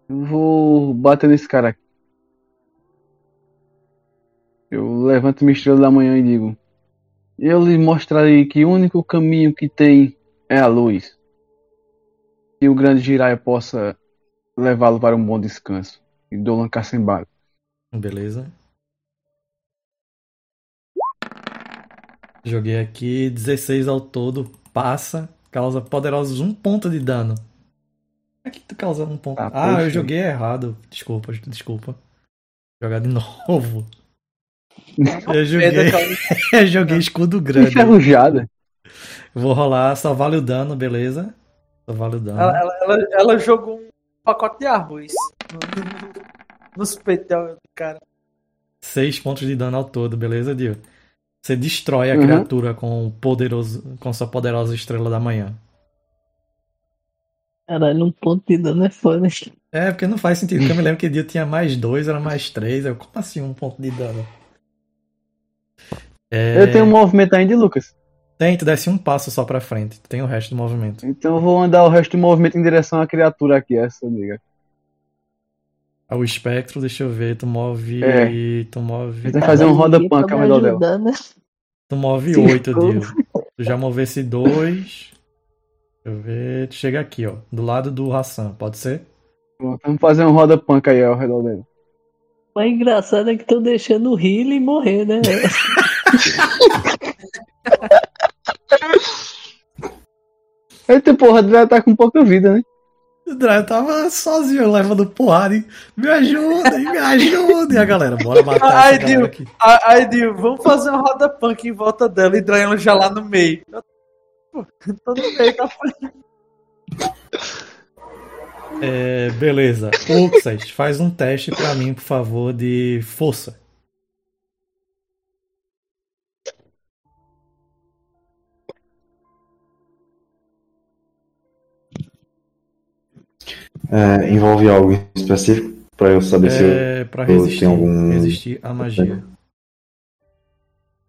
Eu vou bater nesse cara aqui. Eu levanto minha estrela da manhã e digo: Eu lhe mostrarei que o único caminho que tem é a luz. Que o grande Jiraiya possa levá-lo para um bom descanso. E Dolan Cassembaro. Beleza. Joguei aqui 16 ao todo. Passa. Causa poderosos um ponto de dano. Aqui tu causa um ponto. Ah, Ah, eu joguei errado. Desculpa, desculpa. Jogar de novo. Eu joguei, eu joguei escudo grande. Enferrujada. Vou rolar, só vale o dano, beleza? Só vale o dano. ela, ela, ela, ela jogou um pacote de árvores no- no- nos peitos do cara. 6 pontos de dano ao todo, beleza, Dio? Você destrói a Uhum. criatura com, poderoso, com sua poderosa estrela da manhã. Caralho, um ponto de dano é foda. É, porque não faz sentido. Porque eu me lembro que Dio tinha mais dois, era mais três. Eu, como assim um ponto de dano? É, Eu tenho um movimento ainda, Lucas. Tem, tu desce um passo só pra frente. Tu tem o resto do movimento. Então eu vou andar o resto do movimento em direção à criatura aqui, essa liga. Ah, O espectro, deixa eu ver, tu move. É. Tu move. Tem que fazer um roda Ninguém punk ao redor dela. Tu move Sim, oito? Dio. Tu já movesse dois. Deixa eu ver. Tu chega aqui, ó. Do lado do Hassan, pode ser? Vamos fazer um roda punk aí ao redor dela. O mais engraçado é que tô deixando o Healy morrer, né? Eita porra, já tá com pouca vida, né? O Drive tava sozinho, levando porrada. E, me ajudem, me ajudem. E a galera, bora matar Ai, essa aqui. Aí, aí Dio, vamos fazer uma roda punk em volta dela e Drayano já lá no meio. Eu- Tô no meio da É, beleza. Uxas, faz um teste pra mim, por favor, de força. É, envolve algo específico pra eu saber se eu... É, pra tem resistir, algum- resistir à magia.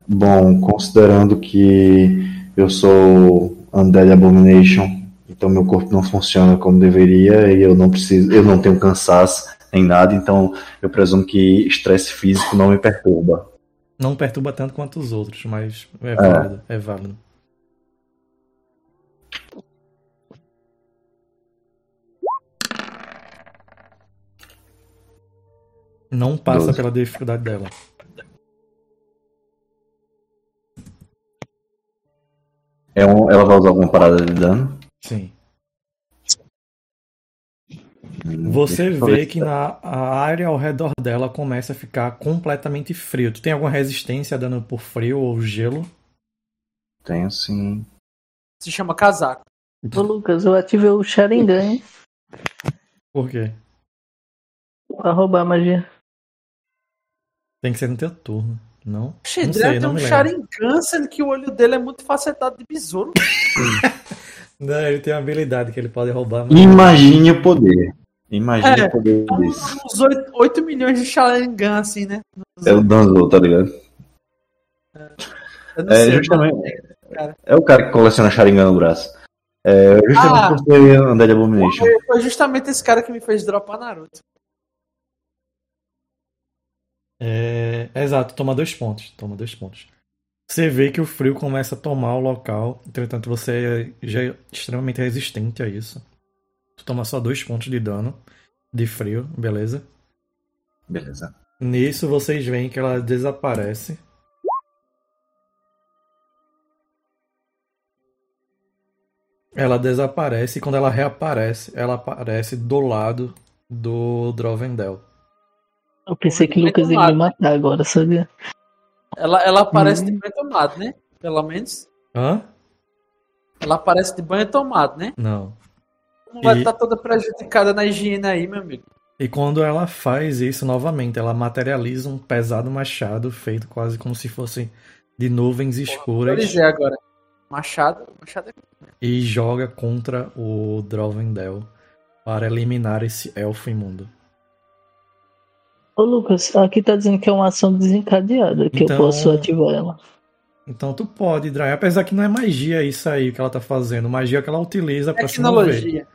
Bom, considerando que eu sou Undead Abomination, então meu corpo não funciona como deveria e eu não preciso, eu não tenho cansaço em nada, então eu presumo que estresse físico não me perturba. Não perturba tanto quanto os outros, mas é válido, é válido. Não passa Doze. pela dificuldade dela. É um, ela vai usar alguma parada de dano? Sim. Hum, Você vê que se- na a área ao redor dela começa a ficar completamente frio. Tu tem alguma resistência a dano por frio ou gelo? Tenho sim. Se chama casaco. Ô Lucas, eu ativei o Sharingan hein, Por quê? pra roubar a magia. Tem que ser no teu turno, não? Não Xedré sei, tem não um. Sharingan, sendo que o olho dele é muito facetado de besouro. Não, ele tem uma habilidade que ele pode roubar. mas- Imagine o poder. Imagine É. o poder disso. Uns 8, 8 milhões de Sharingan, assim, né? É o Danzo, tá ligado? Não É sei, justamente. cara. É o cara que coleciona Sharingan no braço. É justamente Ah. por ser Undead Abomination. Foi, foi justamente esse cara que me fez dropar Naruto. É, é exato, toma dois pontos. Toma dois pontos. Você vê que o frio começa a tomar o local. Entretanto, você já é extremamente resistente a isso. Tu toma só dois pontos de dano de frio, beleza? Beleza. Nisso vocês veem que ela desaparece. Ela desaparece e quando ela reaparece, ela aparece do lado do Drovendel. Eu pensei que o Lucas ia me matar agora, sabia? Ela, ela aparece Hum. de banho tomado, né? Pelo menos. Hã? Ela aparece de banho tomado, né? Não. Não vai E- estar toda prejudicada na higiene aí, meu amigo. E quando ela faz isso novamente, ela materializa um pesado machado feito quase como se fosse de nuvens escuras Visualizei agora. Machado. Machado é. e joga contra o Drovendel para eliminar esse elfo imundo. Ô Lucas, aqui tá dizendo que é uma ação desencadeada, que Então- eu posso ativar ela. Então tu pode, Dry, apesar que não é magia isso aí que ela tá fazendo, magia que ela utiliza para se mover. Tecnologia.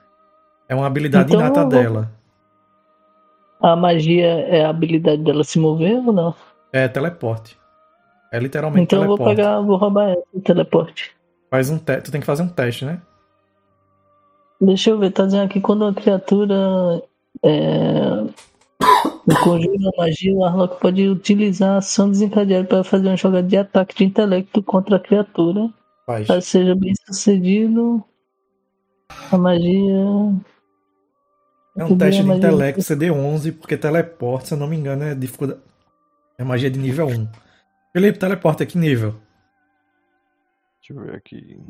É uma habilidade Então inata vou- dela. A magia é a habilidade dela se mover ou não? É teleporte. É literalmente Então eu vou teleporte. pegar, vou roubar essa, o teleporte. Faz um te... Tu tem que fazer um teste, né? Deixa eu ver, tá dizendo aqui quando uma criatura é, conjura uma magia, o Warlock pode utilizar a ação desencadeada para fazer uma jogada de ataque de intelecto contra a criatura. Faz. Caso seja bem sucedido, a magia. É um teste de magia. intelecto CD11, porque teleporte, se eu não me engano, é dificuldade. É magia de nível 1. Felipe, teleporte é que nível? Deixa eu ver aqui.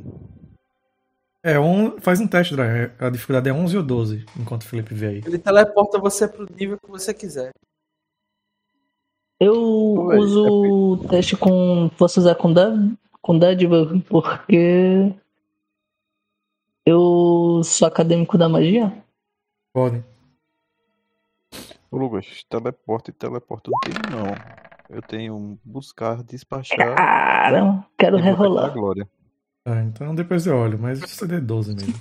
É, um... faz um teste, Dry. A dificuldade é 11 ou 12, enquanto o Felipe vê aí. Ele teleporta você pro nível que você quiser. Eu uso o teste com. Posso usar com, dá, com dádiva, porque. Eu sou acadêmico da magia? Pode. Ô Lucas, teleporte e teleporte eu não tenho não. Eu tenho buscar, despachar Caramba, quero rerolar. glória. Ah, então depois eu olho, mas CD 12 mesmo.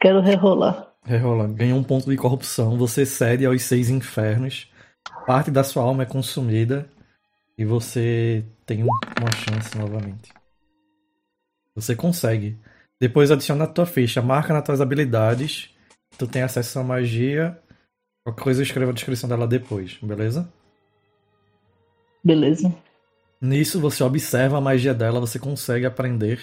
Quero rerolar. Rerola, ganha um ponto de corrupção, você cede aos seis infernos, parte da sua alma é consumida e você tem um- uma chance novamente. Você consegue. Depois adiciona a tua ficha, marca nas tuas habilidades, tu tem acesso à magia. Qualquer coisa eu escrevo a descrição dela depois, beleza? Beleza. Nisso você observa a magia dela, você consegue aprender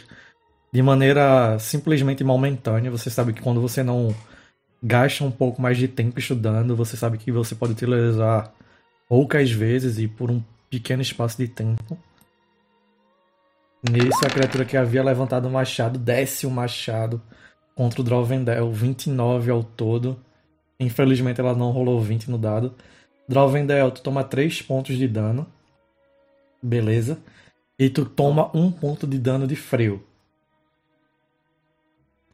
de maneira simplesmente momentânea. Você sabe que quando você não gasta um pouco mais de tempo estudando, você sabe que você pode utilizar poucas vezes e por um pequeno espaço de tempo. Nisso, a criatura que havia levantado o machado desce o machado contra o Drovendel, 29 ao todo. Infelizmente ela não rolou 20 no dado. Drovendel, tu toma 3 pontos de dano. Beleza. E tu toma um ponto de dano de freio.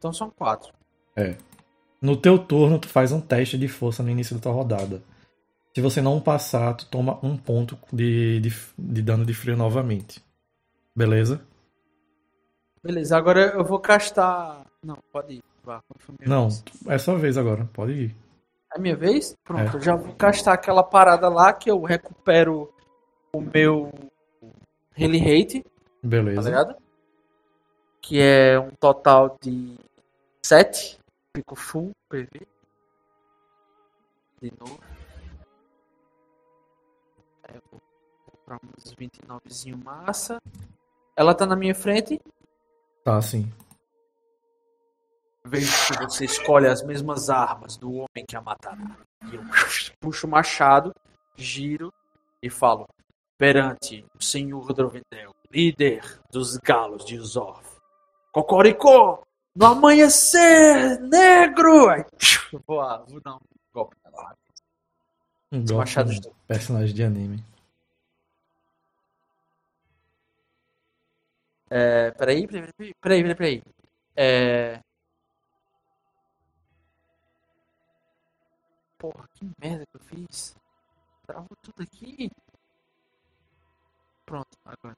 Então são quatro. No teu turno, tu faz um teste de força no início da tua rodada. Se você não passar, tu toma um ponto de, de, de dano de frio novamente. Beleza? Beleza, agora eu vou castar. Não, pode ir. Vá, Não, vez. é sua vez agora. Pode ir. É minha vez? Pronto, É. eu já vou castar aquela parada lá que eu recupero o meu Healy Hate, tá Beleza. ligado? Que é um total de 7. Fico full PV. De novo. Eu vou comprar uns 29zinho massa. Ela tá na minha frente. Tá, sim. Vejo que você escolhe as mesmas armas do homem que a matará. E eu puxo o machado, giro e falo: Perante o senhor Drovendel, líder dos galos de Uzorf. Cocoricó! No amanhecer negro! Aí, vou, vou dar um golpe nela. Um golpe machados de personagem de anime. É, peraí, peraí, peraí, peraí. É... Porra, que merda que eu fiz. Travou tudo aqui. Pronto, agora.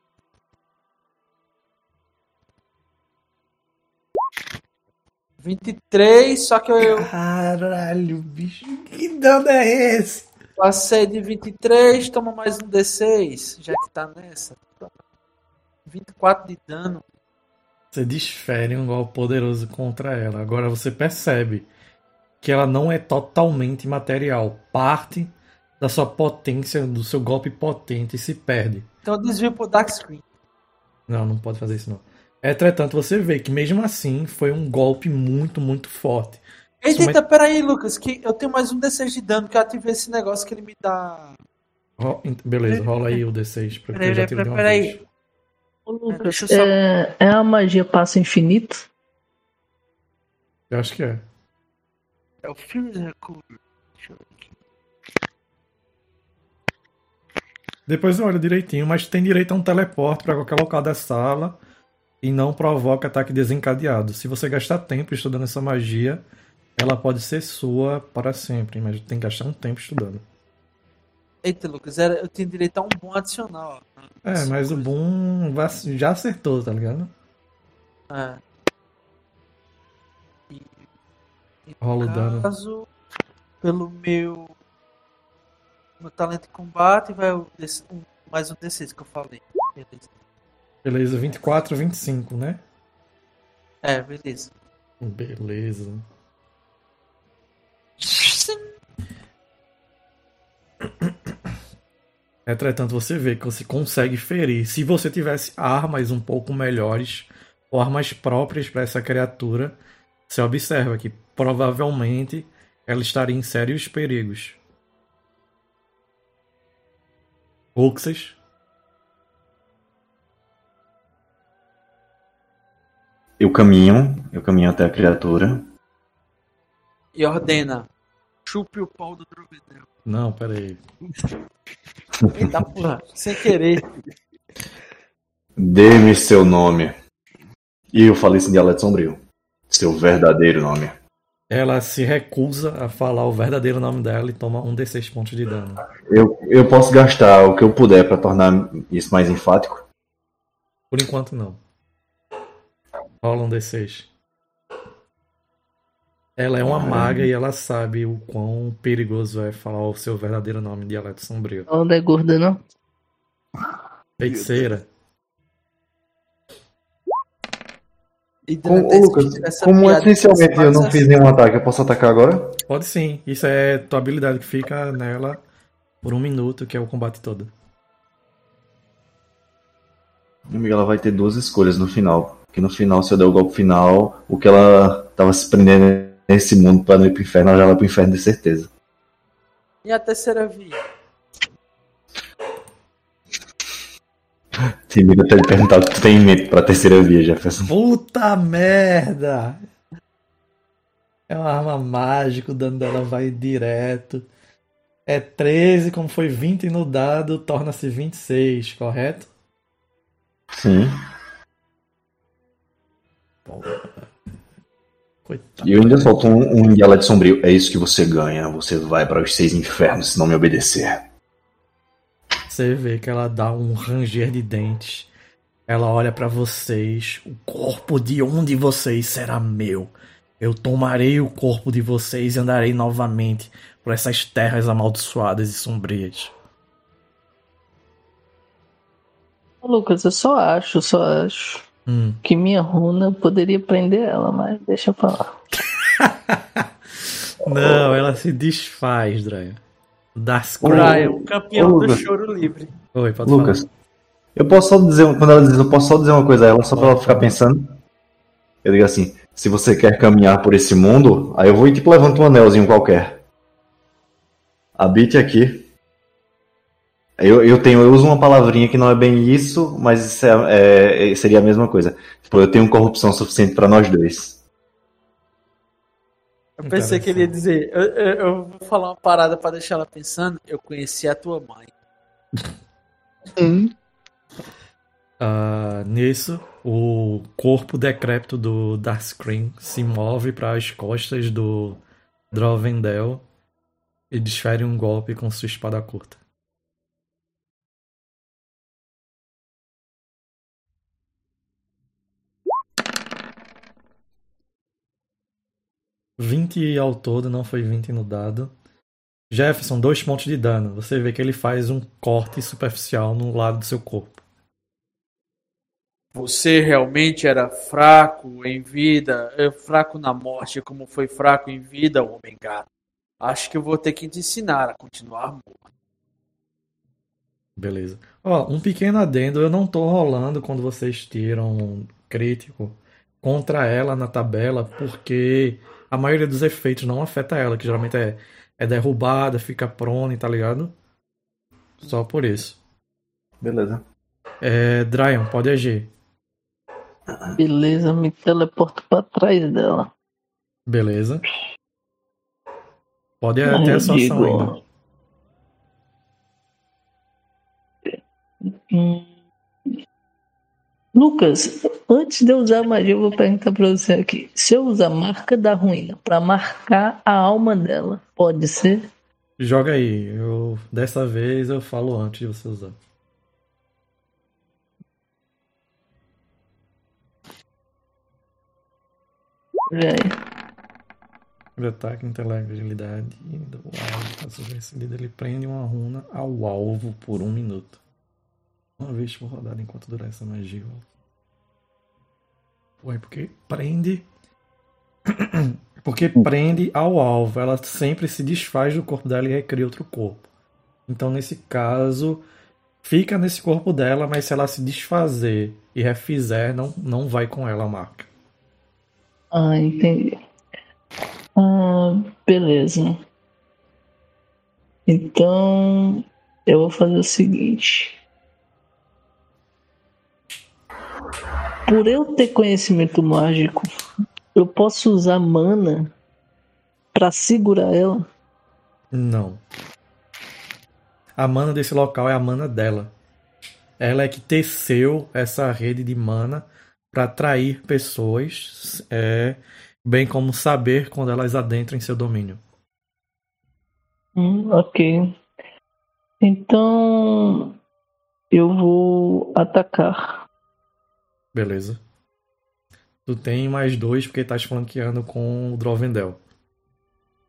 Vinte e três, só que eu Caralho, bicho. Que dano é esse? passei de 23, toma mais um D6, já que tá nessa. 24 de dano. Você desfere um golpe poderoso contra ela. Agora você percebe que ela não é totalmente material. Parte da sua potência, do seu golpe potente se perde. Então eu desvio pro Dark Screen. Não, não pode fazer isso não. Entretanto, você vê que mesmo assim foi um golpe muito, muito forte. Eita, Somente... peraí, Lucas, que eu tenho mais um D6 de dano, que eu ativei esse negócio que ele me dá. Ro... Beleza, rola aí o D6, porque que eu já tirei Pera peraí. uma vez. Ô, Lucas, é, é, só... é, é a magia passa infinito? Eu acho que é. É o filme da eu. Depois eu olho direitinho, mas tem direito a um teleporte para qualquer local da sala e não provoca ataque desencadeado. Se você gastar tempo estudando essa magia, ela pode ser sua para sempre, mas tem que gastar um tempo estudando. Eita, Lucas, eu tenho direito a um bom adicional. É, mas o Boom já acertou, tá ligado? É. E, e Rola o no dano. caso, pelo meu meu talento de combate, vai mais um D6 que eu falei. Beleza. Beleza, 24, 25, né? É, beleza. Beleza. Entretanto, você vê que você consegue ferir. Se você tivesse armas um pouco melhores, ou armas próprias para essa criatura, você observa que provavelmente ela estaria em sérios perigos. Uxas, Eu caminho, eu caminho até a criatura. E ordena. Chupe o pau do Drovedel. não, peraí. Eita porra, sem querer. Dê-me seu nome. E eu falei isso em dialeto sombrio. Seu verdadeiro nome. Ela se recusa a falar o verdadeiro nome dela e toma um D6 pontos de dano. Eu, eu posso gastar o que eu puder pra tornar isso mais enfático. Por enquanto, não. Rola um D6. Ela é uma maga e ela sabe o quão perigoso é falar o seu verdadeiro nome em dialeto sombrio. Ela não é gorda, não? Feiticeira. E Com, ô, Lucas, essa como piada, essencialmente eu não fiz nenhum ataque, eu posso atacar agora? Pode sim. Isso é tua habilidade que fica nela por um minuto, que é o combate todo. Amiga, ela vai ter duas escolhas no final. Porque no final, se eu der o golpe final, o que ela tava se prendendo nesse mundo pra não ir pro inferno, ela já vai pro inferno de certeza. E a terceira via? Tem medo até de perguntar o que tu tem em mente pra terceira via, Jefferson. Puta merda! É uma arma mágica, o dano dela vai direto. É 13, como foi 20 no dado, torna-se 26, correto? Sim. Coitado. E eu ainda solto um, um dialeto sombrio. É isso que você ganha. Você vai para os seis infernos se não me obedecer. Você vê que ela dá um ranger de dentes. Ela olha pra vocês. O corpo de um de vocês será meu. Eu tomarei o corpo de vocês e andarei novamente por essas terras amaldiçoadas e sombrias. Lucas, eu só acho, só acho Hum. que minha runa poderia prender ela, mas deixa eu falar. Não, ela se desfaz, Draya. Das o campeão do choro livre. Oi, pode Lucas, falar. eu posso só dizer, quando ela diz, eu posso só dizer uma coisa a ela, só pra ela ficar pensando. Eu digo assim, se você quer caminhar por esse mundo, aí eu vou e tipo levanto um anelzinho qualquer. Habite aqui. Eu, eu tenho, eu uso uma palavrinha que não é bem isso, mas isso é- é- seria a mesma coisa. Tipo, eu tenho corrupção suficiente pra nós dois. Eu pensei que ele ia dizer, eu, eu- eu vou falar uma parada pra deixar ela pensando. Eu conheci a tua mãe. Ah, nisso, o corpo decrépito do Darkscream se move para as costas do Drovendel e desfere um golpe com sua espada curta. Vinte ao todo, não foi 20 no dado. Jefferson, dois pontos de dano. Você vê que ele faz um corte superficial no lado do seu corpo. Você realmente era fraco em vida, é, fraco na morte, como foi fraco em vida, homem gato. Acho que eu vou ter que te ensinar a continuar morto. Beleza. Ó, um pequeno adendo, eu não tô rolando quando vocês tiram um crítico contra ela na tabela, porque a maioria dos efeitos não afeta ela, que geralmente é, é derrubada, fica prone, tá ligado? Só por isso. Beleza. É, Dryon, pode agir. Beleza, me teleporto pra trás dela. Beleza. Pode Aí ter eu essa ação ainda. Hum. Lucas, antes de eu usar magia, eu vou perguntar pra você aqui. Se eu usar marca da ruína pra marcar a alma dela, pode ser? Joga aí. Eu, dessa vez eu falo antes de você usar. De ataque, intelecto, agilidade do alvo. Caso vencido, ele prende uma runa ao alvo por um minuto. Uma vez por rodada enquanto durar essa magia. Ué, porque prende. Porque prende ao alvo. Ela sempre se desfaz do corpo dela e recria outro corpo. Então, nesse caso, fica nesse corpo dela, mas se ela se desfazer e refizer, não, não vai com ela a marca. Ah, entendi. Ah, beleza. Então, eu vou fazer o seguinte. Por eu ter conhecimento mágico, eu posso usar mana pra segurar ela? Não. A mana desse local é a mana dela. Ela é que teceu essa rede de mana para atrair pessoas, é, bem como saber quando elas adentram em seu domínio. Hum, ok. Então, eu vou atacar. Beleza. Tu tem mais dois porque tá flanqueando com o Drovendel.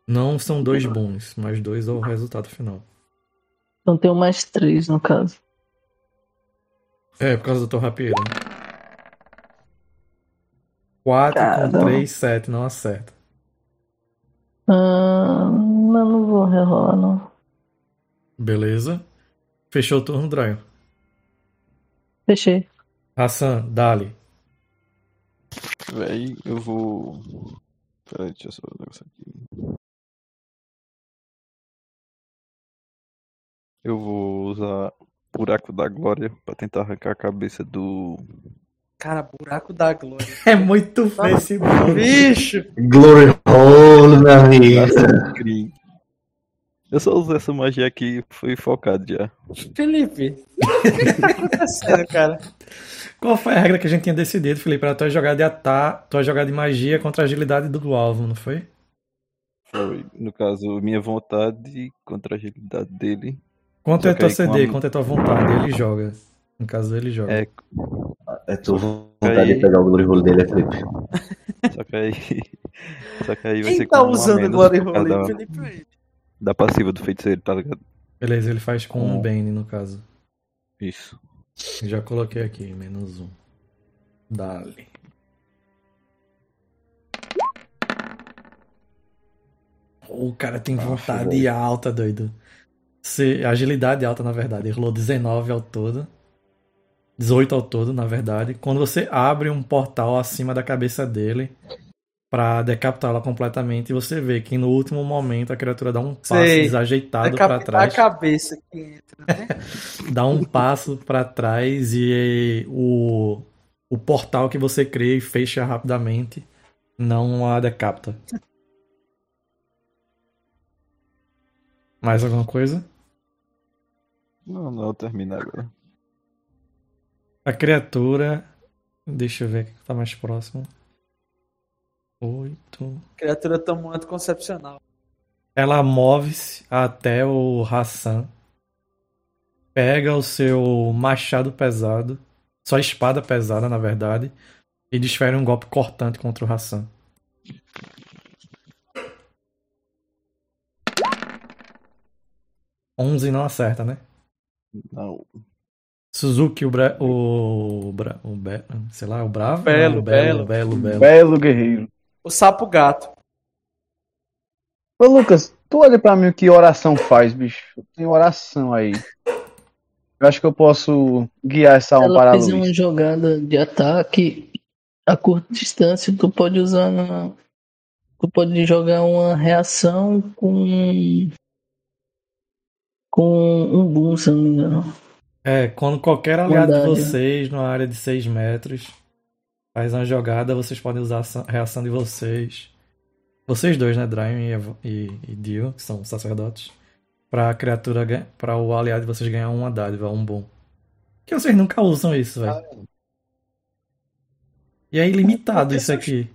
Não são dois bons, mas dois é o resultado final. Então tenho mais três no caso. É, por causa do teu rapieiro. Né? 4 com. 3, 7, não acerta. Ah, não, não vou rerolar, não. Beleza. Fechou o turno, Dragon. Fechei. Hassan, dali. Véi, eu vou. Peraí, deixa eu só ver negócio aqui. Eu vou usar Buraco da Glória pra tentar arrancar a cabeça do. Cara, buraco da glória. É muito feio esse. Bicho! Glory Hole, meu amigo. Eu só usei essa magia aqui foi focado já. Felipe, o que tá acontecendo, cara? Qual foi a regra que a gente tinha decidido, Felipe? Era tua jogada de ataque, tua jogada de magia contra a agilidade do alvo, não foi? Foi, no caso, minha vontade contra a agilidade dele. Quanto é tua aí CD, a- quanto é tua vontade? Ele joga. No caso, ele joga. É, É tua vontade de pegar o Glory Hole dele, é Felipe. só que aí. Só que aí vai Quem ser tá usando menos Glory da, Felipe. Da passiva do feiticeiro, tá ligado? Beleza, ele faz com um. Bane, no caso. Isso. Já coloquei aqui, menos um. Dali. O cara tem vontade alta, doido. Se, agilidade alta, na verdade. Ele rolou 19 ao todo. 18 ao todo, na verdade. Quando você abre um portal acima da cabeça dele pra decapitá-la completamente, você vê que no último momento a criatura dá um passo Sei. desajeitado Decapitar pra a trás cabeça que entra, né? dá um passo pra trás e o, o portal que você cria e fecha rapidamente não a decapita. Mais alguma coisa? Não, não, termina agora. A criatura. Deixa eu ver o que tá mais próximo. Oito. Criatura tão anticoncepcional. Ela move-se até o Hassan. Pega o seu machado pesado. Sua espada pesada, na verdade. E desfere um golpe cortante contra o Hassan. Onze não acerta, né? Não. Suzuki, o Bra... O, Bra... o Be... Sei lá, o Bravo? Belo, Não, belo. belo, belo. Belo guerreiro. O sapo gato. Ô Lucas, tu olha pra mim o que oração faz, bicho. Tem oração aí. Eu acho que eu posso guiar essa alma para a fez luz. uma jogada de ataque a curta distância. Tu pode usar. na- Tu pode jogar uma reação com. Com um boom, se não me engano. É, quando qualquer aliado de Bondade. vocês, numa área de 6 metros, faz uma jogada, vocês podem usar a ação- reação de vocês. Vocês dois, né? Dryon e, Evo- e, e Dio, que são sacerdotes. Pra criatura, para o aliado de vocês ganhar uma dádiva, um bom. que vocês nunca usam isso, velho? E é ilimitado isso aqui.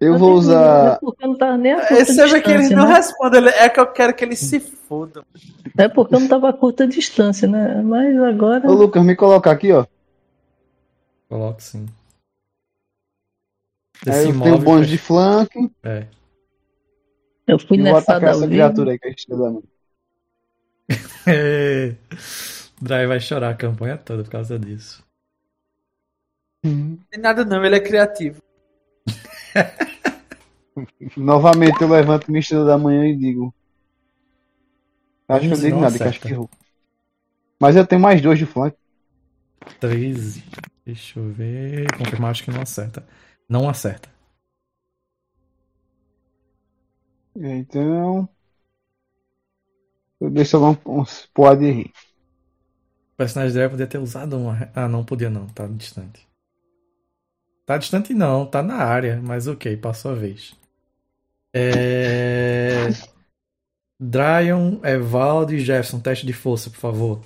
Eu vou usar. É porque eu não tava nem a curta Esse você vê que ele distância, não né? responde, ele- é que eu quero que ele se foda. É porque eu não tava a curta distância, né? Mas agora. Ô, Lucas, me colocar aqui, ó. Coloco sim. Aí eu tenho bônus de flanco. É. Eu fui E atacar nefado essa criatura aí que a gente tá dando. Dry vai chorar a campanha toda por causa disso. Não tem nada não, ele é criativo. Novamente eu levanto minha estrela da manhã e digo. Acho que eu digo nada, que acho que errou. Mas eu tenho mais dois de flanco. 13. Deixa eu ver. Confirmar, acho que não acerta. Não acerta. Então. Eu deixo só um, uns pode rir. O personagem dela podia ter usado uma. Ah, não podia não, tá distante. Tá distante não, tá na área, mas ok, passou a vez. É. Dryon, Evaldo e Jefferson, teste de força, por favor.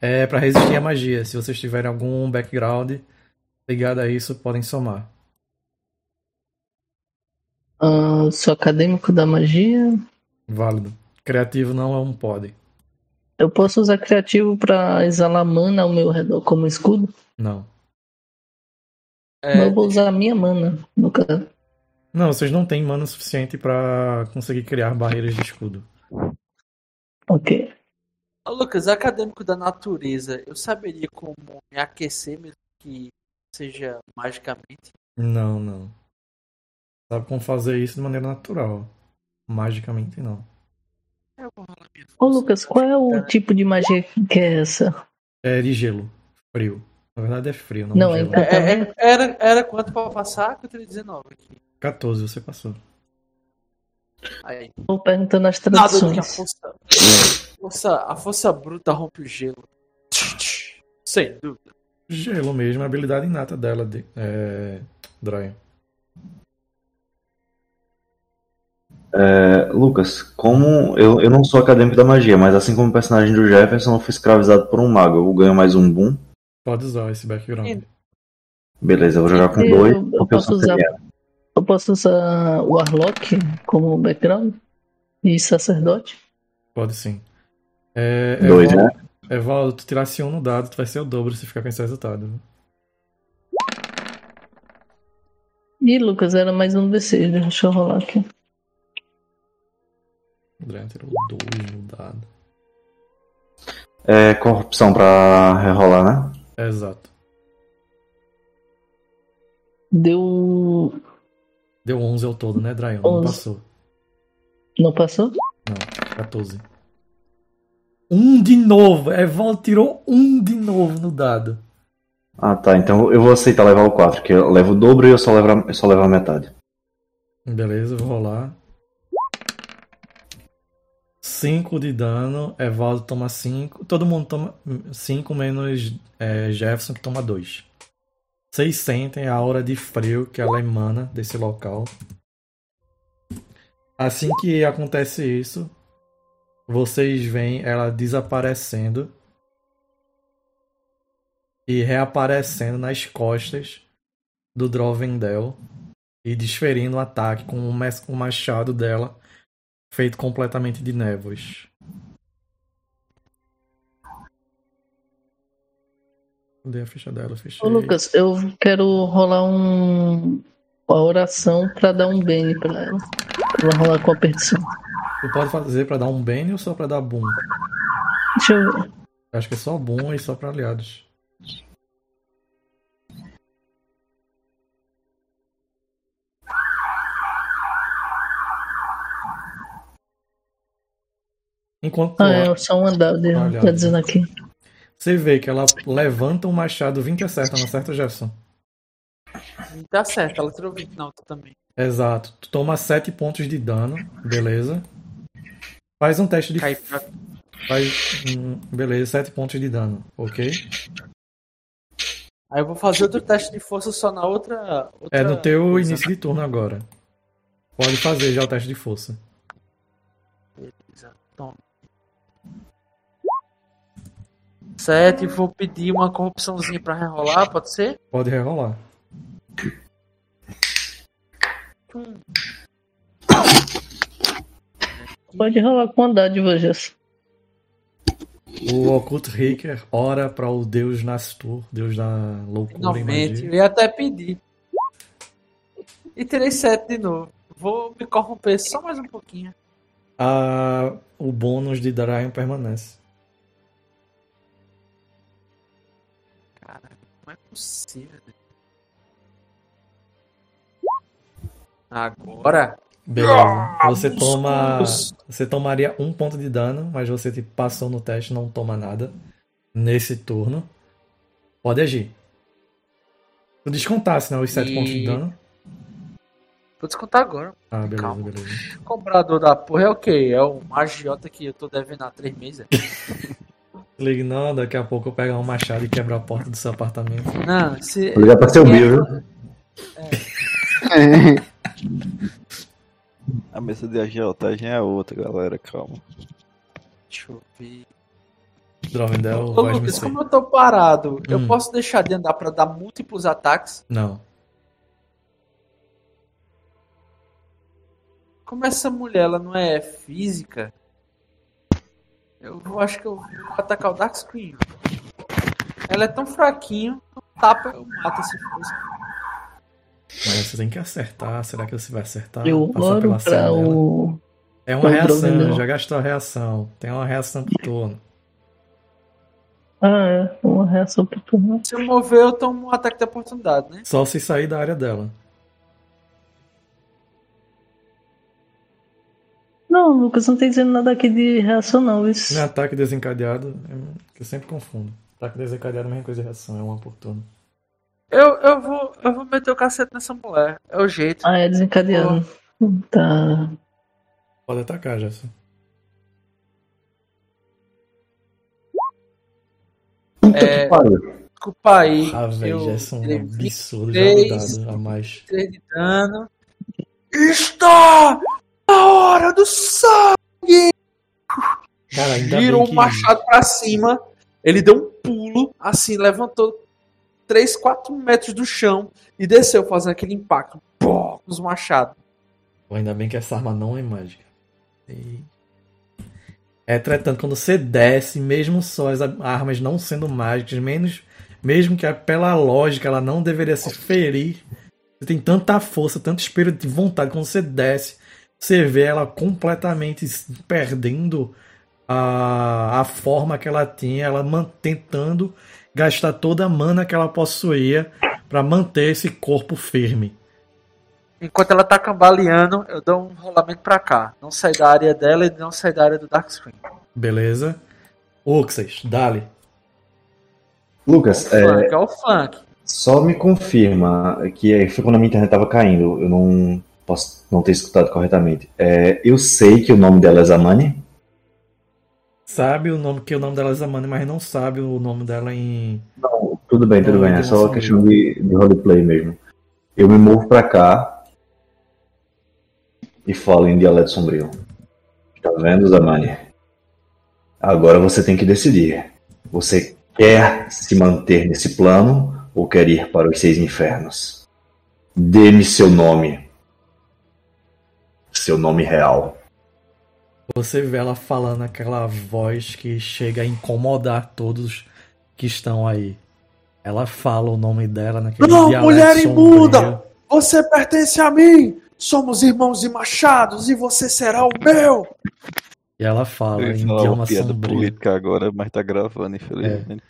É pra resistir à magia. Se vocês tiverem algum background ligado a isso, podem somar. Ah, sou acadêmico da magia. Válido. Criativo não é um pod. Eu posso usar criativo pra exalar mana ao meu redor como escudo? Não. É, Mas eu vou usar a minha mana, no caso. Não, vocês não têm mana suficiente pra conseguir criar barreiras de escudo. Ok. Ô, Lucas, acadêmico da natureza, eu saberia como me aquecer mesmo que seja magicamente. Não, não. Sabe como fazer isso de maneira natural. Magicamente não. Eu vou rolar minha Ô. Lucas, qual é o tipo de magia que é essa? É de gelo. Frio. Na verdade é frio, não, Não, é gelo. É, é, era, era quanto pra passar? Que eu teria 19 aqui. 14 você passou. Aí. Tô perguntando as Nada do que a traduções. força, força. A força bruta rompe o gelo. Sem dúvida. Gelo mesmo, a habilidade inata dela, de, é... Dryan. É, Lucas, como eu, eu não sou acadêmico da magia, mas assim como o personagem do Jefferson, eu fui escravizado por um mago. Eu ganho mais um boom. Pode usar esse background. Beleza, eu vou jogar com Eu- dois. eu eu posso usar-. Eu posso usar o Warlock como background? E sacerdote? Pode sim. É, Dois, Evaldo, né? Evaldo, tu tirasse um no dado, tu vai ser o dobro se ficar com esse resultado. viu? Ih, Lucas, era mais um D6. Deixa eu rolar aqui. O Dryan tirou dois no dado. É corrupção pra rerolar, né? Exato. Deu. Deu 11 ao todo, né, Dryan? Não 11. passou. Não passou? Não, 14. Um de novo! Evaldo tirou um de novo no dado. Ah, tá. Então eu vou aceitar levar o 4, que eu levo o dobro e eu só levo, a- eu só levo a metade. Beleza, eu vou rolar. 5 de dano, Evaldo toma 5. Todo mundo toma 5 menos é, Jefferson que toma 2. Vocês sentem a aura de frio que ela emana desse local. Assim que acontece isso, vocês veem ela desaparecendo e reaparecendo nas costas do Drovendel e desferindo um ataque com o o machado dela feito completamente de névoas. Cadê a ficha dela? Fechei. Ô, Lucas, eu quero rolar um. Uma oração pra dar um bene pra ela. Vou rolar com a perdição. Tu pode fazer pra dar um bane ou só pra dar boom? Deixa eu ver. Acho que é só boom e só pra aliados. Enquanto Ah, é só um andar tá dizendo aqui. você vê que ela levanta o machado 20 acerta, não acerta, Jefferson? Tá certo, ela tirou 20 na outra também. Exato. Tu toma 7 pontos de dano, beleza. Faz um teste de. Cai pra... Faz. hum, beleza, 7 pontos de dano, ok? Aí eu vou fazer outro teste de força só na outra. outra É no teu coisa. início de turno agora. Pode fazer já o teste de força. Toma. Sete, vou pedir uma corrupçãozinha pra rerolar, pode ser? Pode rerolar. Pode rolar com a dádiva, Jess. O Occult Riker ora para o deus Nastur, deus da loucura e Finalmente, magia. eu ia até pedir. E terei sete de novo. Vou me corromper só mais um pouquinho. Ah, o bônus de Darion permanece. Possível. Agora? Beleza. Você toma. Você tomaria um ponto de dano, mas você tipo, passou no teste não toma nada. Nesse turno. Pode agir. Tu descontasse, né? Os 7 E- pontos de dano. Vou descontar agora. Ah, beleza, Calma. beleza. Cobrador da porra é o quê? É o magiota que eu tô devendo há três meses? Ligue, não, daqui a pouco eu pego um machado e quebro a porta do seu apartamento. Não, se. Vou ligar pra seu Bill, viu? A mesa de agiotagem é outra, galera, calma. Deixa eu ver. Drovendel, Ô, voz Lucas, como eu tô parado, eu Hum. posso deixar de andar pra dar múltiplos ataques? Não. Como essa mulher ela não é física, eu vou- acho que eu vou atacar o Dark Screen. Ela é tão fraquinho, tapa eu mato se fosse. Mas você tem que acertar. Será que você vai acertar? Eu Passar pela pra o. É uma pra reação, já gastou a reação. Tem uma reação por turno. Ah, é. Uma reação pro turno. Se eu mover, eu tomo um ataque de oportunidade, né? Só se sair da área dela. Não, Lucas, não tem dizendo nada aqui de reação, não. Isso. Não é ataque desencadeado, é- que eu sempre confundo. Ataque desencadeado é a mesma coisa de reação, é uma por turno. Eu, eu, vou, eu vou meter o cacete nessa mulher. É o jeito. Ah, é desencadeado. Tá. Pode atacar, Gerson. Puta É, que pariu. Desculpa aí. Ah, velho, Gerson é um absurdo já 23. dado a mais. 23 de dano. Está na hora do sangue! Cara, Girou o machado pra cima. Ele deu um pulo, assim, levantou 3, 4 metros do chão e desceu fazendo aquele impacto. Pô, com os machados. Ainda bem que essa arma não é mágica. E... Entretanto, quando você desce, mesmo só as armas não sendo mágicas, menos, mesmo que pela lógica ela não deveria se ferir, você tem tanta força, tanto espírito de vontade, quando você desce, você vê ela completamente perdendo a, a forma que ela tinha, ela man- tentando gastar toda a mana que ela possuía para manter esse corpo firme. Enquanto ela tá cambaleando, eu dou um rolamento pra cá. Não sai da área dela e não sai da área do Dark Screen. Beleza? Uxas, dale. Lucas, É o é, flank, é o flank. só me confirma que foi quando a minha internet tava caindo. Eu não posso não ter escutado corretamente. É, eu sei que o nome dela é Zamani. Sabe o nome que o nome dela é Zamani, mas não sabe o nome dela em. Não, tudo bem, tudo Não, bem. É só sabia. questão de, de roleplay mesmo. Eu me movo pra cá e falo em dialeto sombrio. Tá vendo, Zamani? Agora você tem que decidir. Você quer se manter nesse plano ou quer ir para os seis infernos? Dê-me seu nome. Seu nome real. Você vê ela falando aquela voz que chega a incomodar todos que estão aí. Ela fala o nome dela naquele Não, dialeto mulher sombrio. imunda! Você pertence a mim! Somos irmãos e machados e você será o meu! E ela fala Eu em idioma piada sombrio. política agora, mas tá gravando, infelizmente.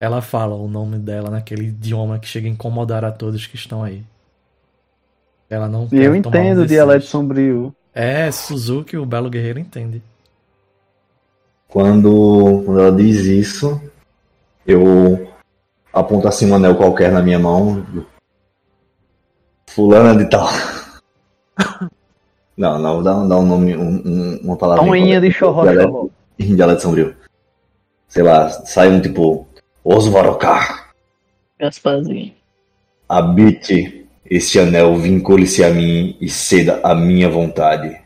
Ela fala o nome dela naquele idioma que chega a incomodar a todos que estão aí. Ela não E eu um entendo o D6. dialeto sombrio. É, Suzuki, o belo guerreiro, entende. Quando, quando ela diz isso, eu aponto assim um anel qualquer na minha mão. Fulana de tal. Não, não, dá, dá um nome, um, um- uma palavra. Toinha de chorró. Em dialeto sombrio. Sei lá, sai um tipo. Osvarokar. Gasparzinho. Habite este anel, vincule-se a mim e ceda a minha vontade.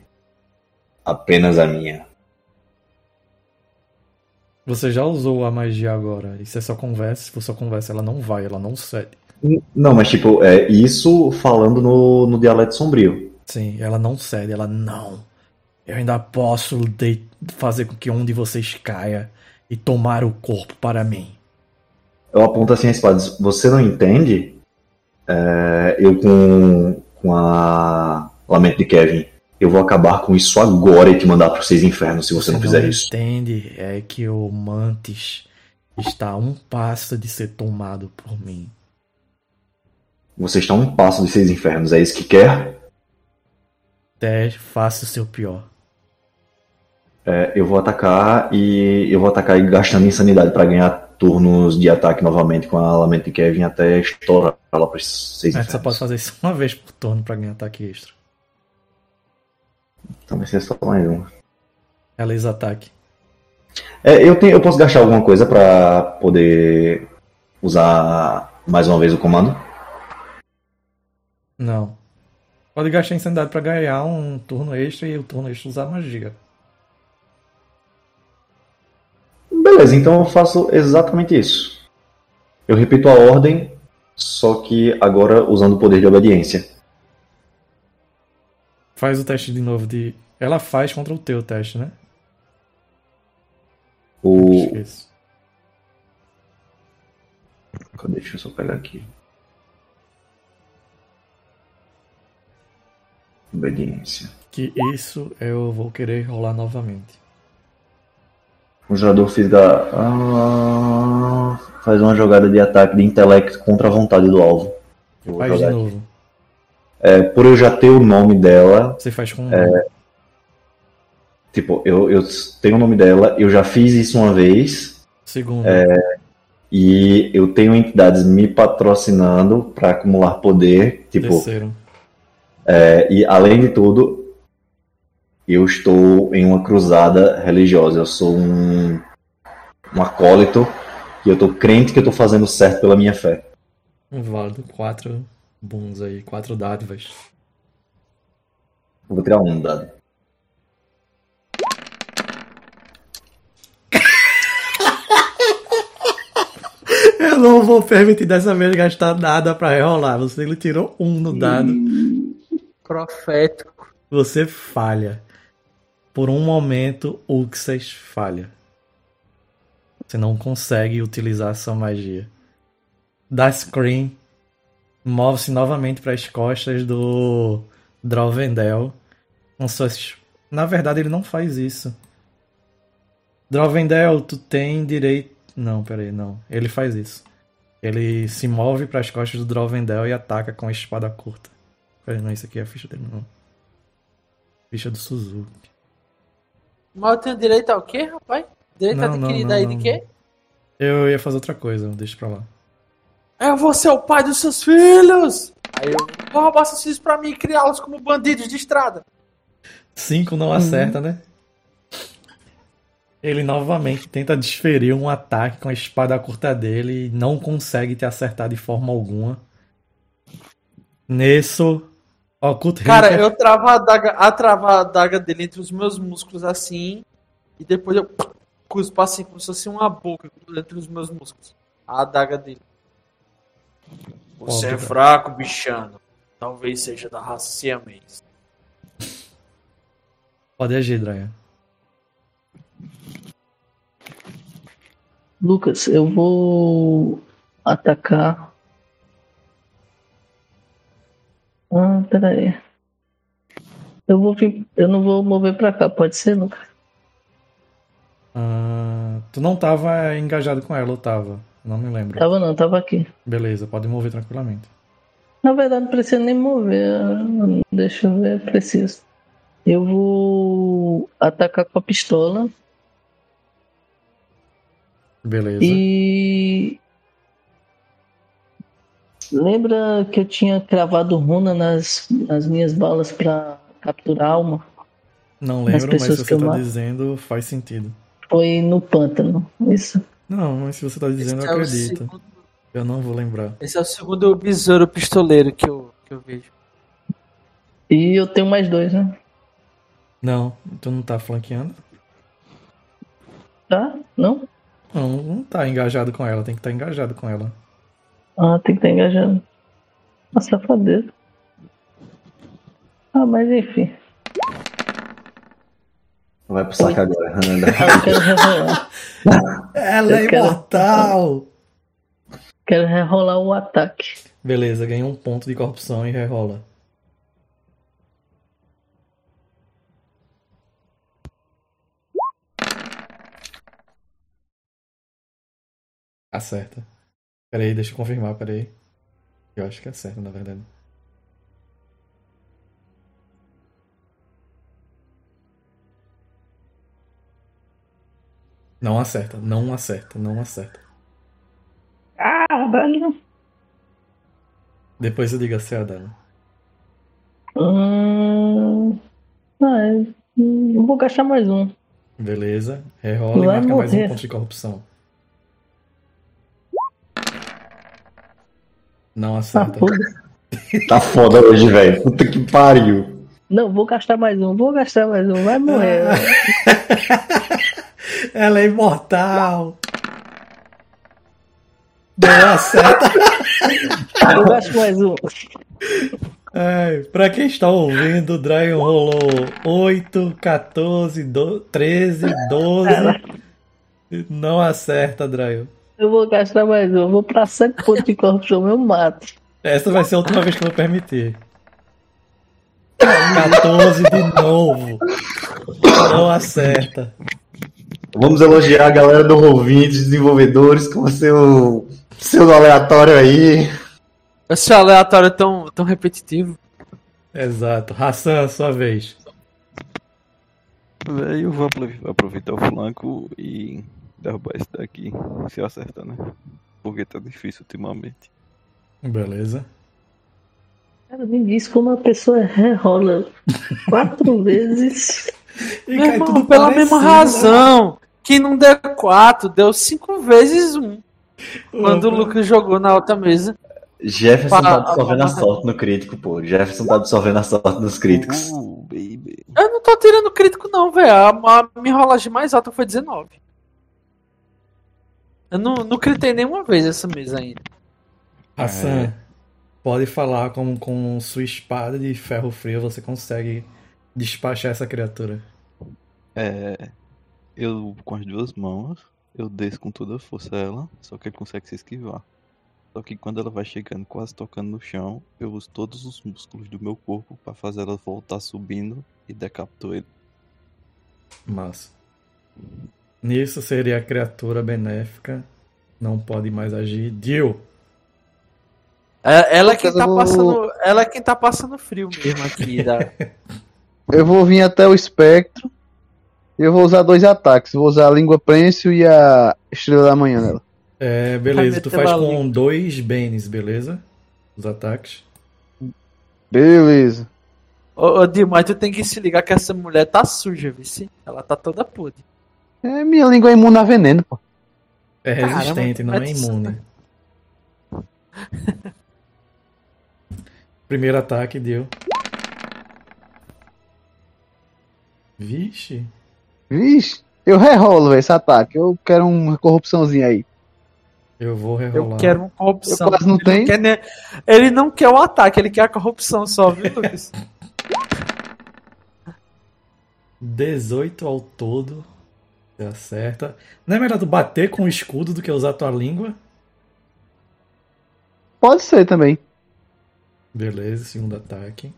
Apenas a minha. Você já usou a magia agora. Isso é só conversa. Se for só conversa, ela não vai, ela não cede. Não, mas tipo, é isso falando no, no dialeto sombrio. Sim, ela não cede, ela não. Eu ainda posso de- fazer com que um de vocês caia e tomar o corpo para mim. Eu aponto assim a espada. Você não entende? É, eu com, com a Lamento de Kevin. Eu vou acabar com isso agora e te mandar para os seis infernos se você não fizer isso. entende é que o Mantis está a um passo de ser tomado por mim. Você está a um passo dos seis infernos. É isso que quer? Até faça o seu pior. É, eu vou atacar e eu vou atacar e gastando insanidade para ganhar turnos de ataque novamente com a Lamento de Kevin até estourar ela para seis infernos. você pode fazer isso uma vez por turno para ganhar ataque extra. Então vai ser só mais um. Realiza ataque. É, eu, tenho, eu posso gastar alguma coisa para poder usar mais uma vez o comando? Não. Pode gastar insanidade para ganhar um turno extra e o turno extra usar magia. Beleza, então eu faço exatamente isso. Eu repito a ordem, só que agora usando o poder de obediência. Faz o teste de novo de. Ela faz contra o teu teste, né? O... Cadê? Deixa eu só pegar aqui. Obediência. Que isso eu vou querer rolar novamente. O jogador da... Ah, faz uma jogada de ataque de intelecto contra a vontade do alvo. Eu vou Faz de novo. É, por eu já ter o nome dela, Você faz com um. tipo, eu, eu tenho o nome dela, eu já fiz isso uma vez, Segundo. e eu tenho entidades me patrocinando para acumular poder, tipo, Terceiro. é, e além de tudo, eu estou em uma cruzada religiosa, eu sou um, um acólito e eu estou crente que eu estou fazendo certo pela minha fé. Válido. Quatro bons aí. Quatro dádivas. Eu vou tirar um dado. Eu não vou permitir dessa vez gastar nada pra rerolar. Você ele tirou um no dado. Profético. Você falha. Por um momento, Uxas falha. Você não consegue utilizar sua magia. Da Scream move-se novamente para as costas do Drovendel. Com suas... Na verdade, ele não faz isso. Drovendel, tu tem direito. Não, peraí, não. Ele faz isso. Ele se move para as costas do Drovendel e ataca com a espada curta. Peraí, não, isso aqui é a ficha dele, não. Ficha do Suzuki. Mas eu tenho direito ao quê, rapaz? Direito Não, adquirido não, aí de quê? Eu ia fazer outra coisa, deixa pra lá. Eu vou ser o pai dos seus filhos! Aí eu vou roubar seus filhos pra mim e criá-los como bandidos de estrada. Cinco não acerta, né? Ele novamente tenta desferir um ataque com a espada curta dele e não consegue te acertar de forma alguma. Nisso, Occult Cara, eu travo a adaga, a travar a adaga dele entre os meus músculos assim. E depois eu cuspo assim, como se fosse uma boca entre os meus músculos. A adaga dele. Você é fraco, bichano. Talvez seja da raça siamês. Pode agir, Draya. Lucas, eu vou atacar. Ah, peraí. Eu vou vir, eu não vou mover pra cá, pode ser, Lucas? Ah, tu não tava engajado com ela, ou tava? Não me lembro. Tava não, tava aqui. Beleza, pode mover tranquilamente. Na verdade, não precisa nem mover. Deixa eu ver, preciso. Eu vou atacar com a pistola Beleza. e. Lembra que eu tinha cravado runa nas, nas minhas balas pra capturar alma? Não lembro, mas se você tá mato. dizendo, faz sentido. Foi no pântano. Isso. Não, mas se você tá dizendo, Esse eu é, acredito. segundo, Eu não vou lembrar. esse é o segundo besouro pistoleiro que eu, que eu vejo. E eu tenho mais dois, né? Não, tu não tá flanqueando? Tá? Não? Não, não tá engajado com ela, tem que estar engajado com ela. Ah, tem que estar engajado. A safadeza. Ah, mas enfim. Vai pro saco agora, quero rerolar. Ela Eu é quero- imortal! Quero rerolar o ataque. Beleza, ganha um ponto de corrupção e rerola. Acerta. Peraí, deixa eu confirmar, peraí. Eu acho que acerta, na verdade. Não acerta, não acerta, não acerta. Ah, velho. Depois eu digo é a dela. Hum... Ah, é. Hum, eu vou gastar mais um. Beleza, rerola e Vai marca mais um morrer. ponto de corrupção. Não Ah, acerta. foda-se. Tá foda hoje, velho. Puta que pariu. Não, vou gastar mais um. Vou gastar mais um. Vai morrer. Ela é imortal. Não acerta. Eu gasto mais um. Ai, pra quem está ouvindo, o Dragon rolou 8, 14, do- 13, 12. Não acerta, Dragon. Eu vou gastar mais um. Eu vou pra 7 pontos de corrupção. Eu mato. Essa vai ser a última vez que eu vou permitir. 14 de novo. Não acerta. Vamos elogiar a galera do Roll20, desenvolvedores, com o seu, seu aleatório aí. Esse aleatório é tão, tão repetitivo. Exato. Hassan, sua vez. Eu vou apro- aproveitar o flanco e derrubar esse daqui, se eu acertar, né? Porque tá difícil ultimamente. Beleza. Cara, me diz como a pessoa rerola quatro vezes. E Meu cai irmão, tudo pela parecido, mesma né? razão que não deu 4, deu 5 vezes 1. Quando o Opa. Lucas jogou na outra mesa. Jefferson Pa- tá absorvendo a sorte no crítico, pô. Jefferson tá absorvendo a sorte nos críticos. Uh, baby. Eu não tô tirando crítico, não, velho. A, a minha rolagem mais alta foi 19. Eu não, não critei nenhuma vez essa mesa ainda. Hassan, pode falar como com sua espada de ferro frio você consegue despachar essa criatura. É. Eu, com as duas mãos, eu desço com toda a força ela, só que ele consegue se esquivar. Só que quando ela vai chegando, quase tocando no chão, eu uso todos os músculos do meu corpo pra fazer ela voltar subindo e decapito ele. Massa. Nisso seria a criatura benéfica. Não pode mais agir. Deal. É- Ela é quem Eu tá vou- passando. Ela é quem tá passando frio mesmo aqui. Da... Eu vou vir até o espectro. E eu vou usar dois ataques. Vou usar a língua prêncio e a estrela da manhã nela. É, beleza. Tu faz com dois Benes, beleza? Os ataques. Beleza. Ô, ô Dio, mas tu tem que se ligar que essa mulher tá suja, vice. Ela tá toda podre. É, minha língua é imune a veneno, pô. É Caramba, resistente, não é mas- imune. Primeiro ataque deu. Vixe. Vixe, eu rerolo esse ataque. Eu quero uma corrupçãozinha aí. Eu vou Eu rerolar. quero uma corrupção. Eu quase não ele tenho. quer nem- Ele não quer o ataque, ele quer a corrupção só, viu, Lucas? 18 ao todo. Você acerta. Não é melhor tu bater com o escudo do que usar tua língua? Pode ser também. Beleza, segundo ataque.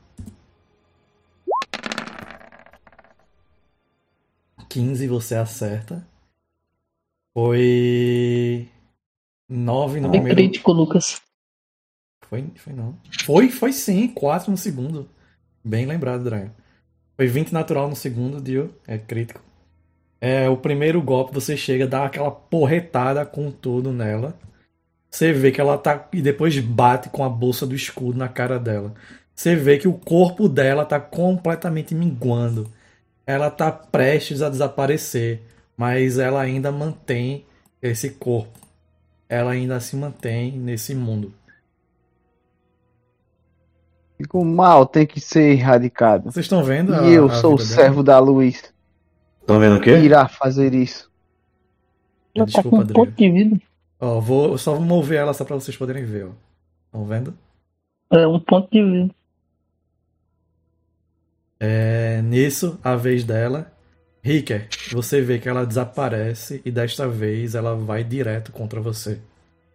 15 você acerta. Foi 9 no É primeiro. crítico, Lucas. Foi, foi não. Foi, foi sim, 4 no segundo. Bem lembrado, Dragon. Foi 20 natural no segundo, Dio. É crítico. É, o primeiro golpe você chega, dá aquela porretada com tudo nela. Você vê que ela tá. E depois bate com a bolsa do escudo na cara dela. Você vê que o corpo dela tá completamente minguando. Ela tá prestes a desaparecer. Mas ela ainda mantém esse corpo. Ela ainda se mantém nesse mundo. Fico mal, tem que ser erradicado. Vocês estão vendo? a- E eu a sou o dela? servo da luz. Estão vendo o quê? Irá fazer isso. Ela tá Desculpa, com um ponto de vida. Ó, vou eu só vou mover ela só pra vocês poderem ver, ó. Estão vendo? É um ponto de vida. É, nisso, a vez dela. Ricker, você vê que ela desaparece e desta vez ela vai direto contra você.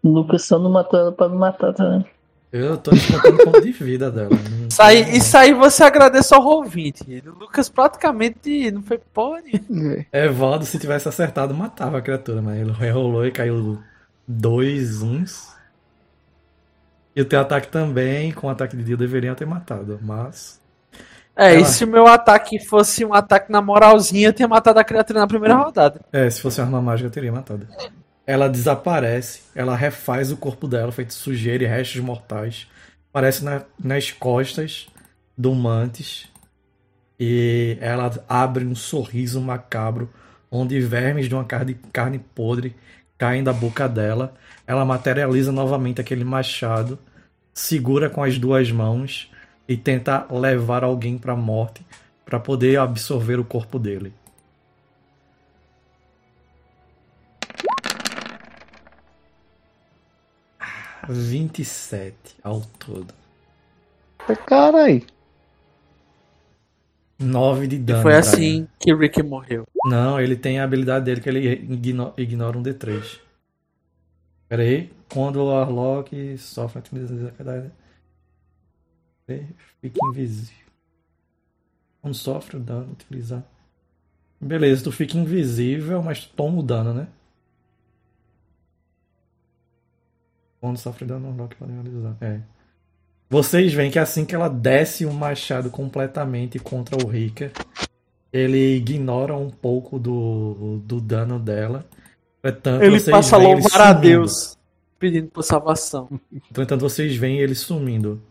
Lucas só não matou ela pra me matar também. Eu tô descontando ponto de vida dela. Não- Isso aí, isso aí você agradece ao ouvinte. O Lucas praticamente não foi porra nenhuma. É. Evaldo, se tivesse acertado, matava a criatura, mas ele rolou e caiu dois uns. E o teu ataque também, com o ataque de dia, deveria ter matado, mas. É, Ela- e se o meu ataque fosse um ataque na moralzinha, eu tinha matado a criatura na primeira rodada. É, se fosse uma arma mágica, eu teria matado. Ela desaparece, ela refaz o corpo dela, feito sujeira e restos mortais. Aparece na- nas costas do Mantis. E ela abre um sorriso macabro, onde vermes de uma carne, carne podre caem da boca dela. Ela materializa novamente aquele machado, segura com as duas mãos e tenta levar alguém para a morte para poder absorver o corpo dele. 27 ao todo. Caralho. 9 de E dano. foi pra assim que o Rick morreu. Não, ele tem a habilidade dele que ele igno- ignora um D3. Pera aí. Quando o Warlock sofre intimidação fica invisível. Quando sofre o dano, utilizar. Beleza, tu fica invisível, mas tu toma o dano, né? Quando sofre dano, o Warlock pode realizar. É. Vocês veem que assim que ela desce o machado completamente contra o Ricker, ele ignora um pouco do, do dano dela. Ele passa a louvar a. Deus, pedindo por salvação. Entretanto, vocês veem ele sumindo.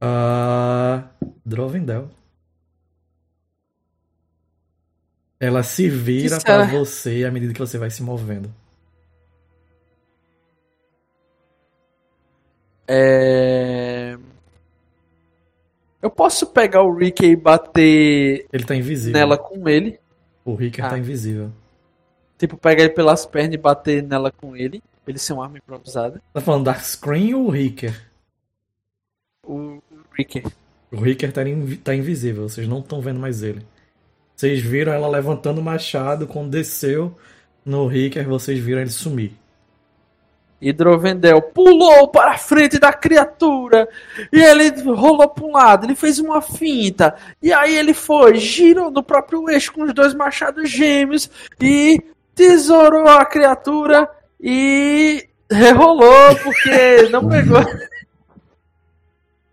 Ah, Drovendel. Ela se vira pra será? você à medida que você vai se movendo. É... Eu posso pegar o Rick e bater Ele tá invisível. nela com ele. O Ricker Ah. tá invisível. Tipo, pegar ele pelas pernas e bater nela com ele. Ele ser uma arma improvisada. Tá falando Dark Screen ou o Ricker? O Rick. O Ricker tá, invi- tá invisível, vocês não estão vendo mais ele. Vocês viram ela levantando o machado, quando desceu no Ricker, vocês viram ele sumir. E Drovendel pulou para a frente da criatura. E ele rolou para um lado. Ele fez uma finta. E aí ele foi, girou no próprio eixo com os dois machados gêmeos. E tesourou a criatura. E rerolou porque não pegou.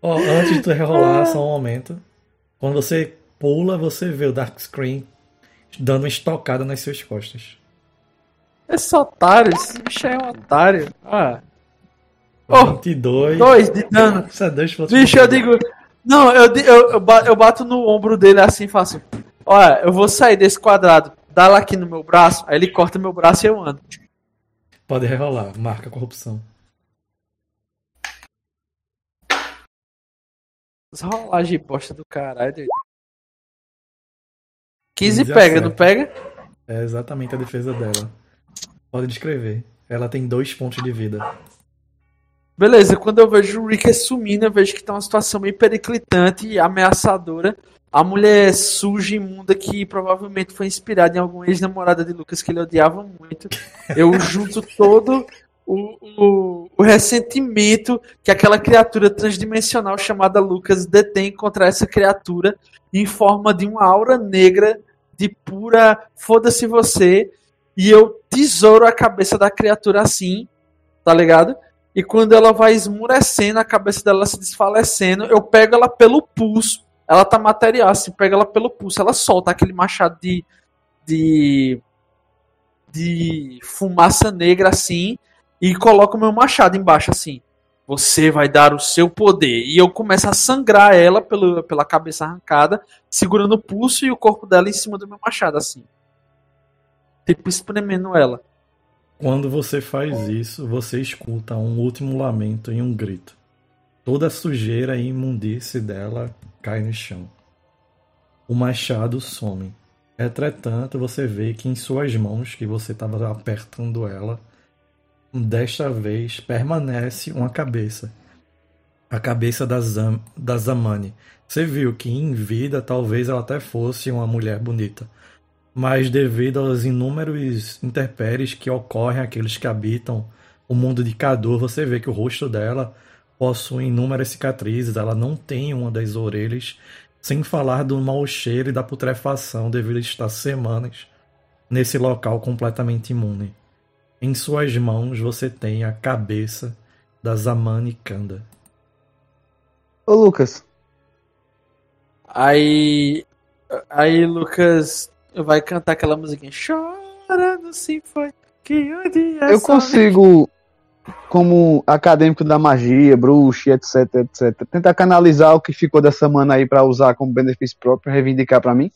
Ó, antes de tu rerolar, só um momento. Quando você pula, você vê o Dark Screen dando uma estocada nas suas costas. Esse otário, esse bicho aí é um otário. Ah, Oh, 22. dois de dano. Isso é dois pontos Bicho, de eu digo. Não, eu, eu, eu ba- eu bato no ombro dele assim e faço. Olha, eu vou sair desse quadrado, dá lá aqui no meu braço, aí ele corta meu braço e eu ando. Pode rerolar, marca corrupção. Essa rolagem bosta do caralho. doido. 15 15 pega, acerta. não pega? É exatamente a defesa dela. Pode descrever. Ela tem dois pontos de vida. Beleza, quando eu vejo o Rick sumindo, eu vejo que tá uma situação meio periclitante e ameaçadora. A mulher suja, imunda, que provavelmente foi inspirada em alguma ex-namorada de Lucas que ele odiava muito. Eu junto todo o, o, o ressentimento que aquela criatura transdimensional chamada Lucas detém contra essa criatura em forma de uma aura negra de pura foda-se você. E eu tesouro a cabeça da criatura assim, tá ligado? E quando ela vai esmurecendo, a cabeça dela se desfalecendo, eu pego ela pelo pulso. Ela tá material, assim, pego ela pelo pulso. Ela solta aquele machado de. de. de fumaça negra, assim, e coloca o meu machado embaixo, assim. Você vai dar o seu poder. E eu começo a sangrar ela pelo, pela cabeça arrancada, segurando o pulso e o corpo dela em cima do meu machado, assim. Tipo, espremendo ela. Quando você faz isso, você escuta um último lamento e um grito. Toda a sujeira e imundície dela cai no chão. O machado some. Entretanto, você vê que em suas mãos, que você estava apertando ela, desta vez permanece uma cabeça. A cabeça da, Zam, da Zamani. Você viu que em vida talvez ela até fosse uma mulher bonita. Mas devido aos inúmeros interpéries que ocorrem àqueles que habitam o mundo de Cador, você vê que o rosto dela possui inúmeras cicatrizes, ela não tem uma das orelhas, sem falar do mau cheiro e da putrefação devido a estar semanas nesse local completamente imune. Em suas mãos você tem a cabeça da Zamani Kanda. Ô, Lucas, Aí. Aí Lucas vai cantar aquela musiquinha. Chorando se foi. Que um dia eu consigo, como acadêmico da magia, bruxa, etc, etc, tentar canalizar o que ficou dessa mana aí pra usar como benefício próprio, reivindicar pra mim?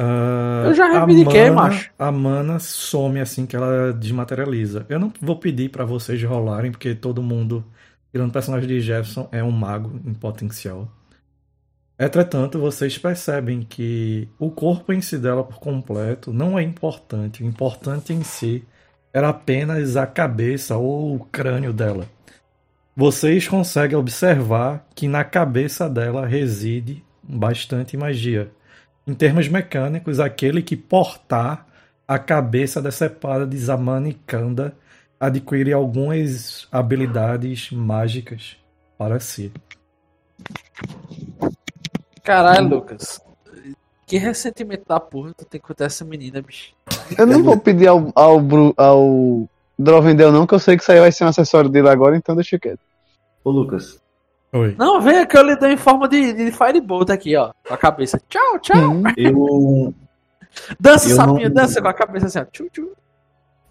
Ah, Eu já a reivindiquei, mana- macho. A mana some assim que ela desmaterializa. Eu não vou pedir pra vocês rolarem, porque todo mundo, tirando o personagem de Jefferson, é um mago em potencial. Entretanto, vocês percebem que o corpo em si dela por completo não é importante. O importante em si era apenas a cabeça ou o crânio dela. Vocês conseguem observar que na cabeça dela reside bastante magia. Em termos mecânicos, aquele que portar a cabeça decepada de Zamani Kanda adquire algumas habilidades mágicas para si. Caralho, Lucas. Que ressentimento da porra tu tem contra essa menina, bicho. Eu não vou pedir ao, ao, Bru- ao Drovendel não, que eu sei que isso aí vai ser um acessório dele agora, então deixa quieto. Ô, Lucas, Oi. Não, vem que eu lhe dou em forma de, de Firebolt aqui, ó. Com a cabeça. Tchau, tchau. Hum, eu, Dança, Eu sapinho, não- dança com a cabeça assim, ó. Tchu, tchu.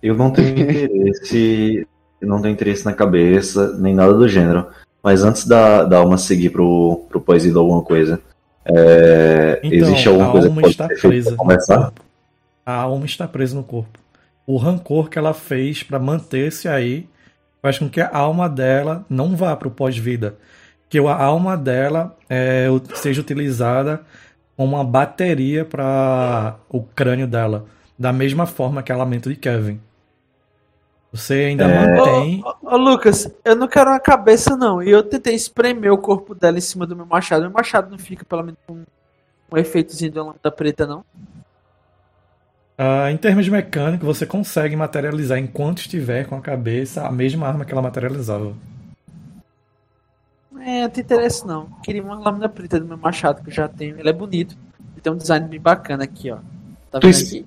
eu não tenho interesse. Eu não tenho interesse na cabeça, nem nada do gênero. Mas antes da, da alma seguir pro, pro poesia ou alguma coisa, é, Então, existe alguma a coisa que está presa começar? corpo. A alma está presa no corpo. O rancor que ela fez para manter-se aí faz com que a alma dela não vá para o pós-vida. Que a alma dela é, seja utilizada como uma bateria para o crânio dela. Da mesma forma que a lamento de Kevin. Você ainda É. mantém. Ô, ô, Lucas, eu não quero uma cabeça, não. E eu tentei espremer o corpo dela em cima do meu machado. Meu machado não fica, pelo menos, com um efeitozinho de uma lâmpada preta, não. Ah, em termos mecânicos, você consegue materializar enquanto estiver com a cabeça a mesma arma que ela materializava. É, não tem interesse, não. Queria uma lâmina preta do meu machado, que eu já tenho. Ele é bonito. Ele tem um design bem bacana aqui, ó. Tá Tu es- aqui?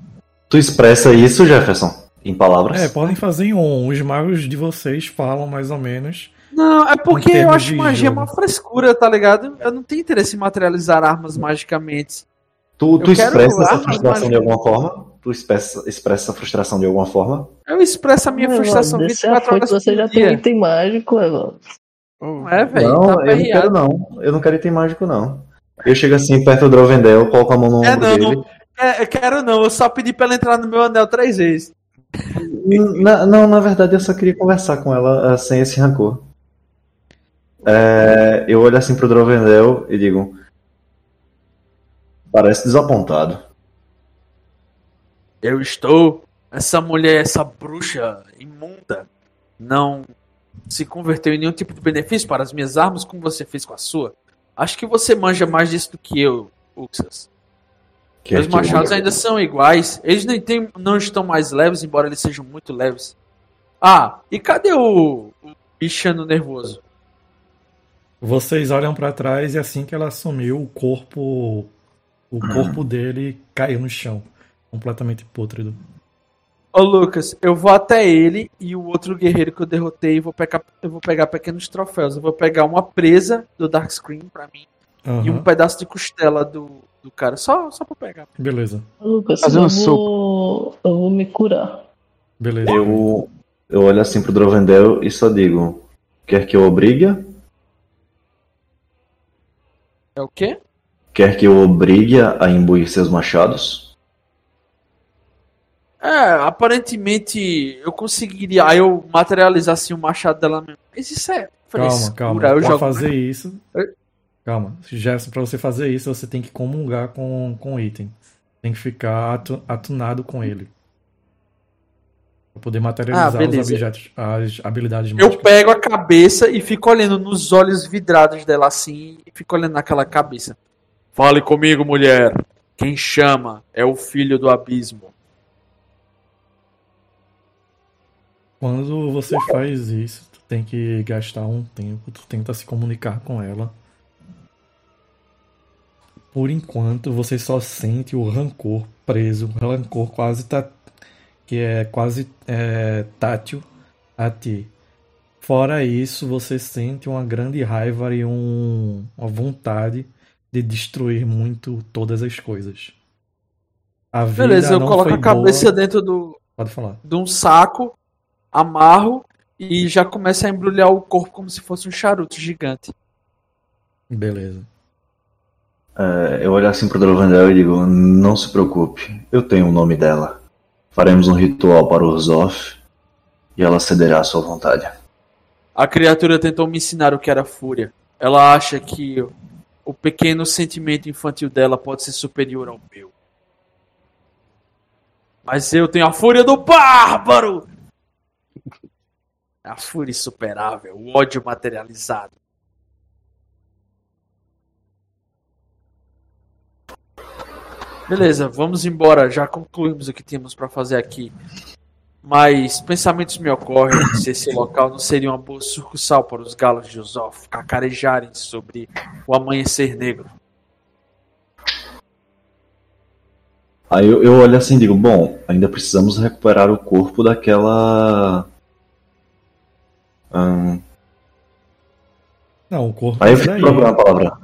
Tu expressa isso, Jefferson? Em palavras? É, podem fazer em on. Os magos de vocês falam mais ou menos. Não, é porque eu acho magia jogo. uma frescura, tá ligado? Eu não tenho interesse em materializar armas magicamente. Tu, tu expressa essa frustração de alguma forma? Tu expressa, expressa essa frustração de alguma forma? Eu expresso a minha Mano, frustração desse 24 afoito horas você já dia. tem item mágico, mano. Não é, velho? não, Tá eu não quero não. Eu não quero item mágico, não. Eu chego assim perto do Drovendel, coloco a mão no É, ombro não. dele. É, eu quero não, eu só pedi pra ela entrar no meu anel três vezes. Na- não, na verdade eu só queria conversar com ela eh, sem esse rancor. É, eu olho assim pro Drovendel e digo: Parece desapontado. Eu estou. Essa mulher, essa bruxa imunda, não se converteu em nenhum tipo de benefício para as minhas armas como você fez com a sua. Acho que você manja mais disso do que eu, Uxas. Que Meus é machados ainda são iguais. Eles nem tem, não estão mais leves, embora eles sejam muito leves. Ah, e cadê o, o bichano nervoso? Vocês olham pra trás e assim que ela sumiu, o corpo. O corpo dele caiu no chão. Completamente pútrido. Ô Lucas, eu vou até ele e o outro guerreiro que eu derrotei e vou pegar, eu vou pegar pequenos troféus. Eu vou pegar uma presa do Dark Screen pra mim Aham, e um pedaço de costela do, do cara. Só, só pra pegar. Beleza. Lucas, Fazer eu um vou. Eu vou me curar. Beleza. Eu, eu olho assim pro Drovendel e só digo: Quer que eu obrigue? É o quê? Quer que eu obrigue a imbuir seus machados? É, aparentemente eu conseguiria. Aí eu materializar assim o machado dela mesmo. Mas isso é Calma, calma. Eu jogo. fazer isso. Calma. Jefferson, pra você fazer isso, você tem que comungar com, com o item. tem que ficar atu- atunado com ele. Pra poder materializar Ah, os objetos, as habilidades Eu mágicas. pego a cabeça e fico olhando nos olhos vidrados dela assim, e fico olhando naquela cabeça. Fale comigo, mulher. Quem chama é o filho do abismo. Quando você faz isso, tu tem que gastar um tempo, tu tenta se comunicar com ela. Por enquanto, você só sente o rancor preso, o rancor quase tá, que é quase é, tátil a ti. Fora isso, você sente uma grande raiva e um, uma vontade de destruir muito todas as coisas. A Beleza, eu coloco a cabeça boa. dentro do, Pode falar. de um saco, amarro e já começo a embrulhar o corpo como se fosse um charuto gigante. Beleza. É, eu olho assim pro Drovendel e digo: Não se preocupe, eu tenho o nome dela. Faremos um ritual para Urzoff e ela cederá à sua vontade. A criatura tentou me ensinar o que era fúria. Ela acha que o pequeno sentimento infantil dela pode ser superior ao meu. Mas eu tenho a fúria do bárbaro! A fúria insuperável, o ódio materializado. Beleza, vamos embora. Já concluímos o que tínhamos para fazer aqui. Mas pensamentos me ocorrem se esse local não seria uma boa sucursal para os galos de Usof cacarejarem sobre o amanhecer negro. Aí eu, eu olho assim e digo: Bom, ainda precisamos recuperar o corpo daquela. Não, o corpo Aí eu é fico procurando a palavra.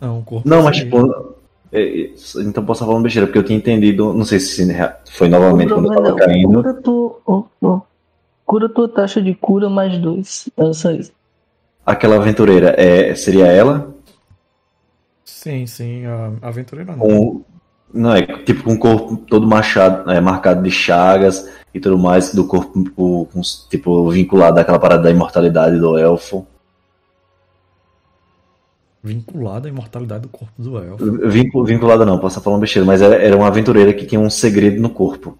Não, o corpo Não, é mas tipo. É, é, Então posso estar falando besteira, porque eu tinha entendido. Não sei se foi novamente quando eu tava caindo. Cura, tu, ô, ô, cura tua taxa de cura mais dois. É só isso. Aquela aventureira, é, seria ela? Sim, sim, a aventureira não. Com, não, é tipo com o corpo todo machado, é, marcado de chagas e tudo mais, do corpo com- tipo vinculado àquela parada da imortalidade do elfo. Vinculada à imortalidade do corpo do elfo. Vincu- vinculada não, posso estar falando besteira, mas era, era uma aventureira que tinha um segredo no corpo.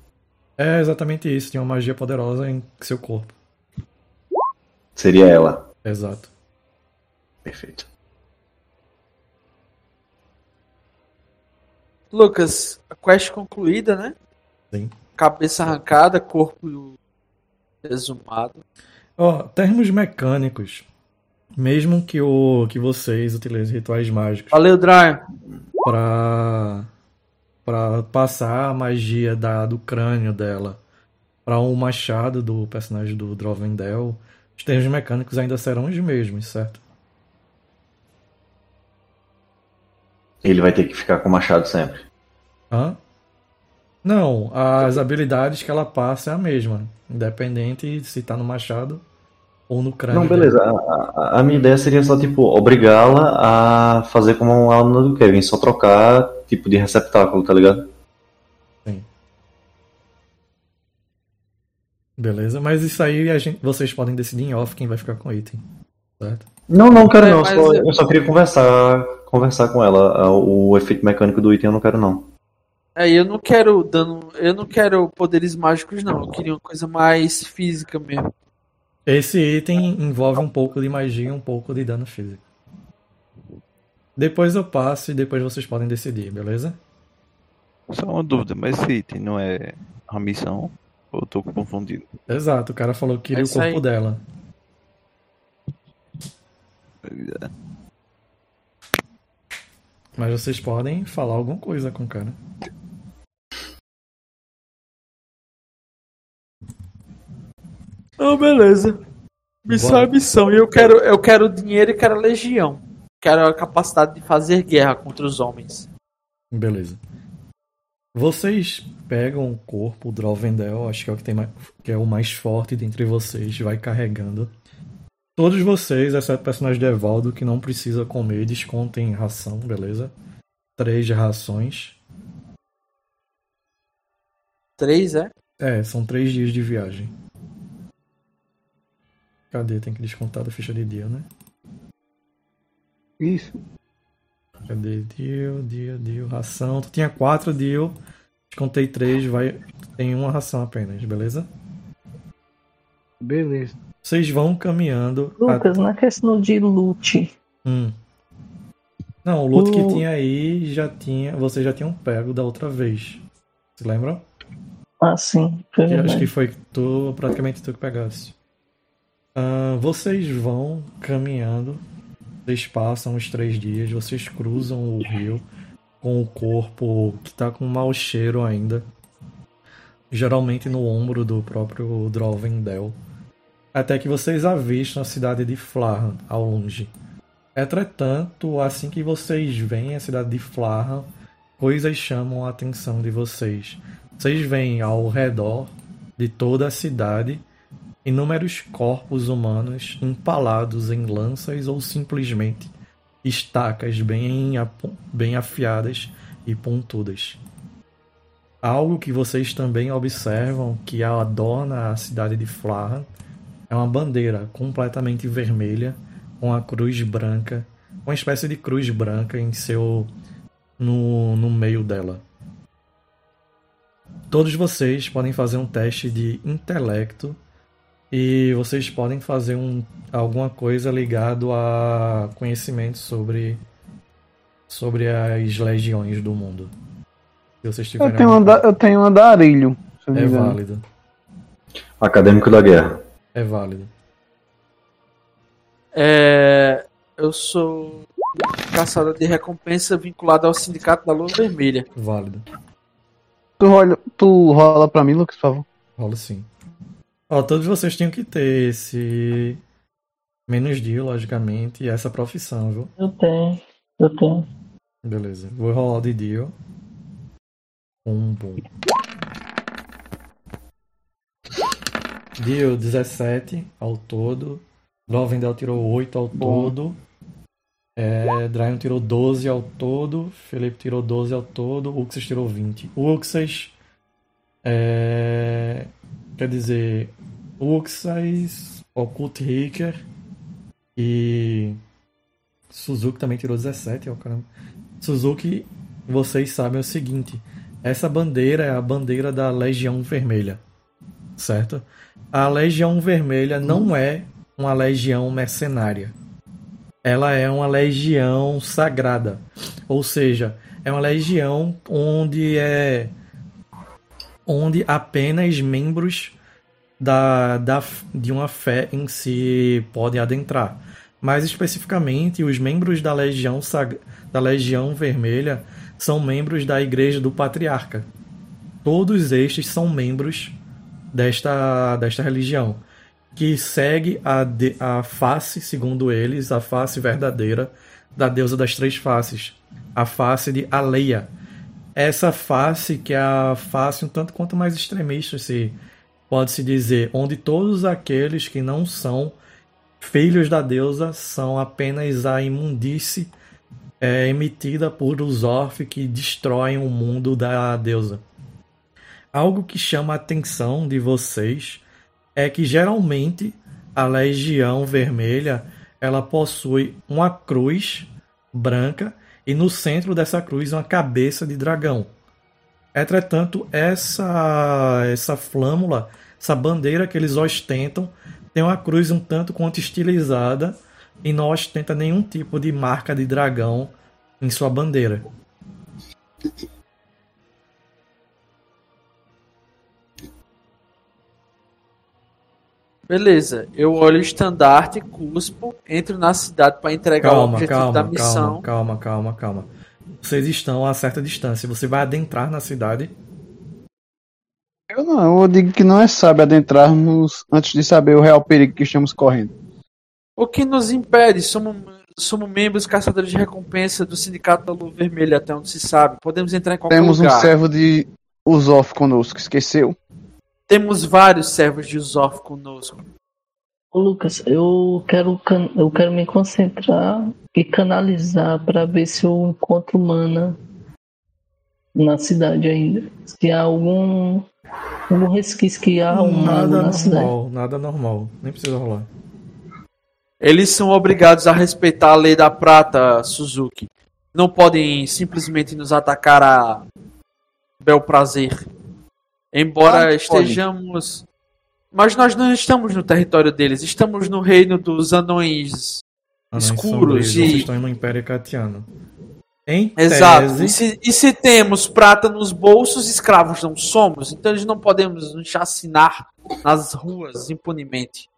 É exatamente isso, tinha uma magia poderosa em seu corpo. Seria ela. Exato. Perfeito. Lucas, a quest concluída, né? Sim. Cabeça arrancada, corpo exumado. Ó, termos mecânicos. Mesmo que, o, que vocês utilizem rituais mágicos Valeu, Brian. pra, pra passar a magia da, do crânio dela pra um machado do personagem do Drovendel, os termos mecânicos ainda serão os mesmos, certo? Ele vai ter que ficar com o machado sempre. Hã? Não, as habilidades que ela passa é a mesma, independente se tá no machado ou no crânio. Não, dela. beleza. A, a- a minha ideia seria só, tipo, obrigá-la a fazer como a aluna do Kevin, só trocar tipo de receptáculo, tá ligado? Beleza, mas isso aí a gente, vocês podem decidir em off quem vai ficar com o item, certo? Não, não quero É, não. mas só- eu- eu só queria conversar, conversar com ela. O efeito mecânico do item eu não quero não. É, eu não quero dano, eu não quero poderes mágicos não. Eu queria uma coisa mais física mesmo. Esse item envolve um pouco de magia e um pouco de dano físico. Depois eu passo e depois vocês podem decidir, beleza? Só uma dúvida, mas esse item não é a missão? Ou eu tô confundido? Exato, o cara falou que queria É o corpo aí. dela. Mas vocês podem falar alguma coisa com o cara. Ah, beleza. Missão é missão. E eu quero, eu quero dinheiro e quero legião. Quero a capacidade de fazer guerra contra os homens. Beleza. Vocês pegam o corpo, o Drovendel, acho que é o que, tem mais, que é o mais forte dentre vocês, vai carregando. Todos vocês, exceto o personagem do Evaldo, que não precisa comer, descontem ração, beleza? Três rações. Três, é? É, são três dias de viagem. Cadê? Tem que descontar da ficha de dia, né? Isso. Cadê? Dio, Dio, Dio, ração. Tu tinha quatro Dio. Contei três, vai. Tem uma ração apenas, beleza? Beleza. Vocês vão caminhando. a- Lucas, na questão de loot, Hum. Não, o loot que tinha aí já tinha. Vocês já tinham pego da outra vez. Se lembram? foi Que acho que foi tu, praticamente tu que pegasse. Ah, vocês vão caminhando, vocês passam os três dias, vocês cruzam o rio com o corpo que tá com mau cheiro ainda. Geralmente no ombro do próprio Drovendel. Até que vocês avistam a cidade de Flarran ao longe. Entretanto, assim que vocês veem a cidade de Flarran, coisas chamam a atenção de vocês. Vocês veem ao redor de toda a cidade inúmeros corpos humanos empalados em lanças ou simplesmente estacas bem, bem afiadas e pontudas. Algo que vocês também observam que adorna a cidade de Flarran é uma bandeira completamente vermelha com a cruz branca, uma espécie de cruz branca em seu no, no meio dela. Todos vocês podem fazer um teste de intelecto e vocês podem fazer um, alguma coisa ligado a conhecimento sobre sobre as legiões do mundo. Se vocês Eu tiverem tenho, alguma eu tenho andarilho. se eu não É me engano. válido. Acadêmico da guerra. É válido. É, eu sou caçador de recompensa vinculado ao Sindicato da Lua Vermelha. Válido. Tu, rola, tu rola pra mim, Lucas, por favor. Rola sim. Ó, todos vocês tinham que ter esse menos dia, logicamente, e essa profissão, viu? Eu tenho, eu tenho. Beleza. Vou rolar de Dio. Um bom. Dio 17 ao todo. Lovendel tirou 8 ao Bom. todo. É, Dryon tirou 12 ao todo. Felipe tirou 12 ao todo. Uxas tirou 20. Uxas. É, quer dizer. Uxas. Occult Hicker. E. Suzuki também tirou 17, ó, caramba. Suzuki, vocês sabem o seguinte: essa bandeira é a bandeira da Legião Vermelha, certo? A Legião Vermelha não é uma legião mercenária. Ela é uma legião sagrada, ou seja, é uma legião onde é onde apenas membros da, da, de uma fé em si podem adentrar. Mais especificamente, os membros da Legião, da Legião Vermelha são membros da Igreja do Patriarca. Todos estes são membros desta, desta religião, que segue a, a face, segundo eles, a face verdadeira da deusa das três faces, a face de Aleia. Essa face que é a face um tanto quanto mais extremista, se pode-se dizer, onde todos aqueles que não são filhos da deusa são apenas a imundície é, emitida por os Orf que destroem o mundo da deusa. Algo que chama a atenção de vocês é que geralmente a Legião Vermelha ela possui uma cruz branca e no centro dessa cruz uma cabeça de dragão. Entretanto, essa essa flâmula, essa bandeira que eles ostentam, tem uma cruz um tanto quanto estilizada e não ostenta nenhum tipo de marca de dragão em sua bandeira. Beleza, eu olho o estandarte, cuspo, entro na cidade para entregar o Calma, objetivo calma, da missão. calma, calma, calma, calma. Vocês estão a certa distância. Você vai adentrar na cidade. Eu não, eu digo que não é sábio adentrarmos antes de saber o real perigo que estamos correndo. O que nos impede? Somos, somos membros caçadores de recompensa do Sindicato da Lua Vermelha, até onde se sabe. Podemos entrar em qualquer Temos um lugar. servo de Usof conosco, esqueceu? Temos vários servos de Usof conosco. Ô, Lucas, eu quero, eu quero me concentrar e canalizar para ver se eu encontro mana na cidade ainda. Se há algum, algum resquício que há um nada normal, nada normal. Nem precisa rolar. Eles são obrigados a respeitar a lei da prata, Suzuki. não podem simplesmente nos atacar a bel prazer. Embora que estejamos. Mas nós não estamos no território deles, estamos no reino dos anões. Anões Escuros sombrios, e- Vocês estão no Império Catiano. Em Exato. tese, E se, e se temos prata nos bolsos, escravos não somos, então eles não podemos nos chacinar nas ruas impunemente.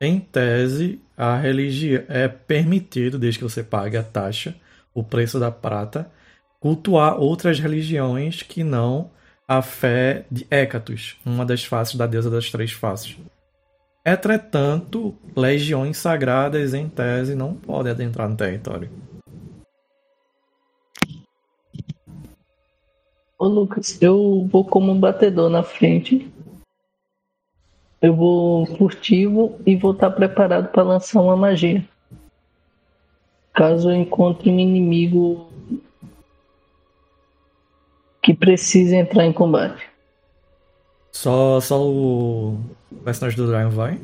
Em tese, a religião é permitido, desde que você pague a taxa, o preço da prata, cultuar outras religiões que não a fé de Hécatos, uma das faces da deusa das três faces. Entretanto, legiões sagradas, em tese, não podem adentrar no território. Ô Lucas, eu vou como um batedor na frente. Eu vou furtivo e vou estar preparado para lançar uma magia. Caso eu encontre um inimigo que precise entrar em combate. Só, só o personagem do Dragon vai?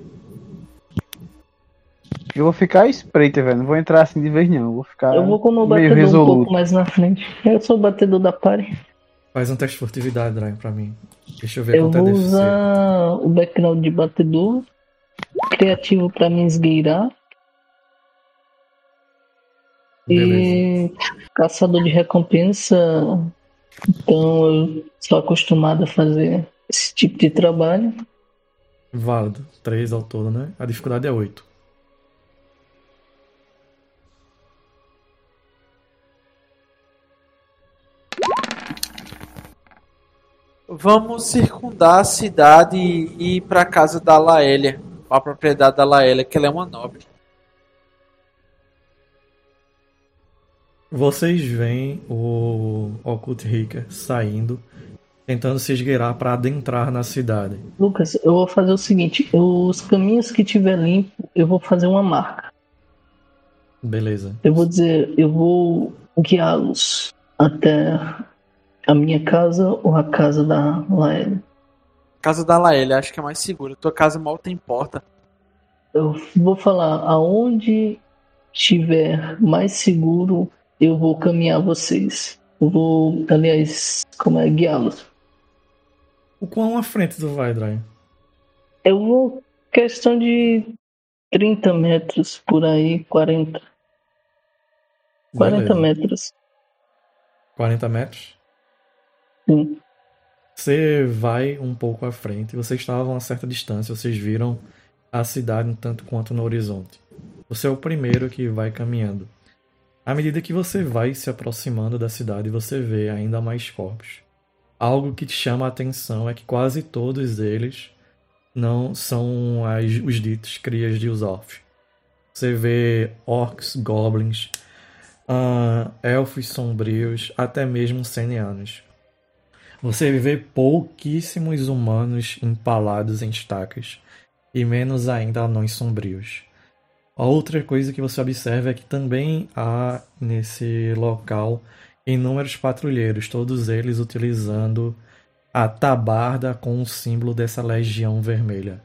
Eu vou ficar espreita, velho. Não vou entrar assim de vez, não. Eu vou ficar Eu vou como batedor um resoluto. pouco mais na frente. Eu sou o batedor da party. Faz um teste de furtividade, Dragon, pra mim. Deixa eu ver Eu quanto é deficiente. usar o background de batedor. Criativo para me esgueirar. Beleza. E caçador de recompensa. Então eu sou acostumado a fazer esse tipo de trabalho. Válido. 3 ao todo, né? A dificuldade é 8. Vamos circundar a cidade e ir para a casa da Laélia, a propriedade da Laélia, que ela é uma nobre. Vocês veem o Occult Ricker saindo, tentando se esgueirar para adentrar na cidade. Lucas, eu vou fazer o seguinte: os caminhos que tiver limpo, eu vou fazer uma marca. Beleza. Eu vou dizer, eu vou guiá-los até a minha casa ou a casa da Laélia. Casa da Laélia, acho que é mais segura. Tua casa mal tem porta. Eu vou falar aonde estiver mais seguro, eu vou caminhar vocês. Eu vou, aliás, como é guiá-los. O quão à frente tu vai, Dragon? Eu vou questão de 30 metros por aí, 40. 40 Beleza. metros. 40 metros? Sim. Você vai um pouco à frente, vocês estavam a certa distância, vocês viram a cidade um tanto quanto no horizonte. Você é o primeiro que vai caminhando. À medida que você vai se aproximando da cidade, você vê ainda mais corpos. Algo que te chama a atenção é que quase todos eles não são as, os ditos crias de Usorf. Você vê orcs, goblins, ah, elfos sombrios, até mesmo senianos. Você vê pouquíssimos humanos empalados em estacas, e menos ainda anões sombrios. A outra coisa que você observa é que também há nesse local inúmeros patrulheiros, todos eles utilizando a tabarda com o símbolo dessa legião vermelha.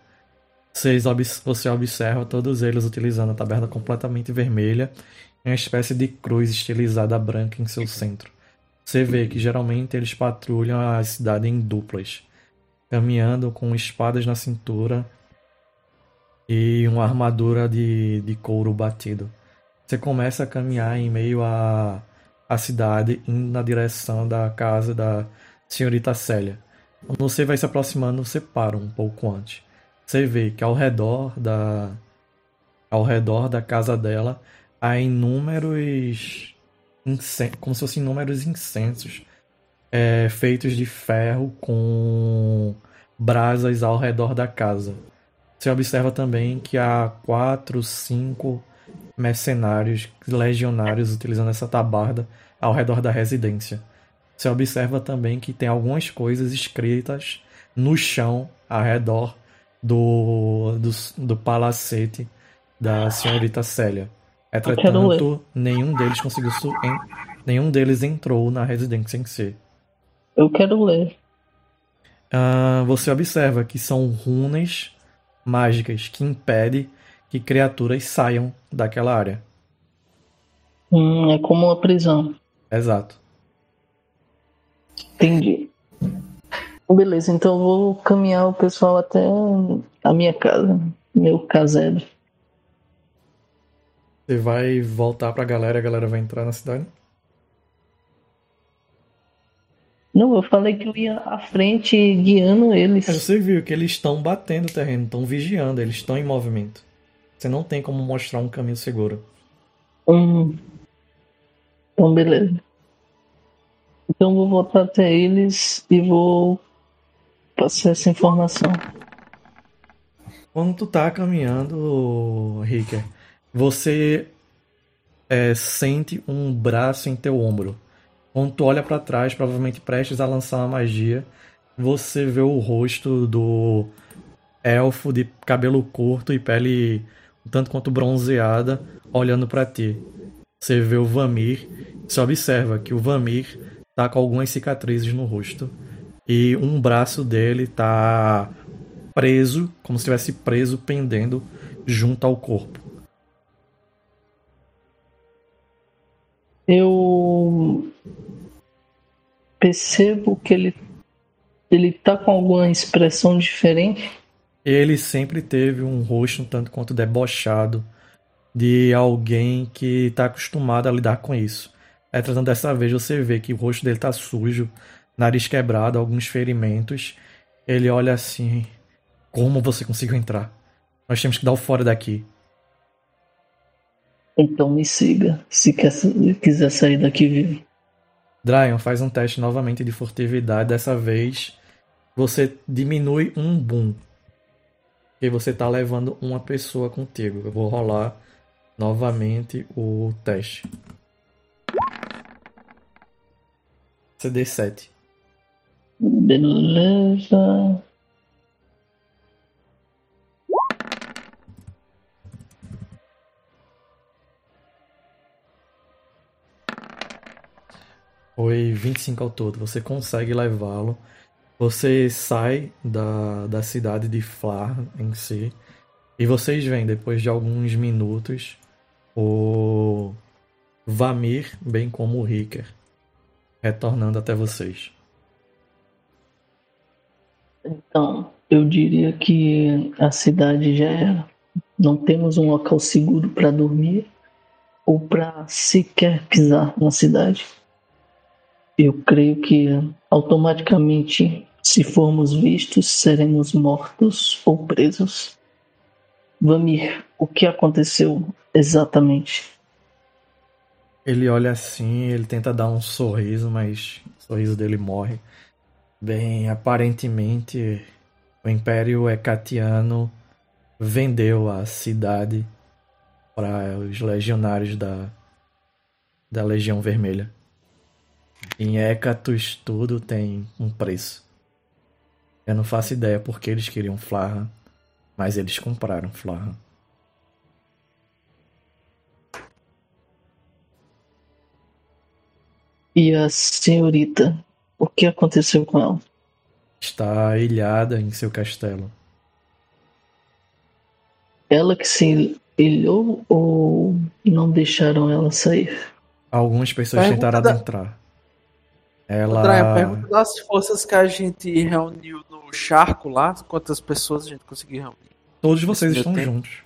Vocês obs- Você observa todos eles utilizando a tabarda completamente vermelha, e uma espécie de cruz estilizada branca em seu centro. Você vê que geralmente eles patrulham a cidade em duplas, caminhando com espadas na cintura e uma armadura de, de couro batido. Você começa a caminhar em meio à, à cidade, indo na direção da casa da senhorita Célia. Quando você vai se aproximando, você para um pouco antes. Você vê que ao redor da, ao redor da casa dela há inúmeros como se fossem inúmeros incensos é, feitos de ferro com brasas ao redor da casa. Você observa também que há quatro, cinco mercenários, legionários utilizando essa tabarda ao redor da residência. Você observa também que tem algumas coisas escritas no chão ao redor do, do, do palacete da senhorita Célia. Entretanto, nenhum deles conseguiu nenhum deles entrou na residência em si. Eu quero ler. Ah, você observa que são runas mágicas que impedem que criaturas saiam daquela área. Hum, é como uma prisão. Exato. Entendi. Beleza, então eu vou caminhar o pessoal até a minha casa, meu caseiro. Você vai voltar pra galera, a galera vai entrar na cidade? Não, eu falei que eu ia à frente guiando eles. Mas você viu que eles estão batendo o terreno, estão vigiando, eles estão em movimento. Você não tem como mostrar um caminho seguro. Hum. Então, beleza. Então, vou voltar até eles e vou passar essa informação. Quando tu tá caminhando, Ricker, você é, sente um braço em teu ombro. Quando tu olha pra trás, provavelmente prestes a lançar uma magia, você vê o rosto do elfo de cabelo curto e pele um tanto quanto bronzeada olhando pra ti. Você vê o Vamir, você observa que o Vamir tá com algumas cicatrizes no rosto e um braço dele tá preso, como se estivesse preso, pendendo junto ao corpo. Eu percebo que ele ele tá com alguma expressão diferente. Ele sempre teve um rosto um tanto quanto debochado de alguém que está acostumado a lidar com isso. É, tratando dessa vez, você vê que o rosto dele tá sujo, nariz quebrado, alguns ferimentos. Ele olha assim: Como você conseguiu entrar? Nós temos que dar o fora daqui. Então me siga, se quer, quiser sair daqui vivo. Dryon faz um teste novamente de furtividade. Dessa vez, você diminui um boom. Porque você tá levando uma pessoa contigo. Eu vou rolar novamente o teste. CD7. Beleza. Foi 25 ao todo. Você consegue levá-lo. Você sai da, da cidade de Flar em si. E vocês veem, depois de alguns minutos, o Vamir, bem como o Ricker, retornando até vocês. Então, eu diria que a cidade já era. Não temos um local seguro para dormir ou para sequer pisar na cidade. Eu creio que automaticamente, se formos vistos, seremos mortos ou presos. Vamir, o que aconteceu exatamente? Ele olha assim, ele tenta dar um sorriso, mas o sorriso dele morre. Bem, aparentemente o Império Hecatiano vendeu a cidade para os legionários da, da Legião Vermelha. Em Hecatus tudo tem um preço. Eu não faço ideia porque eles queriam Flarra, mas eles compraram Flarra. E a senhorita, o que aconteceu com ela? Está ilhada em seu castelo. Ela que se ilhou ou não deixaram ela sair? Algumas pessoas Pergunta tentaram da- adentrar. Ela. André, pergunta das forças que a gente reuniu no charco lá, quantas pessoas a gente conseguiu reunir. Todos vocês estão tempo. juntos.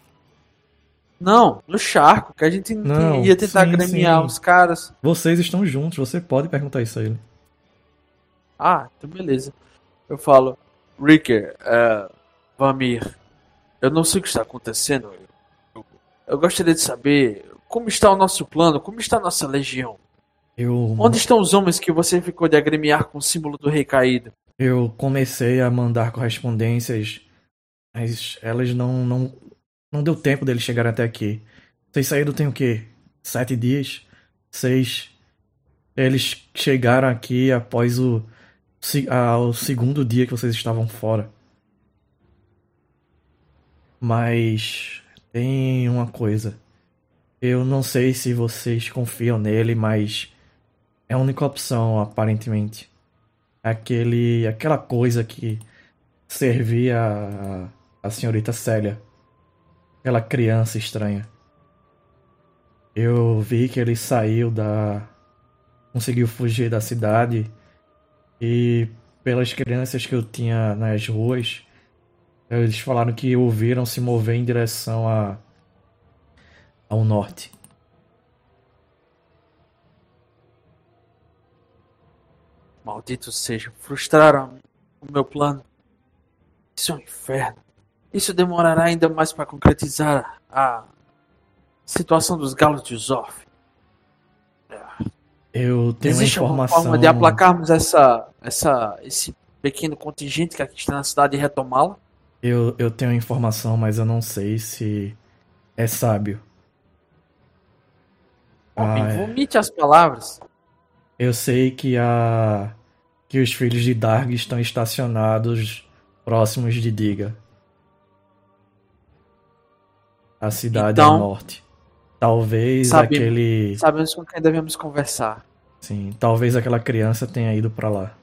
Não, no charco, que a gente Não, ia tentar sim, gremiar sim. os caras. Vocês estão juntos, você pode perguntar isso a ele. Ah, então beleza. Eu falo, Ricker, é, Vamir, eu não sei o que está acontecendo. Eu, eu gostaria de saber como está o nosso plano, como está a nossa legião. Eu, Onde estão os homens que você ficou de agremiar com o símbolo do rei caído? eu comecei a mandar correspondências, mas elas não, não, não deu tempo deles chegarem até aqui. Vocês saíram tem o quê? Sete dias? Seis? Eles chegaram aqui após o, ah, o segundo dia que vocês estavam fora. Mas tem uma coisa. Eu não sei se vocês confiam nele, mas é a única opção, aparentemente. Aquele, aquela coisa que servia a, a senhorita Célia. Aquela criança estranha. Eu vi que ele saiu da conseguiu fugir da cidade e pelas crianças que eu tinha nas ruas, eles falaram que ouviram se mover em direção a ao norte. Maldito seja, frustraram o meu plano. Isso é um inferno. Isso demorará ainda mais para concretizar a situação dos galos de Zoff. Eu tenho Existe uma uma informação. forma de aplacarmos essa, essa, esse pequeno contingente que aqui está na cidade e retomá-la? Eu, eu tenho informação, mas eu não sei se é sábio. Homem, Ah, é. vomite as palavras. Eu sei que a que os filhos de Darg estão estacionados próximos de Diga. A cidade Então, ao norte. Talvez sabe- aquele, Sabemos com quem devemos conversar. sim, talvez aquela criança tenha ido pra lá.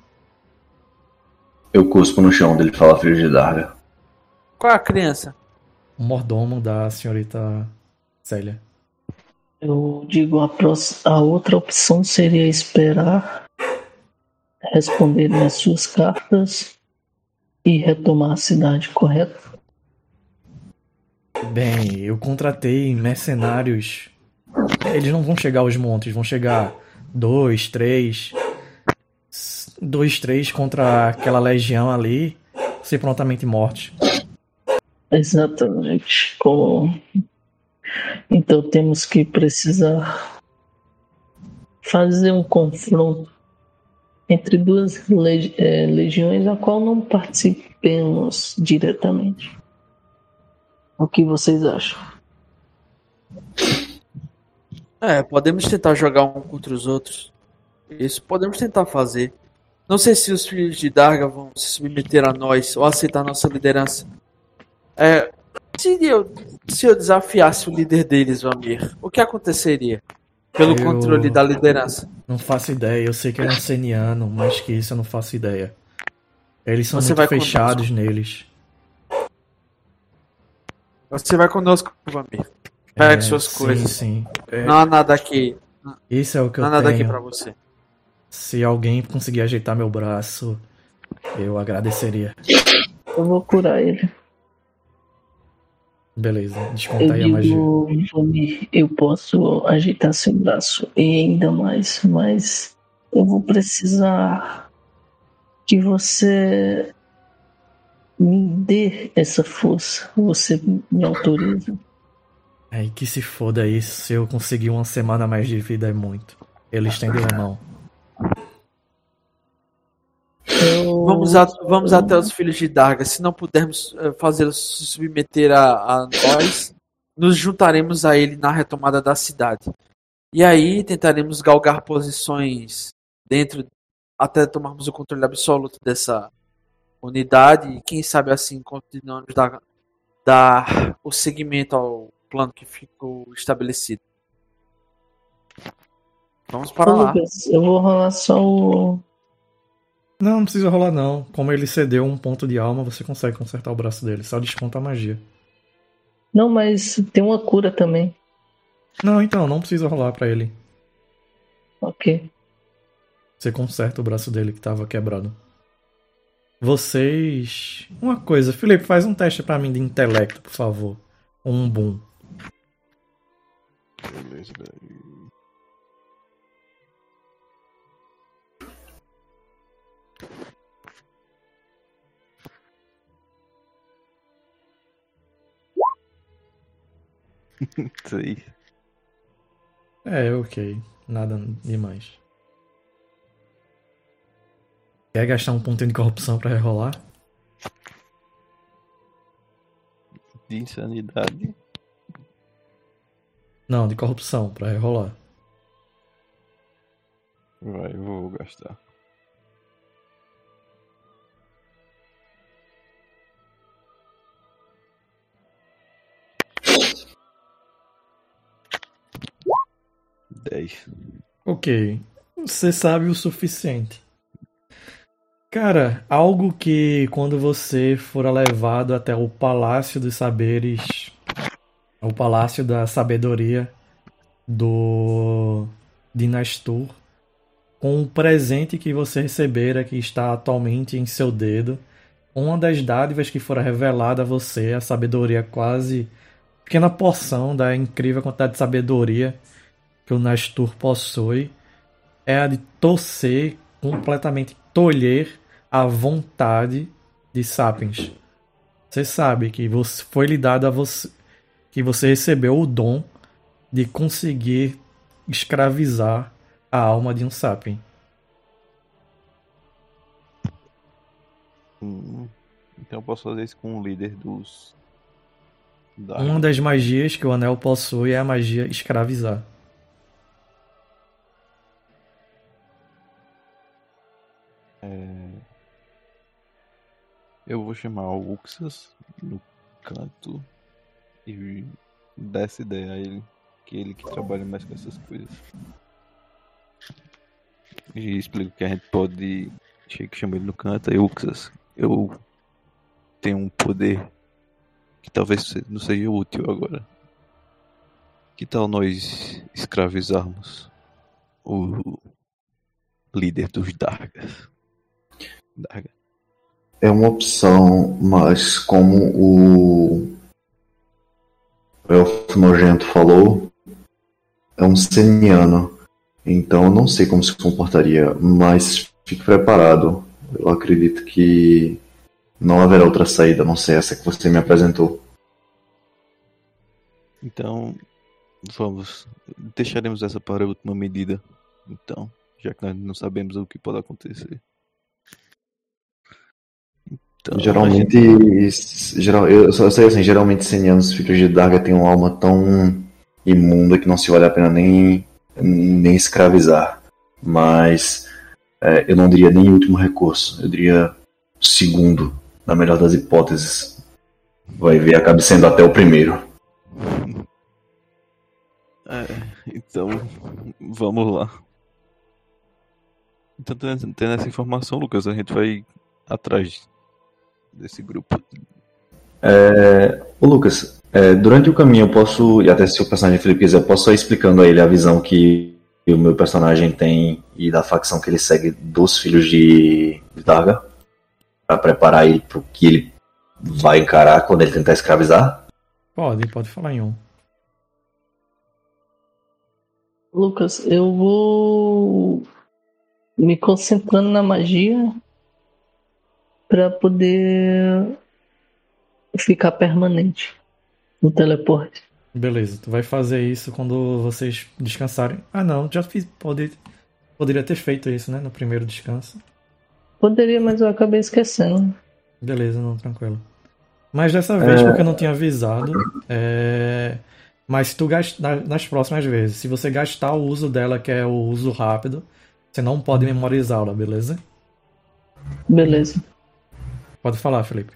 Eu cuspo no chão dele fala filho de Darga. Qual é a criança? O mordomo da senhorita Célia. Eu digo a, a outra opção seria esperar responderem as suas cartas e retomar a cidade, correto? Bem, eu contratei mercenários. Eles não vão chegar aos montes, vão chegar dois, três. Dois, três contra aquela legião ali, ser prontamente morte. Exatamente. Com... Então temos que precisar fazer um confronto entre duas leg- eh, legiões a qual não participemos diretamente. O que vocês acham? É, podemos tentar jogar um contra os outros. Isso podemos tentar fazer. Não sei se os filhos de Darga vão se submeter a nós ou aceitar nossa liderança. É, se eu, se eu desafiasse o líder deles, Vamir, o que aconteceria? Pelo Eu- controle da liderança. Não faço ideia, eu sei que ele é um seniano, mas que isso eu não faço ideia. Eles são Você muito fechados neles. Você vai conosco, Vamir. Pegue É, suas sim, coisas. Sim, É, Não há nada aqui. Isso é o que Não eu há nada aqui tenho. pra você. Se alguém conseguir ajeitar meu braço, eu agradeceria. Eu vou curar ele. Beleza, Eu desconta aí a magia. eu posso ajeitar seu braço e ainda mais, mas eu vou precisar que você me dê essa força. Você me autoriza? Aí que se foda isso, se eu conseguir uma semana mais de vida é muito. Ele estendeu a mão. Eu... Vamos, a- vamos até os filhos de Darga. Se não pudermos eh, fazê-los se submeter a, a nós, nos juntaremos a ele na retomada da cidade. E aí tentaremos galgar posições dentro até tomarmos o controle absoluto dessa unidade e quem sabe assim continuamos dar, dar o seguimento ao plano que ficou estabelecido. Vamos para lá. Eu vou rolar só o. Não, não precisa rolar não. Como ele cedeu um ponto de alma, você consegue consertar o braço dele. Só desconta a magia. Não, mas tem uma cura também. Não, então, não precisa rolar pra ele. Ok. Você conserta o braço dele que tava quebrado. Vocês. Uma coisa, Felipe, faz um teste pra mim de intelecto, por favor. Um boom. Beleza, daí. Isso aí. É, ok. Nada demais. Quer gastar um pontinho de corrupção pra rerolar? De insanidade. Não, de corrupção, pra rerolar. Vai, eu vou gastar. Dez. Ok. Você sabe o suficiente. Cara, algo que quando você for levado até o Palácio dos Saberes, o Palácio da Sabedoria do Dinastur, com um presente que você recebera que está atualmente em seu dedo. Uma das dádivas que fora revelada a você, a sabedoria quase pequena porção da incrível quantidade de sabedoria que o Nastur possui, é a de torcer completamente, tolher a vontade de Sapiens. Você sabe que você, foi lhe dado a você, que você recebeu o dom de conseguir escravizar a alma de um Sapien. Hum, então eu posso fazer isso com o líder dos. Da... Uma das magias que o anel possui é a magia escravizar. É... Eu vou chamar o Uxas no canto e dar essa ideia a ele, que ele que trabalha mais com essas coisas. E explico que a gente pode. Chega chama ele no canto, aí Uxas, eu tenho um poder que talvez não seja útil agora. Que tal nós escravizarmos o líder dos Dargas? É uma opção, mas como o Elfo Nojento falou, é um seniano. Então eu não sei como se comportaria, mas fique preparado. Eu acredito que não haverá outra saída, não ser essa que você me apresentou. Então, vamos. Deixaremos essa para a última medida. Então, já que nós não sabemos o que pode acontecer. Então, geralmente, geral, eu só sei assim, geralmente senianos, filhos de Darga têm uma alma tão imunda que não se vale a pena nem, nem escravizar. Mas é, eu não diria nem último recurso, eu diria segundo, na melhor das hipóteses. Vai ver, acabe sendo até o primeiro. É, então, vamos lá. Então, tendo essa informação, Lucas, a gente vai atrás desse grupo. É, ô Lucas, é, durante o caminho eu posso, e até se o personagem Felipe quiser, eu posso ir explicando a ele a visão que o meu personagem tem e da facção que ele segue dos filhos de, de Darga, para preparar ele para o que ele vai encarar quando ele tentar escravizar? Pode, pode falar em um. Lucas, eu vou me concentrando na magia para poder ficar permanente no teleporte. Beleza, tu vai fazer isso quando vocês descansarem. Ah não, já fiz. Pode, poderia ter feito isso, né? No primeiro descanso. Poderia, mas eu acabei esquecendo. Beleza, não, tranquilo. Mas dessa vez, é... porque eu não tinha avisado. É... Mas se tu gastar nas próximas vezes, se você gastar o uso dela, que é o uso rápido, você não pode memorizá-la, beleza? Beleza. Pode falar, Felipe.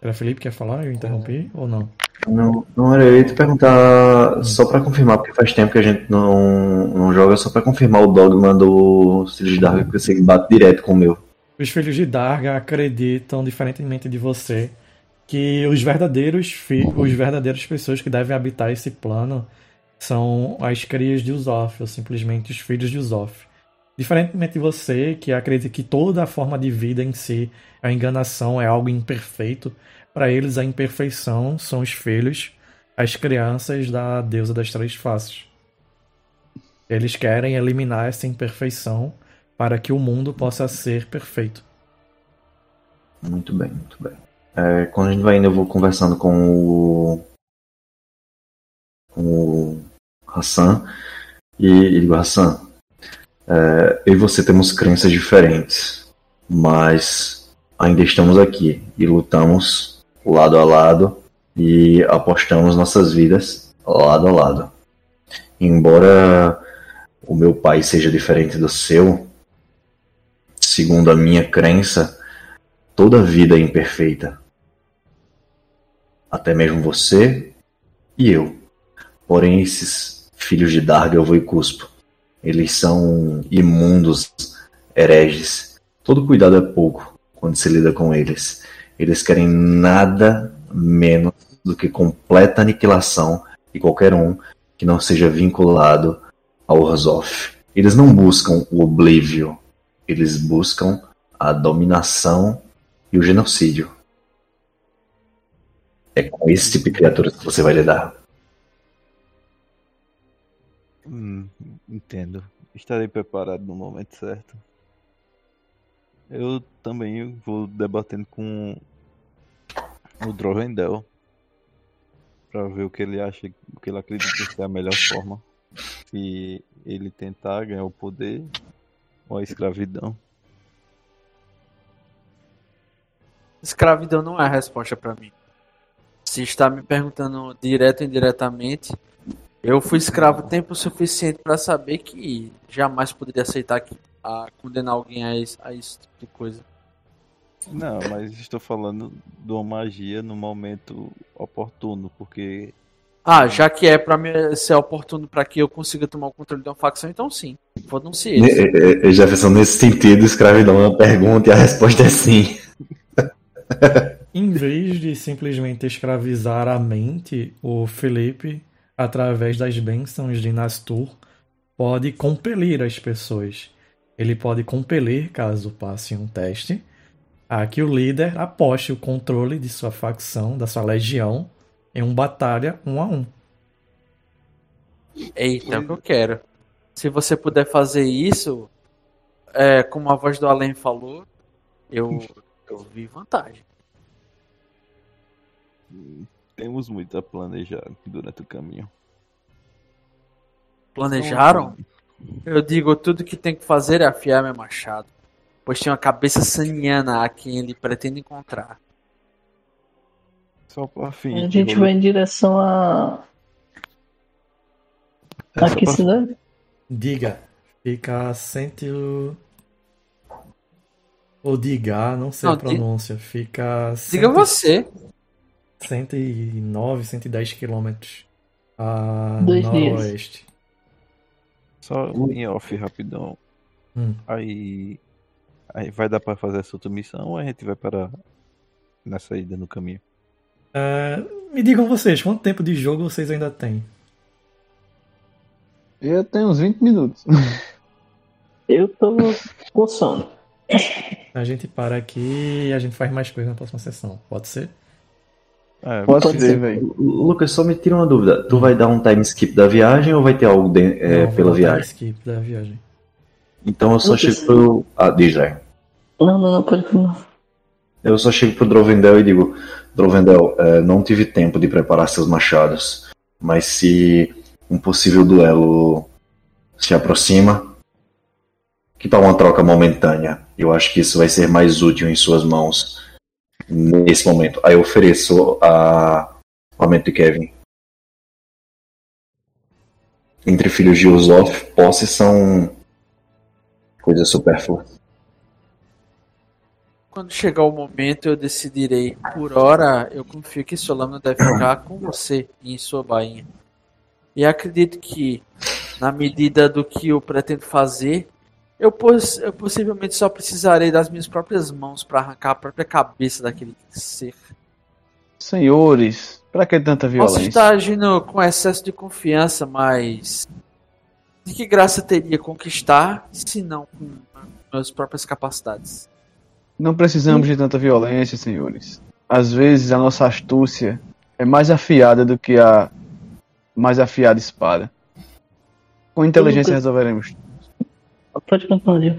Era Felipe que ia falar? Eu interrompi ou não? Não, não era eu ia te perguntar hum. só para confirmar, porque faz tempo que a gente não, não joga, só para confirmar o dogma do Filhos de Darga que você bate direto com o meu. Os Filhos de Darga acreditam, diferentemente de você, que os verdadeiros fi os verdadeiros pessoas que devem habitar esse plano são as crias de Usof, ou simplesmente os filhos de Usof. Diferentemente de você, que acredita que toda a forma de vida em si, a enganação é algo imperfeito, para eles a imperfeição são os filhos, as crianças da deusa das três faces. Eles querem eliminar essa imperfeição para que o mundo possa ser perfeito. Muito bem, muito bem. É, quando a gente vai indo, eu vou conversando com o. com o Hassan. E, e digo, Hassan, é, eu e você temos crenças diferentes, mas ainda estamos aqui e lutamos lado a lado e apostamos nossas vidas lado a lado. Embora o meu pai seja diferente do seu, segundo a minha crença, toda vida é imperfeita. Até mesmo você e eu. Porém, esses filhos de Darga eu vou e cuspo. Eles são imundos, hereges. Todo cuidado é pouco quando se lida com eles. Eles querem nada menos do que completa aniquilação de qualquer um que não seja vinculado a Orzhov. Eles não buscam o oblívio, eles buscam a dominação e o genocídio. É com esse tipo de criaturas que você vai lidar. Entendo. Estarei preparado no momento certo. Eu também vou debatendo com o Drovendel para ver o que ele acha, o que ele acredita ser a melhor forma. Se ele tentar ganhar o poder ou a escravidão. Escravidão não é a resposta para mim. Se está me perguntando direto ou indiretamente, eu fui escravo tempo suficiente para saber que jamais poderia aceitar que, a condenar alguém a isso, a isso tipo de coisa. Não, mas estou falando de uma magia no momento oportuno, porque Ah, já que é para mim ser oportuno para que eu consiga tomar o controle de uma facção, então sim. Fodam-se eles. Ne- eh, eh, Jefferson, nesse sentido, escravidão é uma pergunta e a resposta é sim. Em vez de simplesmente escravizar a mente, o Felipe, através das bênçãos de Nastur, pode compelir as pessoas. Ele pode compelir, caso passe um teste, a que o líder aposte o controle de sua facção, da sua legião, em uma batalha um a um. Eita, é o que eu quero. Se você puder fazer isso, é, como a voz do Além falou, eu, eu vi vantagem. Temos muito a planejar durante o caminho. Planejaram? Eu digo, tudo que tem que fazer é afiar meu machado. Pois tem uma cabeça saniana a quem ele pretende encontrar. Só para fim. A gente vai em direção a. É A que pra- cidade? Diga, fica a cento. Ou diga, não sei Não, a pronúncia. Fica. Diga cento- você. 109, 110 quilômetros a Dois dias. noroeste. Só em off rapidão. Hum. Aí, aí vai dar pra fazer essa outra missão ou a gente vai parar na saída no caminho? É, me digam vocês, quanto tempo de jogo vocês ainda têm? Eu tenho uns 20 minutos. Eu tô com sono. A gente para aqui e a gente faz mais coisa na próxima sessão. Pode ser? É, Pode Pode ser, ser. velho. Lu- Lucas, só me tira uma dúvida. Tu vai dar um time skip da viagem ou vai ter algo de- é, Não, vou pela viagem? skip da viagem. Então eu só Lucas. chego pro. Ah, diz aí. Não, não, não, pode continuar. Eu só chego pro Drovendel e digo: Drovendel, eh, não tive tempo de preparar seus machados, mas se um possível duelo se aproxima, que tal uma troca momentânea? Eu acho que isso vai ser mais útil em suas mãos nesse momento. Aí eu ofereço a o aumento de Kevin. Entre filhos de Usof, posses são coisas supérfluas. Quando chegar o momento, eu decidirei. Por hora, eu confio que lâmina deve ficar com você em sua bainha. E acredito que, na medida do que eu pretendo fazer, eu, poss eu possivelmente só precisarei das minhas próprias mãos para arrancar a própria cabeça daquele ser. Senhores, pra que tanta Posso violência? estar agindo com excesso de confiança, mas. De que graça teria conquistar se não com minhas próprias capacidades? Não precisamos de tanta violência, senhores. Às vezes a nossa astúcia é mais afiada do que a mais afiada espada. Com inteligência Lucas. resolveremos. Pode continuar, Gil.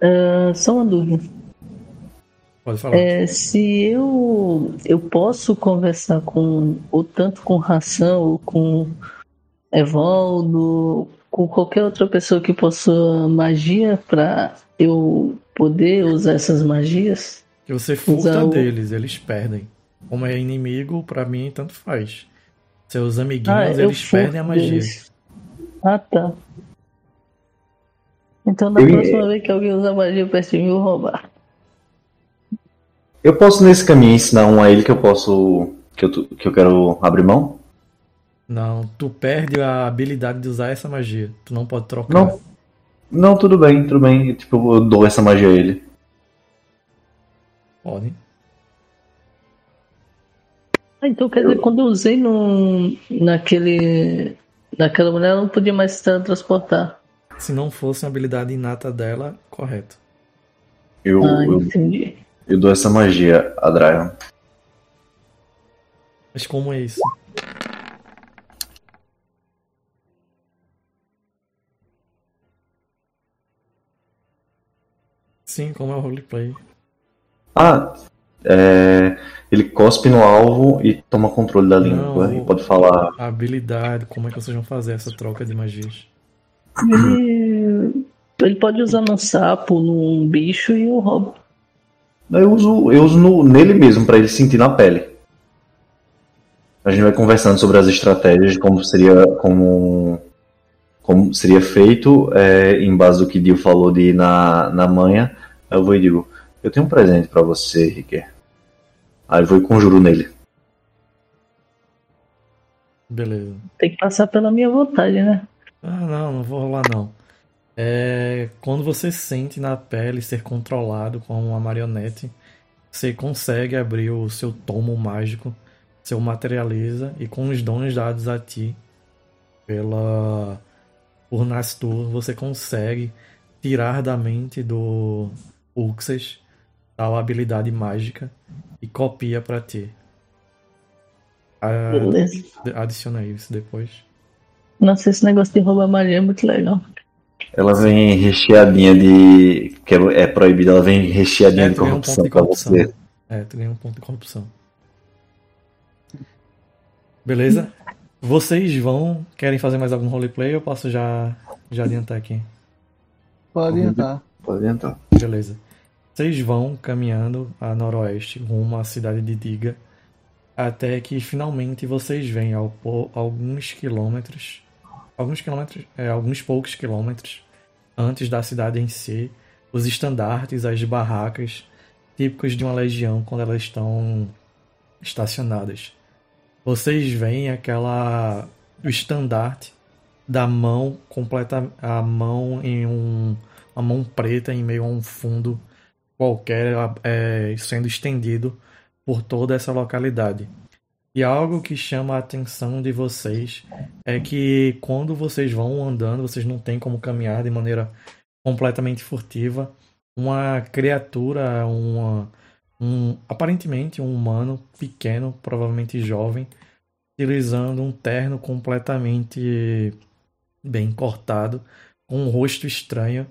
Ah, só uma dúvida. Pode falar. É, se eu eu posso conversar com ou tanto com Ração ou com Evaldo, com qualquer outra pessoa que possua magia pra eu poder usar essas magias? Que você furta usar o- deles, eles perdem. Como é inimigo, pra mim, tanto faz. Seus amiguinhos, Ah, eles perdem a magia. deles. Ah, tá. Então na Eu- próxima vez que alguém usar magia mim, eu vou roubar. Eu posso nesse caminho ensinar um a ele que eu posso. que eu, que eu quero abrir mão? Não, tu perde a habilidade de usar essa magia. Tu não pode trocar. Não. Não, tudo bem, tudo bem. Tipo, eu dou essa magia a ele. Pode. Ah, então quer dizer, quando eu usei no, naquele. Naquela mulher, ela não podia mais se teletransportar. Se não fosse uma habilidade inata dela, correto. Eu, Ah, eu, entendi. eu dou essa magia a Dryon. Mas como é isso? Sim, como é o roleplay. Ah, é, ele cospe no alvo e toma controle da língua. Não. E pode falar. A habilidade, como é que vocês vão fazer essa troca de magias? Ele, ele pode usar num sapo, num bicho e eu roubo. Eu uso, eu uso no- nele mesmo, pra ele sentir na pele. A gente vai conversando sobre as estratégias, de como seria, como, como seria feito, é, em base do que Dio falou de ir na, na manha. Eu vou e digo: Eu tenho um presente pra você, Riquet. Aí eu vou e conjuro nele. Beleza. Tem que passar pela minha vontade, né? Ah, não, não vou rolar não. É, quando você sente na pele ser controlado como uma marionete, você consegue abrir o seu tomo mágico, seu materializa e com os dons dados a ti pela por Nastur, você consegue tirar da mente do Uxas tal habilidade mágica e copia pra ti. Ah, Beleza. adiciona isso depois. Nossa, esse negócio de roubar magia é muito legal. Ela vem recheadinha de. que é é proibida, ela vem recheadinha É, de ganha um ponto corrupção de pra corrupção. você. É, tu ganha um ponto de corrupção. Beleza? Vocês vão. Querem fazer mais algum roleplay ou eu posso já, já adiantar aqui? Pode entrar. Pode entrar. Beleza. Vocês vão caminhando a noroeste rumo à cidade de Diga até que finalmente vocês veem ao alguns quilômetros, alguns quilômetros, é, alguns poucos quilômetros antes da cidade em si, os estandartes, as barracas típicos de uma legião quando elas estão estacionadas. Vocês veem aquela o estandarte da mão completa a mão em um uma mão preta em meio a um fundo qualquer é, sendo estendido por toda essa localidade. E algo que chama a atenção de vocês é que quando vocês vão andando, vocês não têm como caminhar de maneira completamente furtiva. Uma criatura, uma, um, aparentemente um humano pequeno, provavelmente jovem, utilizando um terno completamente bem cortado, com um rosto estranho,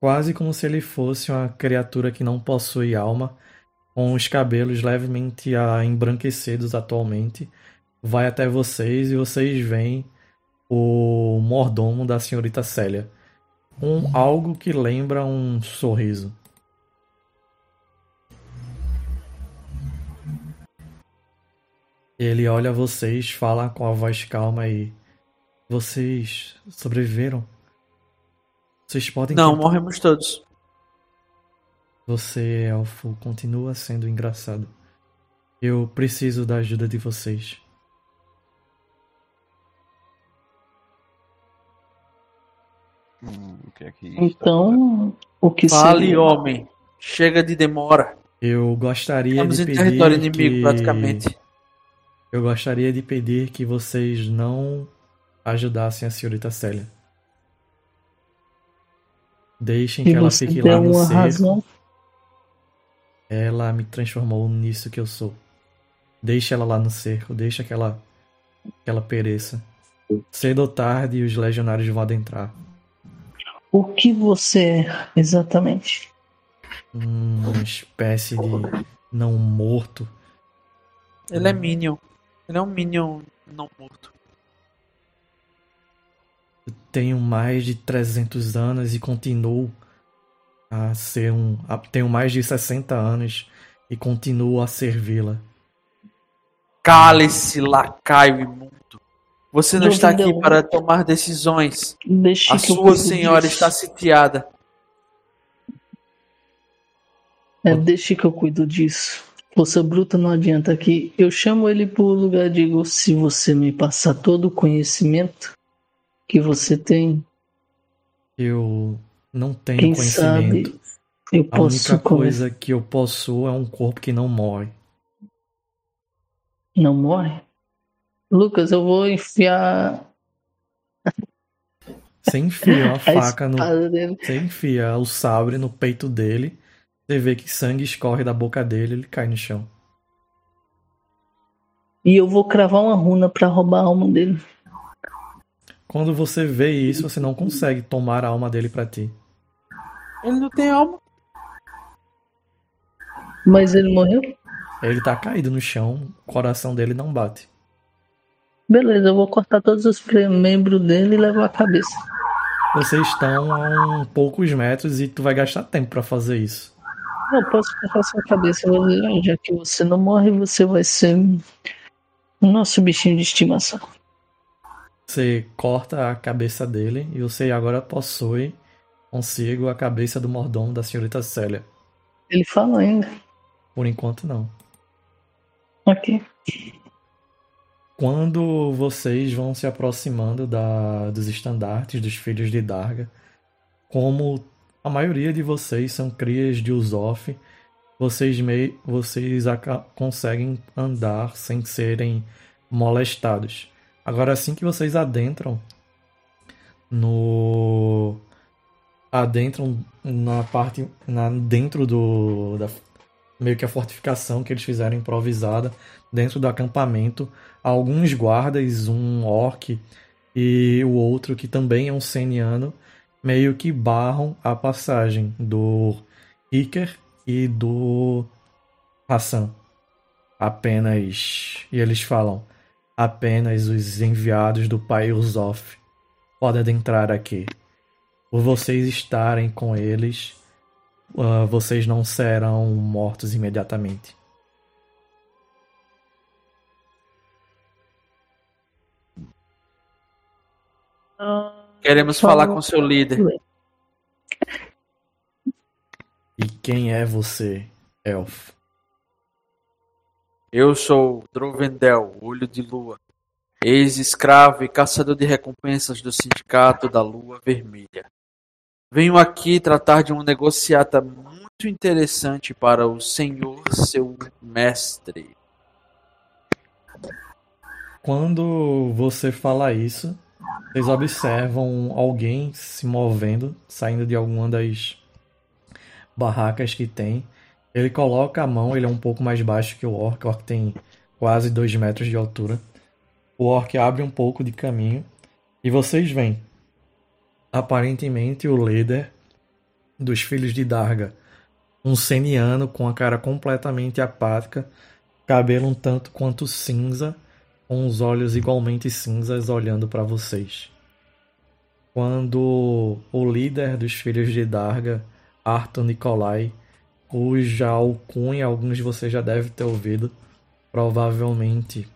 quase como se ele fosse uma criatura que não possui alma, com os cabelos levemente embranquecidos atualmente, vai até vocês e vocês veem o mordomo da senhorita Célia. Um algo que lembra um sorriso. Ele olha vocês, fala com a voz calma e vocês sobreviveram? Vocês podem Não, tentar- morremos todos. Você, elfo, continua sendo engraçado. Eu preciso da ajuda de vocês. Hum, o que é que Então, o que Fale, seria? homem. Chega de demora. Eu gostaria Estamos de em pedir território inimigo, que... praticamente. Eu gostaria de pedir que vocês não ajudassem a senhorita Célia. Deixem que Se ela fique lá no razão, Ela me transformou nisso que eu sou. Deixe ela lá no cerco, deixa que ela, que ela pereça. Cedo ou tarde, os legionários vão adentrar. o que você é exatamente? Uma espécie de não morto. Ele é Minion. Ele é um Minion não morto. Tenho mais de 300 anos e continuo a ser um. a- tenho mais de 60 anos e continuo a servi-la. Cale-se, lacaio imundo. Você não Eu está aqui para tomar decisões. Deixa A eu sua senhora disso. está sitiada. É, deixa que eu cuido disso. Força bruta não adianta aqui. Eu chamo ele pro lugar e digo: se você me passar todo o conhecimento que você tem, Eu não tenho quem conhecimento. sabe eu A posso única começar. coisa que eu possuo é um corpo que não morre. Não morre? Lucas, eu vou enfiar Você enfia a a faca no. dele. Você enfia o sabre no peito dele. Você vê que sangue escorre da boca dele ele cai no chão. E eu vou cravar uma runa pra roubar a alma dele. Quando você vê isso, você não consegue tomar a alma dele pra ti. Ele não tem alma. Mas ele morreu? Ele tá caído no chão, o coração dele não bate. Beleza, eu vou cortar todos os membros dele e levar a cabeça. Vocês estão a um poucos metros e tu vai gastar tempo pra fazer isso. Eu posso cortar sua cabeça, eu vou dizer, "Ah, já que você não morre, você vai ser o nosso bichinho de estimação. Você corta a cabeça dele e você agora possui consigo a cabeça do mordomo da senhorita Célia. Ele fala ainda. Por enquanto não. Ok. Quando vocês vão se aproximando da, dos estandartes dos filhos de Darga, como a maioria de vocês são crias de Usof, vocês, mei, vocês conseguem andar sem serem molestados. Agora, assim que vocês adentram no. adentram na parte. Na, dentro do. Da, meio que a fortificação que eles fizeram improvisada, dentro do acampamento, alguns guardas, um orc e o outro que também é um seniano, meio que barram a passagem do Iker e do Hassan. Apenas. E eles falam: apenas os enviados do pai Uzof podem adentrar aqui. Por vocês estarem com eles, ah, vocês não serão mortos imediatamente. Queremos falar com seu líder. E quem é você, elfo? Eu sou Drovendel, Olho de Lua, ex-escravo e caçador de recompensas do Sindicato da Lua Vermelha. Venho aqui tratar de uma negociata muito interessante para o senhor, seu mestre. Quando você fala isso, vocês observam alguém se movendo, saindo de alguma das barracas que tem. Ele coloca a mão, ele é um pouco mais baixo que o orc, o orc tem quase 2 metros de altura. O orc abre um pouco de caminho e vocês veem, aparentemente, o líder dos filhos de Darga, um seniano com a cara completamente apática, cabelo um tanto quanto cinza, com os olhos igualmente cinzas olhando para vocês. Quando o líder dos filhos de Darga, Arthur Nicolai, cuja alcunha alguns de vocês já devem ter ouvido, provavelmente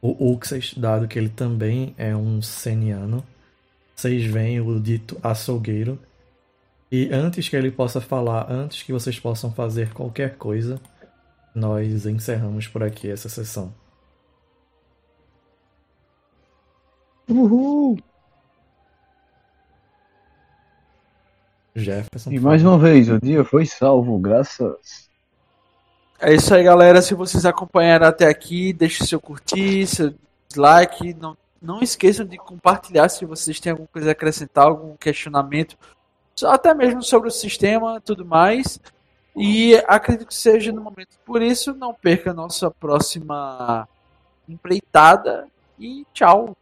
o Uxas, dado que ele também é um seniano. Vocês veem o dito açougueiro. E antes que ele possa falar, antes que vocês possam fazer qualquer coisa, nós encerramos por aqui essa sessão. Uhul! Jefferson. E por mais uma vez, o dia foi salvo, graças. É isso aí, galera. Se vocês acompanharam até aqui, deixe seu curtir, seu dislike. Não, não esqueçam de compartilhar se vocês têm alguma coisa a acrescentar, algum questionamento, só até mesmo sobre o sistema tudo mais. E acredito que seja no momento. Por isso, não perca a nossa próxima empreitada. E tchau.